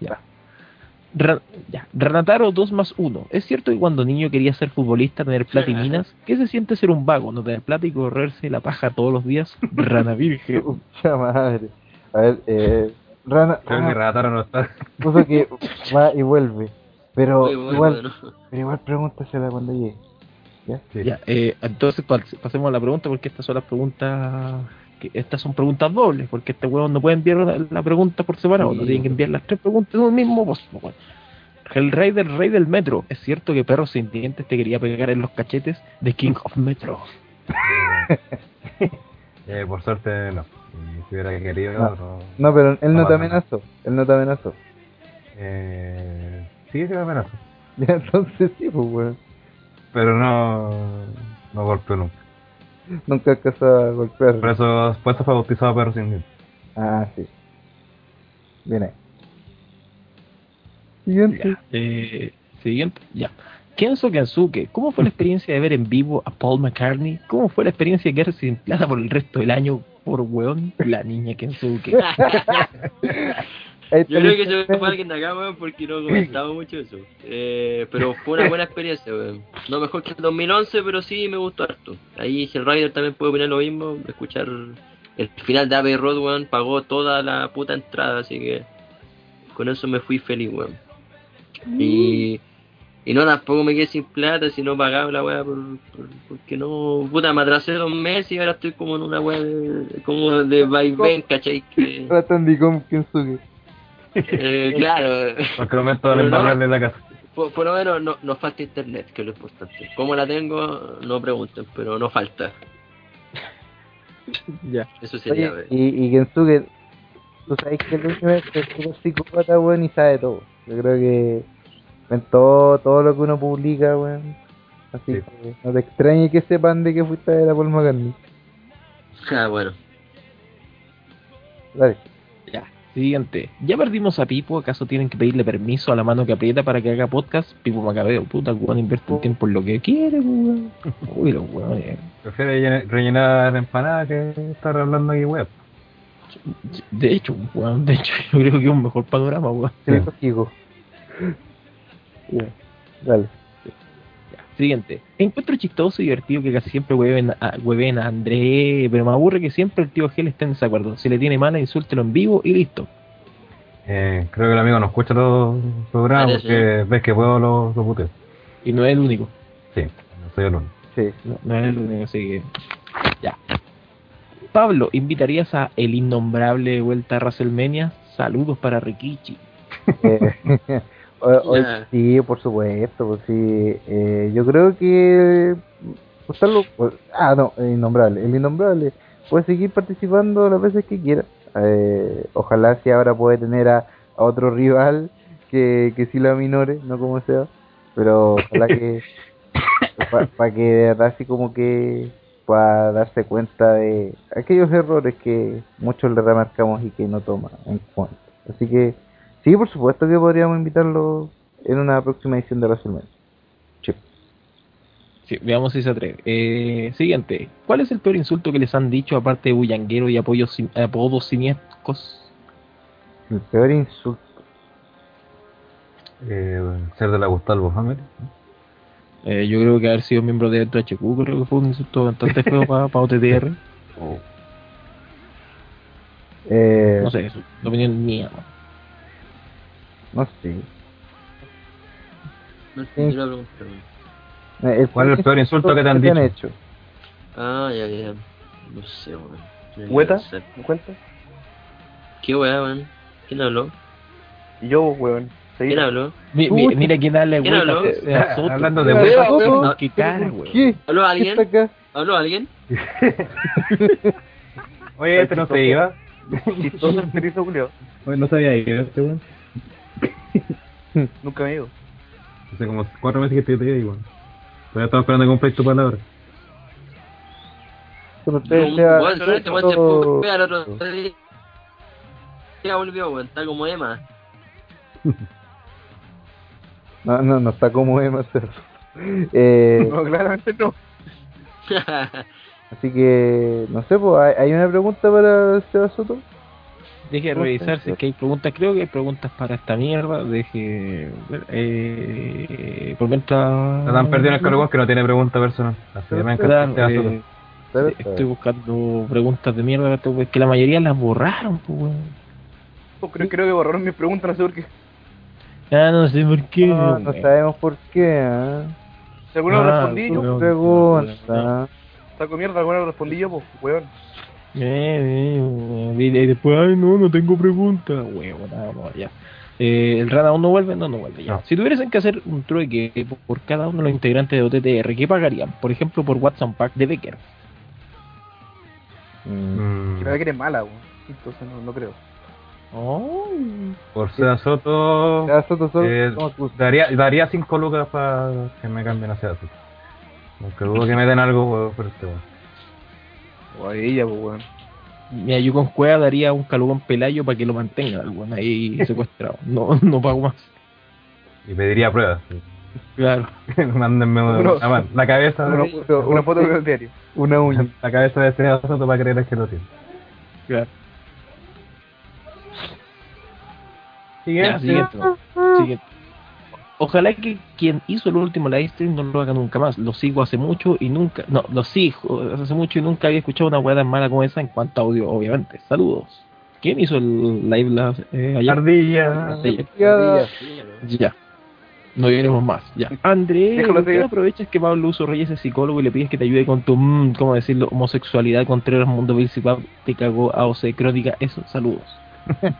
Ya. Ra- ya. Ranataro 2 más 1. ¿Es cierto que cuando niño quería ser futbolista, tener plata y minas? ¿Qué se siente ser un vago, no tener plata y correrse la paja todos los días? Rana virgen. Pucha madre. A ver, eh. Rana, Creo que Rataro no está. puso que va y vuelve. Pero bueno, igual, bueno. pero igual pregúntasela cuando llegue. ¿Ya? Sí. Ya, eh, entonces pas- pasemos a la pregunta porque estas son las preguntas estas son preguntas dobles porque este huevo no puede enviar la, la pregunta por separado, no tienen que enviar las tres preguntas en un mismo post. po, weón. El rey del rey del metro, ¿es cierto que perro sin dientes te quería pegar en los cachetes de King of Metro? Eh, por suerte no. Si hubiera querido, No. no. No, pero él no No te amenazó. Él no te amenazó. Eh, sí, sí me amenazó. Ya, entonces sí, pues bueno. Pero no, no golpeó nunca. Nunca alcanzó a golpear. Por eso, eso fue bautizado perro sin. Ah, sí. Bien ahí. Siguiente. Ya, eh, siguiente, ya. Kenzo Kensuke, ¿cómo fue la experiencia de ver en vivo a Paul McCartney? ¿Cómo fue la experiencia de quedarse sin plata por el resto del año por weón? La niña Kensuke. Yo creo que se internet. fue alguien de acá, weón, porque no comentaba mucho eso. Eh, pero fue una buena experiencia, weón. No mejor que el 2011, pero sí me gustó harto. Ahí Hellrider también puede opinar lo mismo. Escuchar el final de Abbey Road, weón, pagó toda la puta entrada, así que con eso me fui feliz, weón. Y, y no, tampoco me quedé sin plata, si no pagaba la weá, por, por- porque no, puta, me atrasé dos meses y ahora estoy como en una weá de, como de vaivén, ¿cachai? Que, Kensuke. Eh, claro. Porque de Pero no. embarrarle la casa. Por, por lo menos no, no falta internet, que es lo importante. ¿Cómo la tengo? No pregunten, pero no falta. ya. Eso sería. Oye, ver. y, y Kensuke, tú sabes que el único es súper psicópata, weón, y sabe todo. Yo creo que en todo, todo lo que uno publica, weón. Así Sí. que no te extrañe que sepan de que fuiste a ver a Paul McCartney. Ah, bueno. Dale. Siguiente. ¿Ya perdimos a Pipo? ¿Acaso tienen que pedirle permiso a la mano que aprieta para que haga podcast? Pipo Macabeo, puta, weón invierte el tiempo en lo que quiere, weón. Uy, los weones. Prefiere rellenar- empanadas que estar hablando aquí web. De hecho, weón, de hecho, yo creo que es un mejor panorama, weón. Sí. Ya, Dale. Siguiente. Encuentro chistoso y divertido que casi siempre hueven a, hueven a André, pero me aburre que siempre el tío Gel esté en desacuerdo. Si le tiene mala, insúltelo en vivo y listo. Eh, creo que el amigo no escucha los programas Parece. porque ves que puedo los, puteo. Y no es el único. Sí, no soy el único. Sí. No, no es el único, así que. Ya. Pablo, ¿invitarías a el innombrable de vuelta a WrestleMania? Saludos para Rikichi. Eh, o- o- Ya. sí, por supuesto, pues sí. Eh, yo creo que usarlo, pues, ah, no, el innombrable, el innombrable puede seguir participando las veces que quiera. Eh, ojalá si ahora puede tener a, a otro rival que, que sí lo aminore, no como sea, pero ojalá que para que de verdad así como que pueda darse cuenta de aquellos errores que muchos le remarcamos y que no toma en cuenta. Así que sí, por supuesto que podríamos invitarlo en una próxima edición de WrestleMania. Sí, veamos si se atreve. Eh, siguiente. ¿Cuál es el peor insulto que les han dicho aparte de bullanguero y apoyos, sin- apodos siniestros? El peor insulto. Eh, ser de la Gustavo Family. Eh, yo creo que haber sido miembro de HQ creo que fue un insulto bastante feo para OTTR. Eh, No sé, eso, la opinión mía. No sé. No entendí la pregunta, weón. Eh, el ¿Cuál es el peor insulto que te han dicho? hecho? Ah, ya, ya. No sé, weón. Que ¿Hueta? ¿Me cuenta? ¿Qué weá, weón? ¿Quién habló? Yo, weón. ¿Quién habló? Mi- mi- mira quién darle ¿Quién vuelta. habló? Hablando de hueá, Soto, no, qué cara. ¿Qué? ¿Habló ¿Qué alguien? ¿Habló alguien? Oye, este no se iba. Chistoso culiao. Oye, no sabía ir este weón. Nunca me he ido. Hace como cuatro meses que igual. Todavía estaba esperando que compres tu palabra. Pero No, se fue al otro día. Ya volvió, weón. Está como Emma. No, no, no está como Emma Cerro. Eh, No, claramente no. así que, no sé, pues, ¿hay, hay una pregunta para Seba Soto? Deje de revisar si es que hay preguntas. Creo que hay preguntas para esta mierda. Deje. Eh, por mientras. Están perdiendo el cargo que no tiene pregunta personal. Así que me Claro, encanta. eh, estoy buscando preguntas de mierda. pues, que la mayoría las borraron, pues, weón. Oh, Creo, creo que borraron mis preguntas, no sé por qué. Ah, no sé por qué. No, sabemos por qué, alguna Ah, respondí yo. Pregunta. saco mierda, alguna respondí yo, pues, weón. Eh, eh, y y después, ay, no, no tengo preguntas. Huevo, nada, no, ya. Eh, ¿El Rana aún no vuelve? No, no vuelve ya. No. Si tuviesen que hacer un trueque por- cada uno de los integrantes de OTTR, ¿qué pagarían? Por ejemplo, por WhatsApp Pack de Becker. Mm. Mm, Creo que eres mala. Entonces no, no creo. Oh. por Seda Soto, Soto solo eh, daría, daría 5 lucas para que me cambien a Seda Soto. Aunque dudo que me den algo por- este. O a ella, pues, weón. Mira, yo con Cueva daría un calugón pelayo para que lo mantenga, el weón ahí secuestrado. No, no pago más. Y pediría pruebas. Claro. Mándenme una, Uno- una- la cabeza Una, de, foto- una foto del diario. una uña. la cabeza de Seda Soto para creer que lo tiene. Claro. Ya, Siguiente. Siguiente. Ojalá que quien hizo el último live stream no lo haga nunca más. Lo sigo hace mucho y nunca. No, lo sigo hace mucho y nunca había escuchado una hueá tan mala como esa en cuanto a audio, obviamente. Saludos. ¿Quién hizo el live la- eh, ayer? Ardilla. Ya. Ya. No iremos más. Ya. André, ¿por qué aprovechas que Pablo Uso Reyes es psicólogo y le pides que te ayude con tu, mm, ¿cómo decirlo? Homosexualidad, Contreras, Mundo Pab te cagó AOC, Crónica, eso, saludos.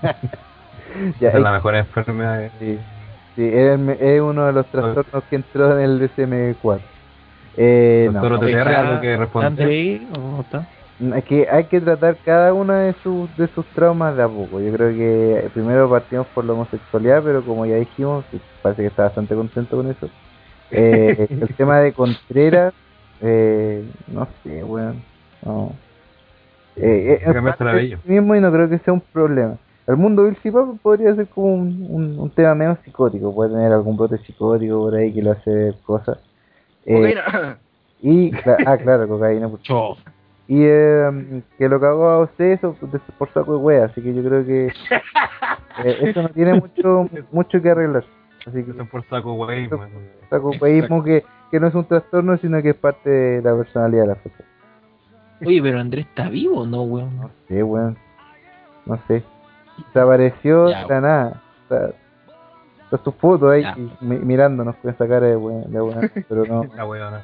Ya, es la mejor enfermedad. Sí, sí es, es uno de los trastornos que entró en el DSM-4. Eh, no, Doctor OTTR, Deja- algo que ¿cómo está? es que hay que tratar cada uno de sus de sus traumas de a poco. Yo creo que primero partimos por la homosexualidad, pero como ya dijimos, parece que está bastante contento con eso. Eh, el tema de Contreras, eh, no sé, weón. No. Eh, eh, de sí mismo y no creo que sea un problema. El mundo Bill Pap podría ser como un, un, un tema menos psicótico, puede tener algún brote psicótico por ahí que le hace cosas. Eh, y, ah, claro, cocaína. por-. Y eh, que lo cagó a usted eso por saco de wea, así que yo creo que eh, eso no tiene mucho mucho que arreglar. Así que Eso es por saco wey, man. sacopeísmo que, que no es un trastorno, sino que es parte de la personalidad de la persona. Oye, pero Andrés está vivo, o ¿no, weón? No sé, weón. No sé. Desapareció Ya, de la nada. O sea, está su foto ahí mi- mirándonos con esa cara de weón, pero no. La.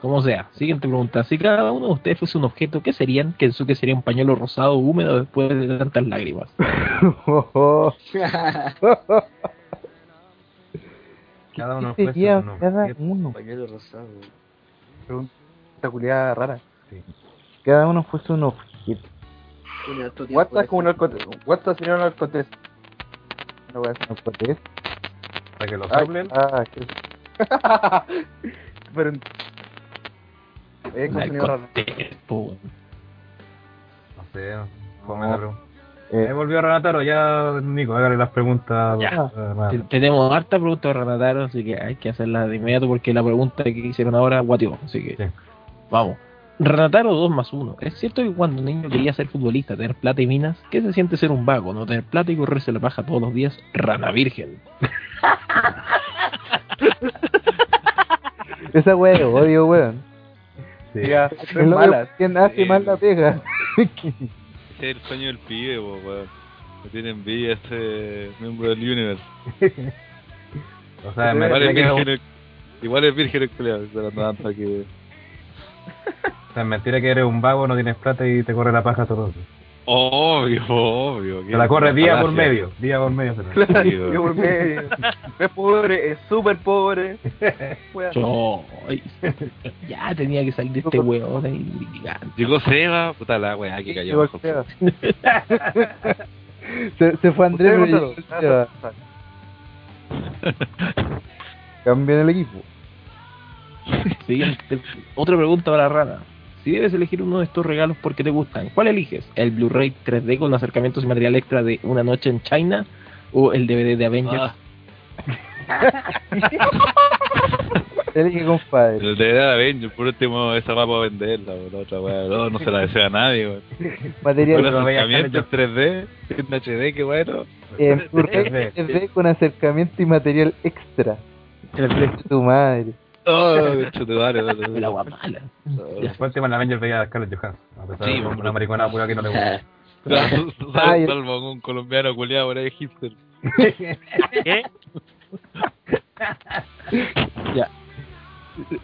Como sea. Siguiente pregunta. Si cada uno de ustedes fuese un objeto, ¿qué serían? Kensuke sería un pañuelo rosado húmedo después de tantas lágrimas. Cada uno ¿Qué fuese sería un cada objeto. uno? Pañuelo rosado. Esta culiada rara. Cada uno fuese un objeto. Es como un narcotés. WhatsApp sería un narcotés. Una wea así. ¿No puedes? Para que lo soplen. Ah, que Pero. Raro. Narcotés. No sé, pregunta. eh, Ahí volvió Renataro, ya Nico, hágale las preguntas. Ya. eh. Te- Tenemos harta pregunta de Renataro, así que hay que hacerla de inmediato porque la pregunta que hicieron ahora guateó. Así que Sí. vamos. Renataro 2 más 1. ¿Es cierto que cuando un niño quería ser futbolista, tener plata y minas, ¿qué se siente ser un vago, no tener plata y correrse la paja todos los días? Rana virgen. esa wea odio, weón. Sí. Ya, Es tres lo malas. que quien hace mal la pega. Ese es el sueño del pibe, weón. No tiene envidia ese miembro del universe. O sea, me, Igual es me queda- virgen el, igual es virgen el culiao, pero no tanto que... o sea, mentira que eres un vago, no tienes plata y te corre la paja todo el día. Obvio, obvio. Te la corre día por medio, día por medio. se la- Claro, yo por medio. Es pobre, es súper pobre. Ay, ya tenía que salir de este weón ahí. gigante. Llegó Seba, puta la weá que cayó se, se fue Andrés. Cambian el equipo. Siguiente. Otra pregunta para Rana. Si debes elegir uno de estos regalos porque te gustan, ¿cuál eliges? ¿El Blu-ray 3D con acercamientos y material extra de Una Noche en China? ¿O el DVD de Avengers? Ah, Elige compadre. el de edad Avengers, por último, esa va para venderla, la otra weá. No, no se la desea a nadie, weón. Material Con Pero veía acercamiento en 3D, en HD, qué bueno. en Blu-ray 3D. 3D con acercamiento y material extra. El precio de tu madre. Oh, de hecho, te vale. no, no, no. La agua mala. Por último, en la Avengers veía a Scarlett Johansson. A pesar Sí, de una maricona pura que no le gusta. Salvo, Ay. salvo un colombiano culiado por ahí hipster. Ya.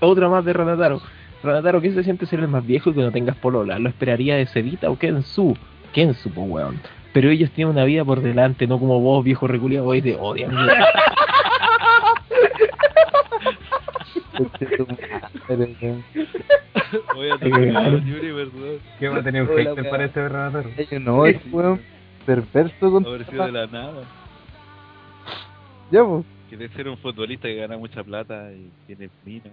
Otra más de Renataro. Renataro, ¿qué se siente ser el más viejo y que no tengas polola? ¿Lo esperaría de Cevita o Kensu? Kensu, po weón. Pero ellos tienen una vida por delante, no como vos, viejo reculiado, hoy te odian. Conche tu madre, weón. Voy a. Universe, weón. ¿Qué va a tener un hater para este? Ay, no, es weón perverso con Haber sido de la nada. Ya, pues. Quiere ser un futbolista que gana mucha plata y tiene minas.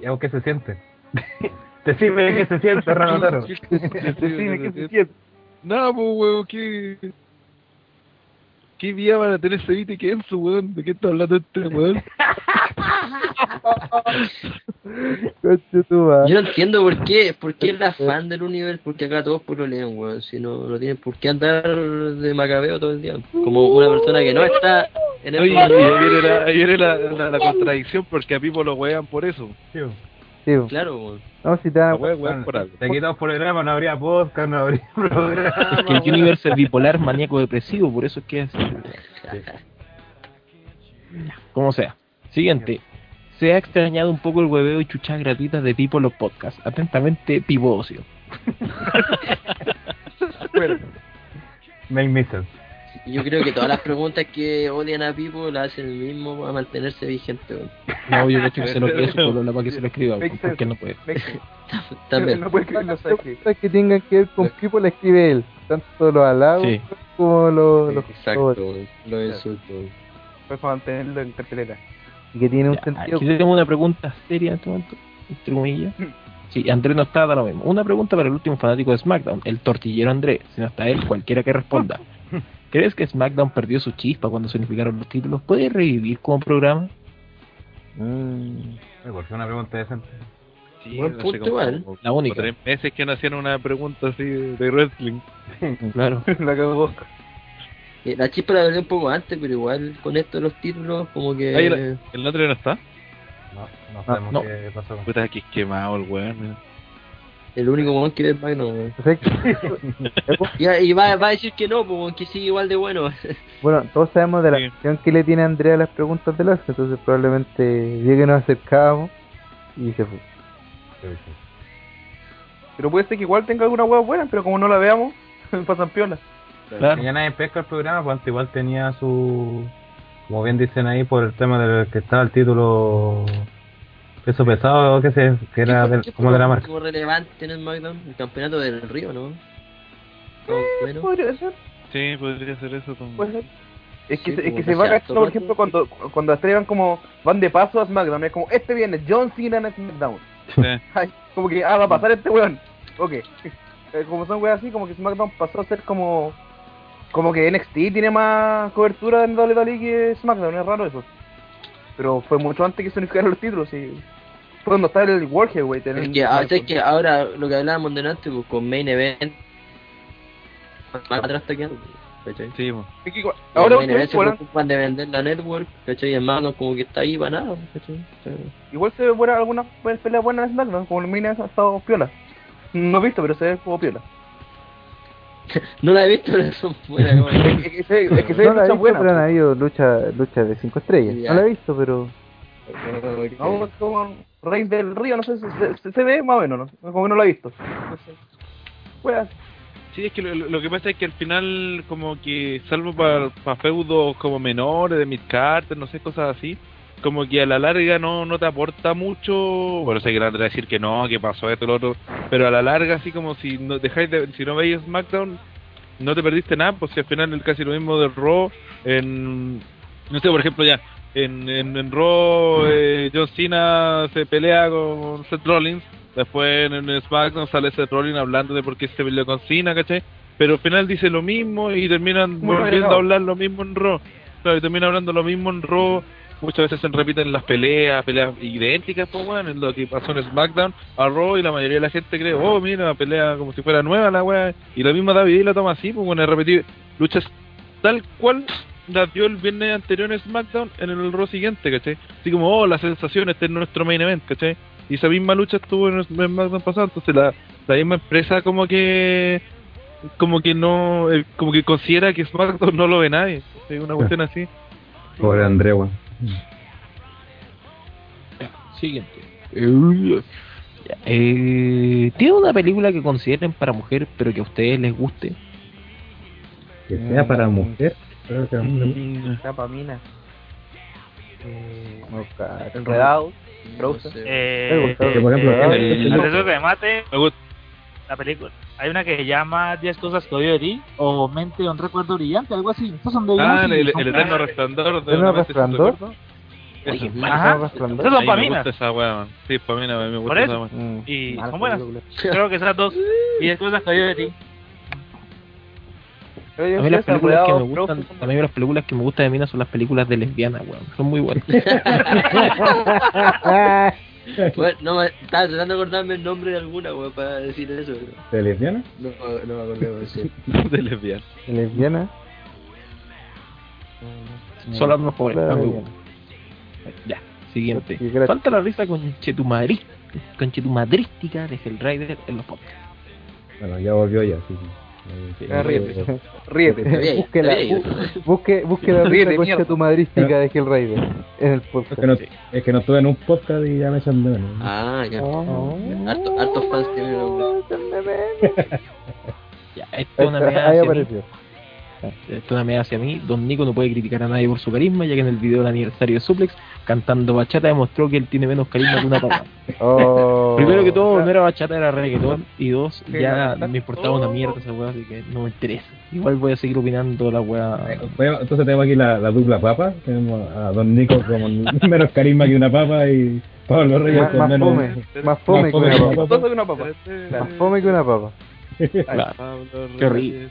¿Y algo que se siente? Decime qué se siente, Renataro. Decime qué se siente. No, pues, weón, ¿qué. ¿Qué vida van a tener Cevita y Kenzo, weón? ¿De qué está hablando este weón? Yo no entiendo por qué, por qué es la fan del universo, porque acá todos por lo leen, weón. Si no, no tienen por qué andar de macabeo todo el día. Como una persona que no está en el Oye, y mundo. ahí viene, la, ahí viene la, la, la contradicción porque a Pipo lo wean por eso. Sí, Sí. Claro, weón. no, si te wean por algo. Te quitamos programa, no habría podcast, no habría programa. Es que el universo es bipolar, maníaco, depresivo, por eso es que es así. Como sea. Siguiente. Se ha extrañado un poco el hueveo y chuchas gratuitas de tipo los podcasts. Atentamente, Pivo Ocio. Make me sense. Yo creo que todas las preguntas que odian a Pipo las hacen el mismo para mantenerse vigente. No, yo cacho que se lo quiere su polola para que se lo escriba, porque no puede. También. No puede escribir los las que tengan que ver con Pipo la escribe él. Tanto los halagos Sí. como los, los Exacto, weón. Lo insulto, weón. Fue para mantenerlo en cartelera. Y que tiene un Ya, sentido. aquí tenemos una pregunta seria en este momento, entre comillas. Sí, Andrés no está, da lo mismo. Una pregunta para el último fanático de SmackDown, el tortillero Andrés. Si no está él, cualquiera que responda. ¿Crees que SmackDown perdió su chispa cuando se unificaron los títulos? ¿Puede revivir como programa? Mm. ¿Por qué una pregunta decente? Sí, Buen punto igual. como La única. tres meses que no hacían una pregunta así de wrestling. Claro. La cagó. Eh, La chispa la veré un poco antes, pero igual con esto de los títulos, como que. Ahí el, el otro no está. No, no sabemos no. qué pasó con Puta, que quemado el weón. mira. El único weón que ve el Magnum, weón. Y, y va, va a decir que no, pues, weón, que sigue igual de bueno. bueno, todos sabemos de la Sí. atención que le tiene Andrea a las preguntas del Oscar, entonces probablemente vio que nos acercábamos y se fue. Sí, sí. Pero puede ser que igual tenga alguna hueá buena, pero como no la veamos, pasan piola. Claro. Ya nadie pesca el programa, pues antes igual tenía su. Como bien dicen ahí, por el tema del que estaba el título. Peso pesado, que, se, que era del- ¿Qué como de la marca. como relevante en el SmackDown? El campeonato del Río, ¿no? Bueno. Podría ser, Sí, podría ser eso. Ser. Es que, Sí, se- es que se va sea cachando, por ejemplo, cuando, cuando las tres van como, van de paso a SmackDown, es como, este viene John Cena en SmackDown. Sí. Ay, como que, ah, va a pasar este weón. Ok. Eh, como son weas así, como que SmackDown pasó a ser como, como que NXT tiene más cobertura en WWE que SmackDown, es raro eso. Pero fue mucho antes que se unificaran los títulos y fue cuando estaba el World Heavyweight. en Es que, ah, es que ahora lo que hablábamos delante, pues con Main Event. Más atrás está quedando. ¿cachai? Sí, po. Es que ahora Main Event últimamente se preocupan de vender la network, ¿cachai? Y el SmackDown como que está ahí para nada, ¿cachai? Igual se ve buena, algunas peleas buenas en SmackDown, como el main ha estado piola. No he visto, pero se ve como piola. No la he visto, pero son buenas. Es que se, es que se no ve la he lucha visto, buena. pero han habido lucha, lucha de 5 estrellas. Ya. No la he visto, pero No, como Rey del Río, no sé, se, se- se ve más o menos, ¿no? Como que no lo he visto. No sé. Pues, Sí, es que lo, lo que pasa es que al final, como que, salvo para feudos como menores, de Mid Carter, no sé, cosas así, como que a la larga no, no te aporta mucho. Bueno, sé que otra decir que no, que pasó esto, lo otro, pero a la larga, así como si no dejáis de, si no veis SmackDown, no te perdiste nada, pues si al final es casi lo mismo de Raw, en, no sé, por ejemplo, ya, en, en, en Raw, eh, John Cena se pelea con Seth Rollins, después en, en SmackDown sale Seth Rollins hablando de por qué se peleó con Cena, ¿cachai? Pero al final dice lo mismo y terminan Muy volviendo a hablar lo mismo en Raw. Claro, y terminan hablando lo mismo en Raw. Muchas veces se repiten las peleas, peleas idénticas, pues bueno, es lo que pasó en SmackDown a Raw y la mayoría de la gente cree, oh, mira, la pelea como si fuera nueva la weá. Y la misma David la toma así, pues bueno, repetir luchas tal cual las dio el viernes anterior en SmackDown en el Raw siguiente, ¿cachai? Así como, oh, la sensación, este es nuestro main event, ¿cachai? Y esa misma lucha estuvo en SmackDown pasado, entonces la, misma empresa como que como que no eh, como que considera que SmackDown no lo ve nadie, es una cuestión así. Pobre André, Siguiente. Eh, eh, ¿Tiene una película que consideren para mujer, pero que a ustedes les guste? Que sea para mujer. Creo que Mm, Tapamina. Eh. No Frozen. Eh, Que, por ejemplo, eh, el- antes de que me mate, Me gusta. La película. Hay una que se llama 10 cosas que odio de ti o Mente de un recuerdo brillante, algo así. Estos son de Ah, el, son el eterno resplandor de ¿Eterno resplandor? Oye. Ajá. Esas son gusta esa weá, man. Sí, para mí no, me gusta Por esa. Mm, Y son buenas. Creo que esas dos. Y 10 cosas que odio de ti. A mí las películas que me gustan, a mí las películas que me gustan de Mina son las películas de lesbianas, weón. Son muy buenas. Bueno, no, estaba tratando de acordarme el nombre de alguna, weón, para decir eso. pero ¿De lesbiana? No, no me acuerdo de eso. de lesbiana. lesbiana. Son las mejores. Claro, a mi bien. gusto. Ya, siguiente. Falta la risa con Chetumadrística de Hellraider en los podcasts. Bueno, ya volvió ya, sí. sí. Eh, Ah, ríete. Ríete. Búsquela, busque, busque la Ríete, concha tu madrística de en el Es podcast. que, no, es que no estuve en un podcast y ya me echan de menos. Ah, ya. Oh. Harto, hartos fans que me lo Ya, esto es una Ahí apareció. Esto es una meada hacia mí. Don Nico no puede criticar a nadie por su carisma, ya que en el video del aniversario de Suplex, cantando bachata, demostró que él tiene menos carisma que una papa. Oh. Primero que todo, no era bachata, era reggaetón. Y dos, Sí, ya me importaba una mierda esa weá, así que no me interesa. Igual voy a seguir opinando la weá. Entonces tenemos aquí la, la dupla papa. Tenemos a Don Nico con menos carisma que una papa y Pablo Reyes Más, con más menos. fome, más fome que fome una que papa. una papa. Más fome que una papa. Claro. Pablo Qué Reyes,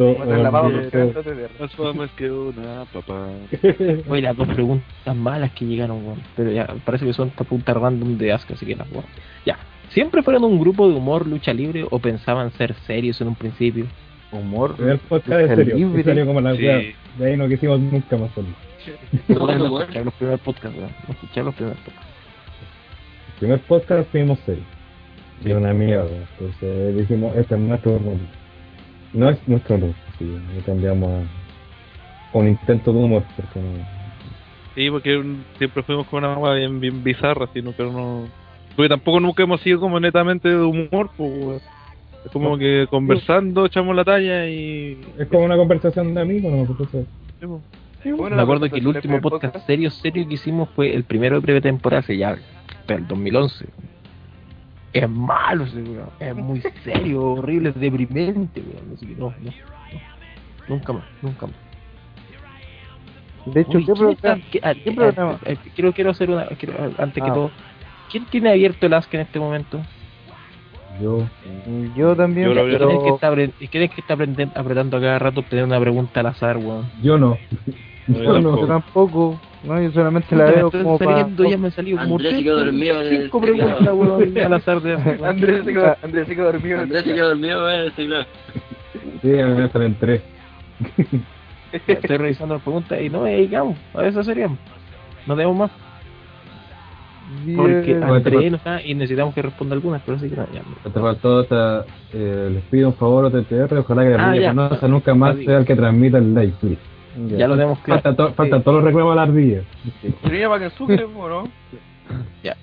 La papa eh, cierra. Más famas que una papá. Oye, las dos preguntas malas que llegaron, weón. Pero ya, parece que son preguntas random de Asuka, así que las weón. Ya. ¿Siempre fueron un grupo de humor, lucha libre o pensaban ser serios en un principio? Humor. El primer podcast de lucha serio. libre. salió como la Sí. De ahí no quisimos nunca más. No, no escuchar los primeros podcasts, weón. No escuchar los primeros podcasts. El primer podcast fuimos serio. Y una mierda. Entonces dijimos, este es nuestro rumbo. No es nuestro. Así que le cambiamos a un intento de humor. Porque no, Sí, porque un- siempre fuimos con una agua bien, bien bizarra, así, ¿no? pero no... Porque tampoco nunca hemos sido como netamente de humor, pues. Es como que conversando, echamos la talla y... es como una conversación de amigos, ¿no? Entonces, Sí, pues. Bueno, Me acuerdo que el último podcast serio, serio que hicimos fue el primero de pretemporada, hace ya, del 2011. Es malo ese weón, es muy serio, horrible, es deprimente, weón. Así que no, no, no. Nunca más, nunca más. De hecho, Uy, ¿qué ¿quién está- programa? qué- ah, qué eh, programa? eh, quiero, quiero hacer una, quiero, antes que Ah. todo, ¿quién tiene abierto el Ask en este momento? yo, Yo también, Yo lo ¿Y abrí. ¿Quién es pero... que está, apre- y quién es que está aprenden- apretando a cada rato tener una pregunta al azar, weón? yo no. No, yo no. Yo tampoco, no, yo solamente la veo como para... saliendo, ya me han salido como Andrés se quedó dormido en el preguntas, weón, al azar de Andrés se quedó, Andrés se quedó dormido. Andrés se quedó dormido en el teclado. Sí, a mí me salen tres. Estoy revisando las preguntas y no me dedicamos a eso seríamos. No tenemos más. Porque. Andrés no está y necesitamos que responda algunas, pero sí que no, ya. Te faltó, te- eh, les pido un favor a TTR, ojalá que la Ah, nunca más sea el que transmita el live, please. Ya lo tenemos claro. Faltan to- faltan todos los reclamos a la ardilla. Tenía para que ¿o no? Ya.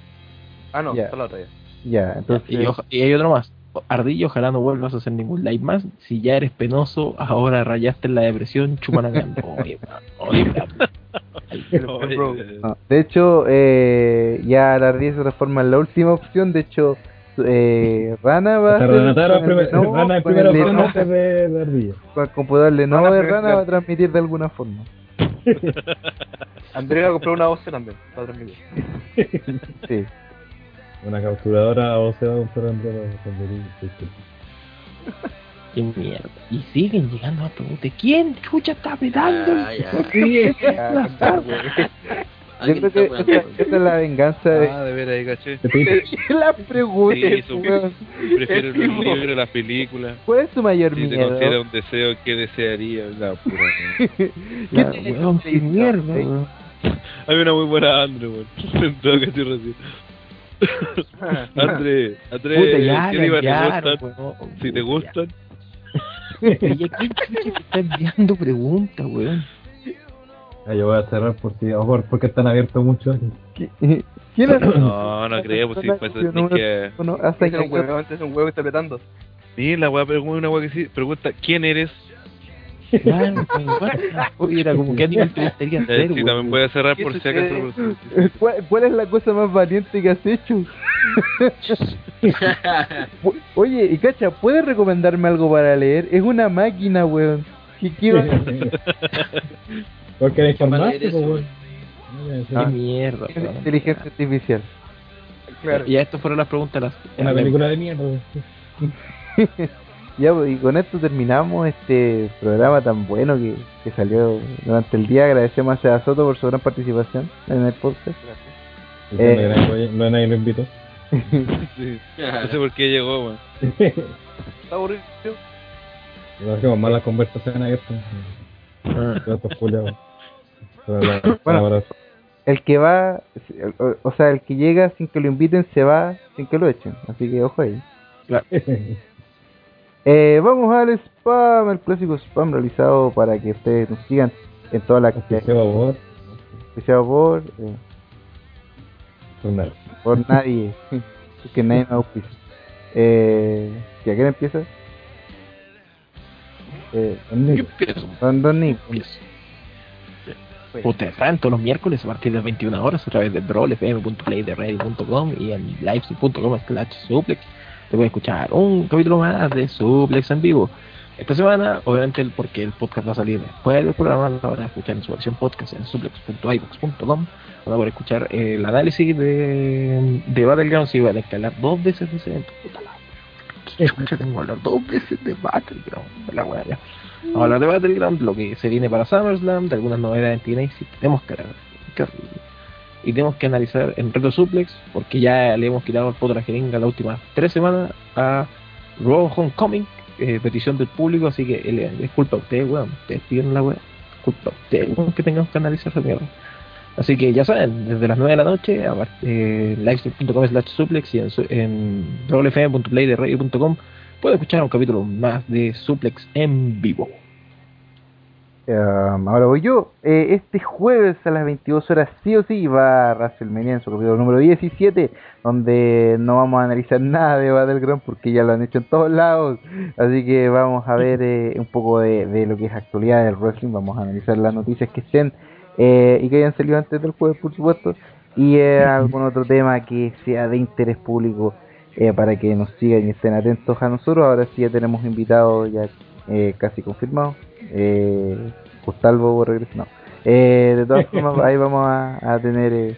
Ah, no, Ya. está la otra ya. Ya, entonces... Y, oja- y hay otro más. Ardillo, ojalá no vuelvas a hacer ningún live más. Si ya eres penoso, ahora rayaste en la depresión, chúpala Oye, oye, Bro. Oye, No, de hecho, eh, ya la ardilla se transforma en la última opción. De hecho, eh, Rana va a Lenovo, Rana el opción Lenovo, antes de, de ardilla. con el computador Lenovo Rana de Rana va a transmitir de alguna forma. Andrés va a comprar una voz también, para transmitir. Sí. Una capturadora o se va a comprar Andrea para transmitir. qué mierda. Y siguen llegando a preguntas. ¿Quién chucha está apretando? Ah, ya. Ya, Yo creo que esta, esta es la venganza de Ah, de veras, ahí caché. la pregunta. Sí, su- weón. Prefiero El los libros, las películas. ¿Cuál es tu mayor Si se miedo? considera un deseo, ¿qué desearía? La pura mierda. Ya, ¿Qué te- weón, qué mierda, weón. Hay una muy buena Andre, weón. Sentado casi recién. Andre, Andre, Puta, ya, ¿qué te ya, gustan? weón. Si te Ya. gustan, Oye, ¿quién chucha te está enviando preguntas, weón? Ah, yo voy a cerrar por si, ojo, porque están abiertos muchos. ¿Quién es? no, no creo, pues sí, pues Yo tenés no- que. Bueno, hasta es un que huevo, es un huevo que está apretando. Sí, la weá pregunta, una weá que sí, pregunta, ¿quién eres? Claro? Oye, era como que te Eh, sí, también puede cerrar ¿Qué por si acaso. ¿Cuál, es la cosa más valiente que has hecho? Oye, y cacha, ¿puedes recomendarme algo para leer? Es una máquina, weón. ¿Qué, qué va- Porque informático, eso, weón. Qué mierda, inteligencia artificial. Claro. Ya estas fueron las preguntas. Las, Una película de mierda. Ya, pues, y con esto terminamos este programa tan bueno que, que salió durante el día. Agradecemos a Seba Soto por su gran participación en el podcast. Diciendo Eh. no nadie lo invitó. Sí. No sé por qué llegó, weón. Está aburrido. No hacemos malas conversaciones abiertas. Culiados. Bueno. El que va, o, o sea, el que llega sin que lo inviten se va sin que lo echen. Así que ojo ahí. Eh, vamos al spam, el clásico spam realizado para que ustedes nos sigan en toda la que se va a borrar. Especial por, eh, Pues nada. por nadie. que nadie me auspicia. Eh, ¿y a quién empieza? Eh, yo empiezo, Don Don Nick. empiezo. Ustedes saben, todos los miércoles a partir de las 21 horas a través de brolfm.playderready.com y en livesy.com slash suplex te pueden escuchar un capítulo más de suplex en vivo. Esta semana, obviamente, el- porque el podcast va a salir después del programa, lo van a escuchar en su versión podcast en suplex.ibox.com. Van a poder escuchar el análisis de, de Battlegrounds y van a hablar dos veces de ese evento. Puta la ¿Qué chucha tengo que hablar dos veces de Battleground? La wea ya. Vamos a hablar de Battleground, lo que se viene para SummerSlam, de algunas novedades en TNA, tenemos que, y tenemos que analizar en Reto Suplex, porque ya le hemos quitado el poto la jeringa las últimas tres semanas a Raw Homecoming, eh, petición del público, así que eh, es culpa a ustedes, weón. Ustedes piden la weá. Culpa a ustedes, weón, que tengamos que analizar esa mierda. Así que ya saben, desde las 9 de la noche, a eh, livestream.com slash suplex y en, en rollfm.playderradio.com pueden escuchar un capítulo más de suplex en vivo. Um, ahora voy yo. Eh, este jueves a las 22 horas sí o sí va WrestleMania en su capítulo número 17, donde no vamos a analizar nada de Battleground porque ya lo han hecho en todos lados. Así que vamos a ver eh, un poco de, de lo que es actualidad del wrestling. Vamos a analizar las noticias que estén eh, y que hayan salido antes del jueves, por supuesto. Y eh, algún otro tema que sea de interés público eh, para que nos sigan y estén atentos a nosotros. Ahora sí ya tenemos invitados ya eh, casi confirmados. Eh, Gustavo regresa. No. Eh, de todas formas, ahí vamos a, a tener eh,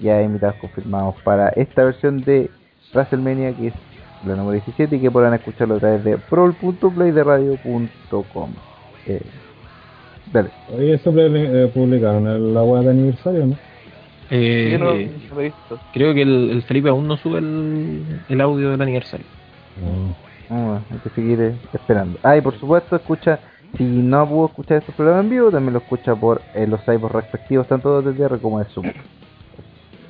ya invitados confirmados para esta versión de WrestleMania que es la número 17 y que podrán escucharlo a través de prol.playderradio.com. Eh, dale. Oye, eso eh, publicaron el- la web de aniversario, ¿no? Eh, Yo no, no lo he visto. creo que el, el Felipe aún no sube el, el audio del aniversario. Bueno, hay que seguir eh, esperando. Ah, y por supuesto, escucha, si no pudo escuchar estos programas en vivo, también lo escucha por eh, los cyborgs respectivos, tanto de TTR como de Zoom.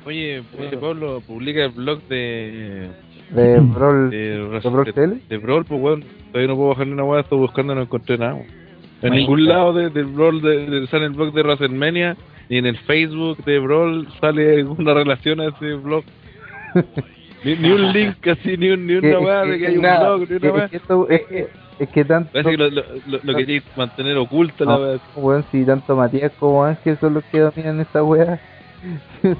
Oye, oye, Pablo, publica el blog de. De Brawl, de, de Brawl TL. de Brawl, pues weón. Todavía no puedo bajarle una weá, estoy buscando y no encontré nada. En ningún lado de, del Brawl de, de- sale el blog de WrestleMania, ni en el Facebook de Brawl sale alguna relación a ese blog. ni, ni un link así, ni, un, ni una weá de que hay un nada, blog, ni una weá. es que es que, es que tanto, Parece que lo, lo, lo, lo queréis mantener oculta la weá. weón, si tanto Matías como Ángel son los que dominan esta wea.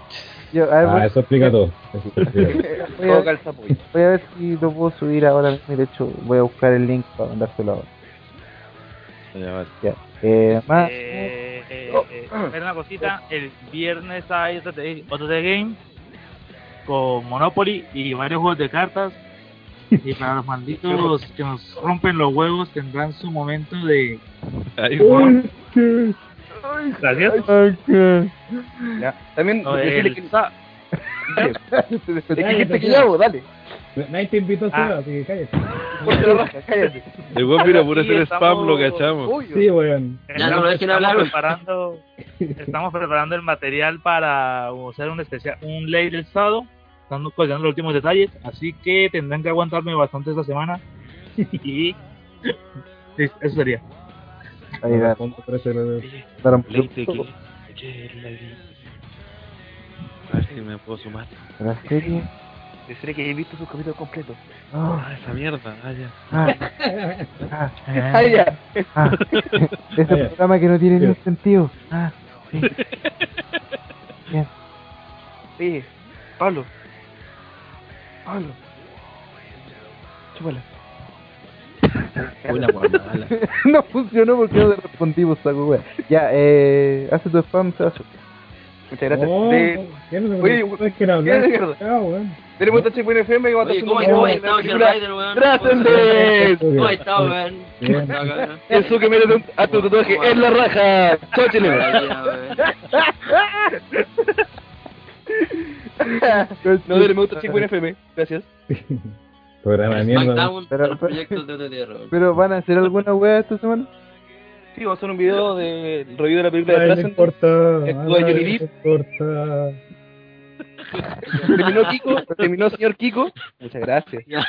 Yo, a ver, Ah, eso explica todo. Eso explica todo. voy, a, pollo. voy a ver si lo puedo subir ahora mismo. De hecho, voy a buscar el link para mandárselo ahora. Ya, vale. Ya. Eh, más, Eh, eh, eh, ver una cosita, el viernes hay OTT, OTT Game con Monopoly y varios juegos de cartas. Y para los malditos que nos rompen los huevos tendrán su momento de... Ahí, Gracias. Ya. También No, el. Dijiste que dale. Nadie te invitó a Ah. así que cállate. Ponte la raja, cállate. El weón mira por hacer spam, lo cachamos. Sí, weón. Ya no lo dejen hablar, estamos güey. preparando, estamos preparando el material para hacer un especial, un ley del sábado, estamos coordinando los últimos detalles, así que tendrán que aguantarme bastante esta semana y sí, eso sería. ahí va. Fondo parece A ver si me puedo sumar. la serie. Decirle que he visto sus capítulos completos. Ah, Ah, esa mierda. Ah, ya. ah, ah, Ah, ya. ah. Ese Ah, ya. programa que no tiene ningún sentido. Ah, sí. Bien. Oye, Pablo. Pablo. Chúpala. No funcionó porque no te respondimos, saco wea. Ya, eh, hace tu spam, Sebastián. Muchas gracias. No, De, ¿qué no Oye, se es que no ¿qué hablar? Ah, weón. tenemos esta en FM que va a estar ¿cómo, cómo estado. Rider, weón? ¡Trascendent! ¿Cómo estado, weón? Su que mete un- a tu tatuaje en la raja. Chao, weón. No, dale, me gusta Chico en FM. Gracias. Programa de mierda. Pero- weón. Pero van a hacer alguna wea esta semana? Sí, vamos a hacer un video de review de la película de Ay, no importa. Actúa Johnny Ay, Depp. No importa. Terminó Kiko, terminó señor Kiko. Muchas gracias. Ya.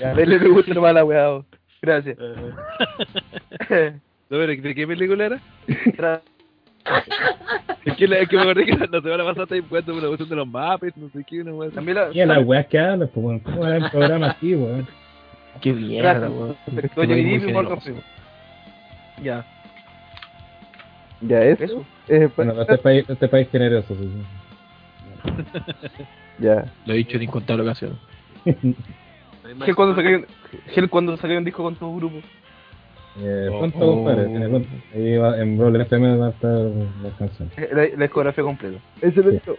Ya, dale me gusta nomás la weá. Gracias. No, pero, ¿De qué película era? Es que, la, es que me acordé que la semana pasada estaba impuesto por la cuestión de los mapes, no sé qué, una así. También la. Y a las weas que hablas, pues, weón. ¿Cómo era un programa así, weón? Qué mierda, weón. Johnny Depp y Morgan. Freeman. Ya, Ya, eso. eso. Eh, Bueno, este país, este país generoso, sí. Ya. Lo he dicho en incontables ocasiones. Gel cuando sacaron, Gel cuando sacaron un disco con tu grupo. Eh, Oh, pronto, oh. compadre, tiene pronto. Ahí va, en Brawl FM va a estar la canción. La, la discografía completa. Excelente.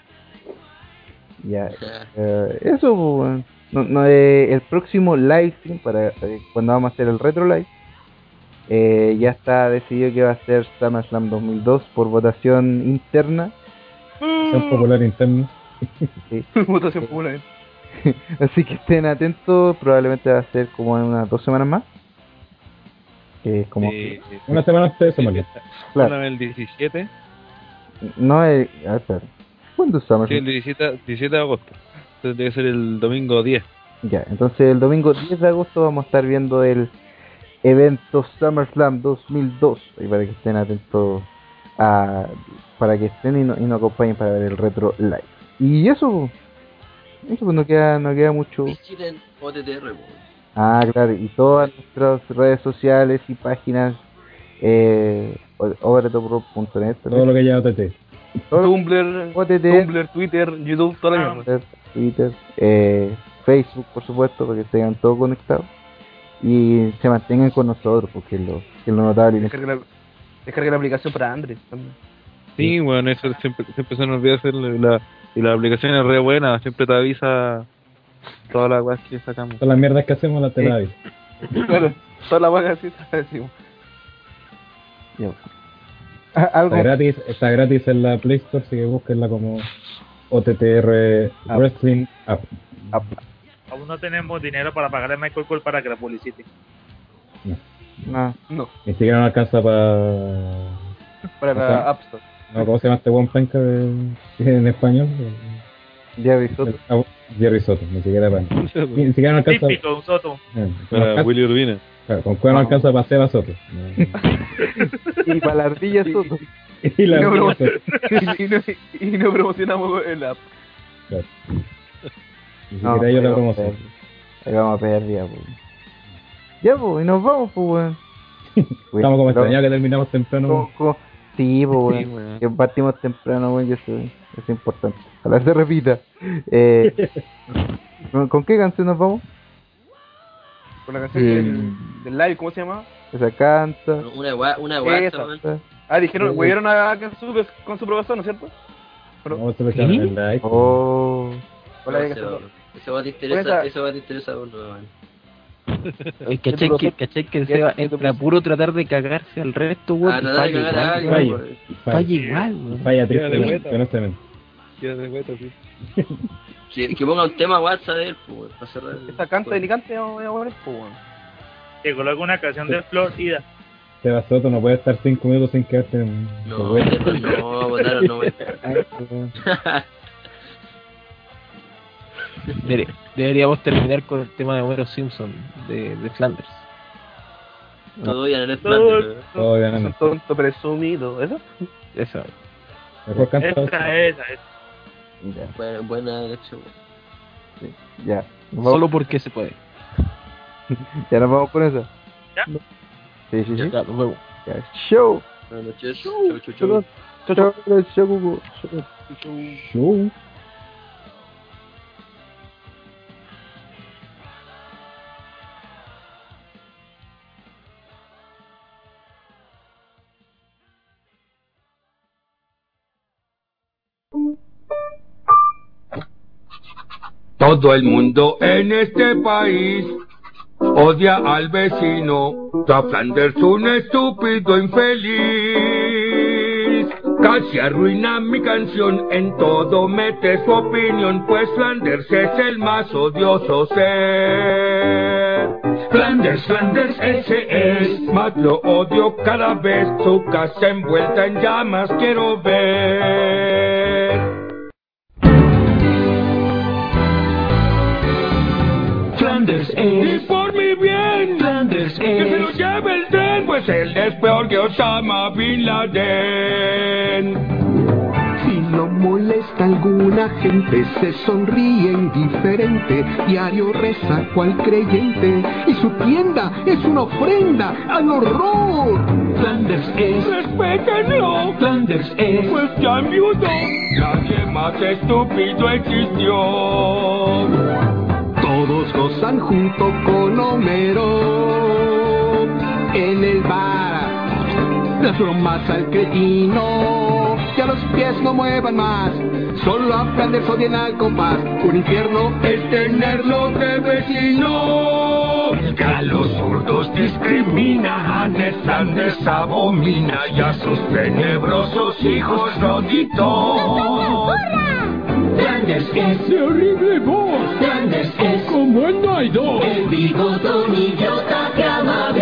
Ya. Eh, eso, pues, weón. no, no, eh, el próximo live stream, para eh, cuando vamos a hacer el retro live, eh, ya está decidido que va a ser SummerSlam 2002 por votación interna. Son popular interno. Votación popular. Así que estén atentos, probablemente va a ser como en unas dos semanas más. que es como... Eh, Una semana antes de SummerSlam. Claro. El 17. No es... A ver, espera. ¿Cuándo es Sí, el SummerSlam? 17, 17 de agosto. Entonces debe ser el domingo 10. Ya, entonces el domingo 10 de agosto vamos a estar viendo el evento SummerSlam 2002. Ahí para que estén atentos a... Para que estén y nos y nos acompañen para ver el retro live. Y eso... Eso pues no queda, no queda mucho... Ah, claro, y todas nuestras redes sociales y páginas eh, overtopro.net Todo lo que lleva OTT. Tumblr, OTT, Tumblr, Twitter, YouTube, toda la mierda. Twitter, eh, Facebook, por supuesto, para que estén todos conectados y se mantengan con nosotros, porque es lo, que lo notable. Descarga la, descarga la aplicación para Android también. Sí, bueno, eso siempre, siempre se nos olvida hacerlo. y La, y la aplicación es re buena, siempre te avisa todas las cosas que sacamos. Todas las mierdas que hacemos las te las aviso. Claro, toda la vaga así te decimos. Ah, Algo, Está gratis, está gratis en la Play Store, así que búsquenla como OTTR App. Wrestling App. Aún no tenemos dinero para pagarle a Michael Cole para que la publicite. no, No, Ni siquiera no alcanza para... para la App Store. No, ¿Cómo se llama este buen penca de- en español? Jerry Soto. Ah, Jerry Soto, ni siquiera para... Ni, siquiera no alcanza... Típico, un soto. eh, Para alcanza- Willy Urbina. claro, con cuál no alcanza para Seba Soto. Y para la ardilla Soto. y la Y no, Soto. y, no, y no promocionamos el app. Claro. Ni No, siquiera yo la ahí vamos a promoción. vamos a perder ya, pues. Ya, pues, y nos vamos, pues, weón. Estamos como Pero- extrañados que terminamos temprano. como- Sí, pues, Sí, weón. weón. Que partimos temprano, weón, y eso es importante. Ojalá se repita. Eh, ¿con, con qué canción nos vamos? Con la canción Sí. del, del live, ¿cómo se llama? Esa canta. Una gua- una weón. Ah, dijeron, Sí. huyeron a Kensu con su profesor, ¿no es cierto? Vamos a escuchar el like. Oh. Hola, Va- Eso va a te interesa, Esa- eso va a te interesa a uno, weón. Oye, ¿Cachai que, cachai que el Seba entra puro tratar de cagarse al resto, weón? Ah, no, no, falla que cagar a igual, alguien, weón. weón. Falla igual, weón. Falla Queda de tristemente, vuelta. de vuelta, sí. Que, que ponga un tema WhatsApp de él, pues, para cerrar. Esta canta y cante, vamos a poner, pues, weón. Que coloque una canción de Florida. Seba Soto no puede estar 5 minutos sin quedarte en No, de no, votaron, no. Debe- Deberíamos terminar con el tema de Homero Simpson, de, de Flanders. Todo ya en el Todo-. Todo Es ganando. un tonto presumido, ¿eso? Esa. Mejor canta. Esa, esa, esa. Ya, Buena, buena elección. ya. Nos vamos, Solo porque se puede. ya nos vamos con esa. ¿Ya? Sí, sí, sí. Ya, nos vemos. Ya. Show. Buenas noches. Chau, chau, chau. Chau, chau, chau, chau, Cuco. Chau. Show. Todo el mundo en este país odia al vecino. A Flanders un estúpido infeliz. Casi arruina mi canción, en todo mete su opinión, pues Flanders es el más odioso ser. Flanders, Flanders, ese es, más lo odio cada vez, su casa envuelta en llamas quiero ver. Flanders es. Y por mi bien. Flanders es. Que se lo lleve el tren, pues él es peor que Osama Bin Laden. Si lo molesta alguna gente, se sonríe indiferente. Diario reza cual creyente. Y su tienda es una ofrenda al horror. Flanders es. Respétenlo. Flanders es. Pues ya. Nadie más estúpido existió. Gozan junto con Homero en el bar. Las bromas al cretino, los pies no muevan más. Solo a Flanders odian al compás. Un infierno es tenerlo de vecino. Que a los zurdos discrimina, a Ned Flanders abomina y a sus tenebrosos hijos rodito. Flanders es de horrible voz. Flanders es como él no hay dos. El bigotón idiota que amaba.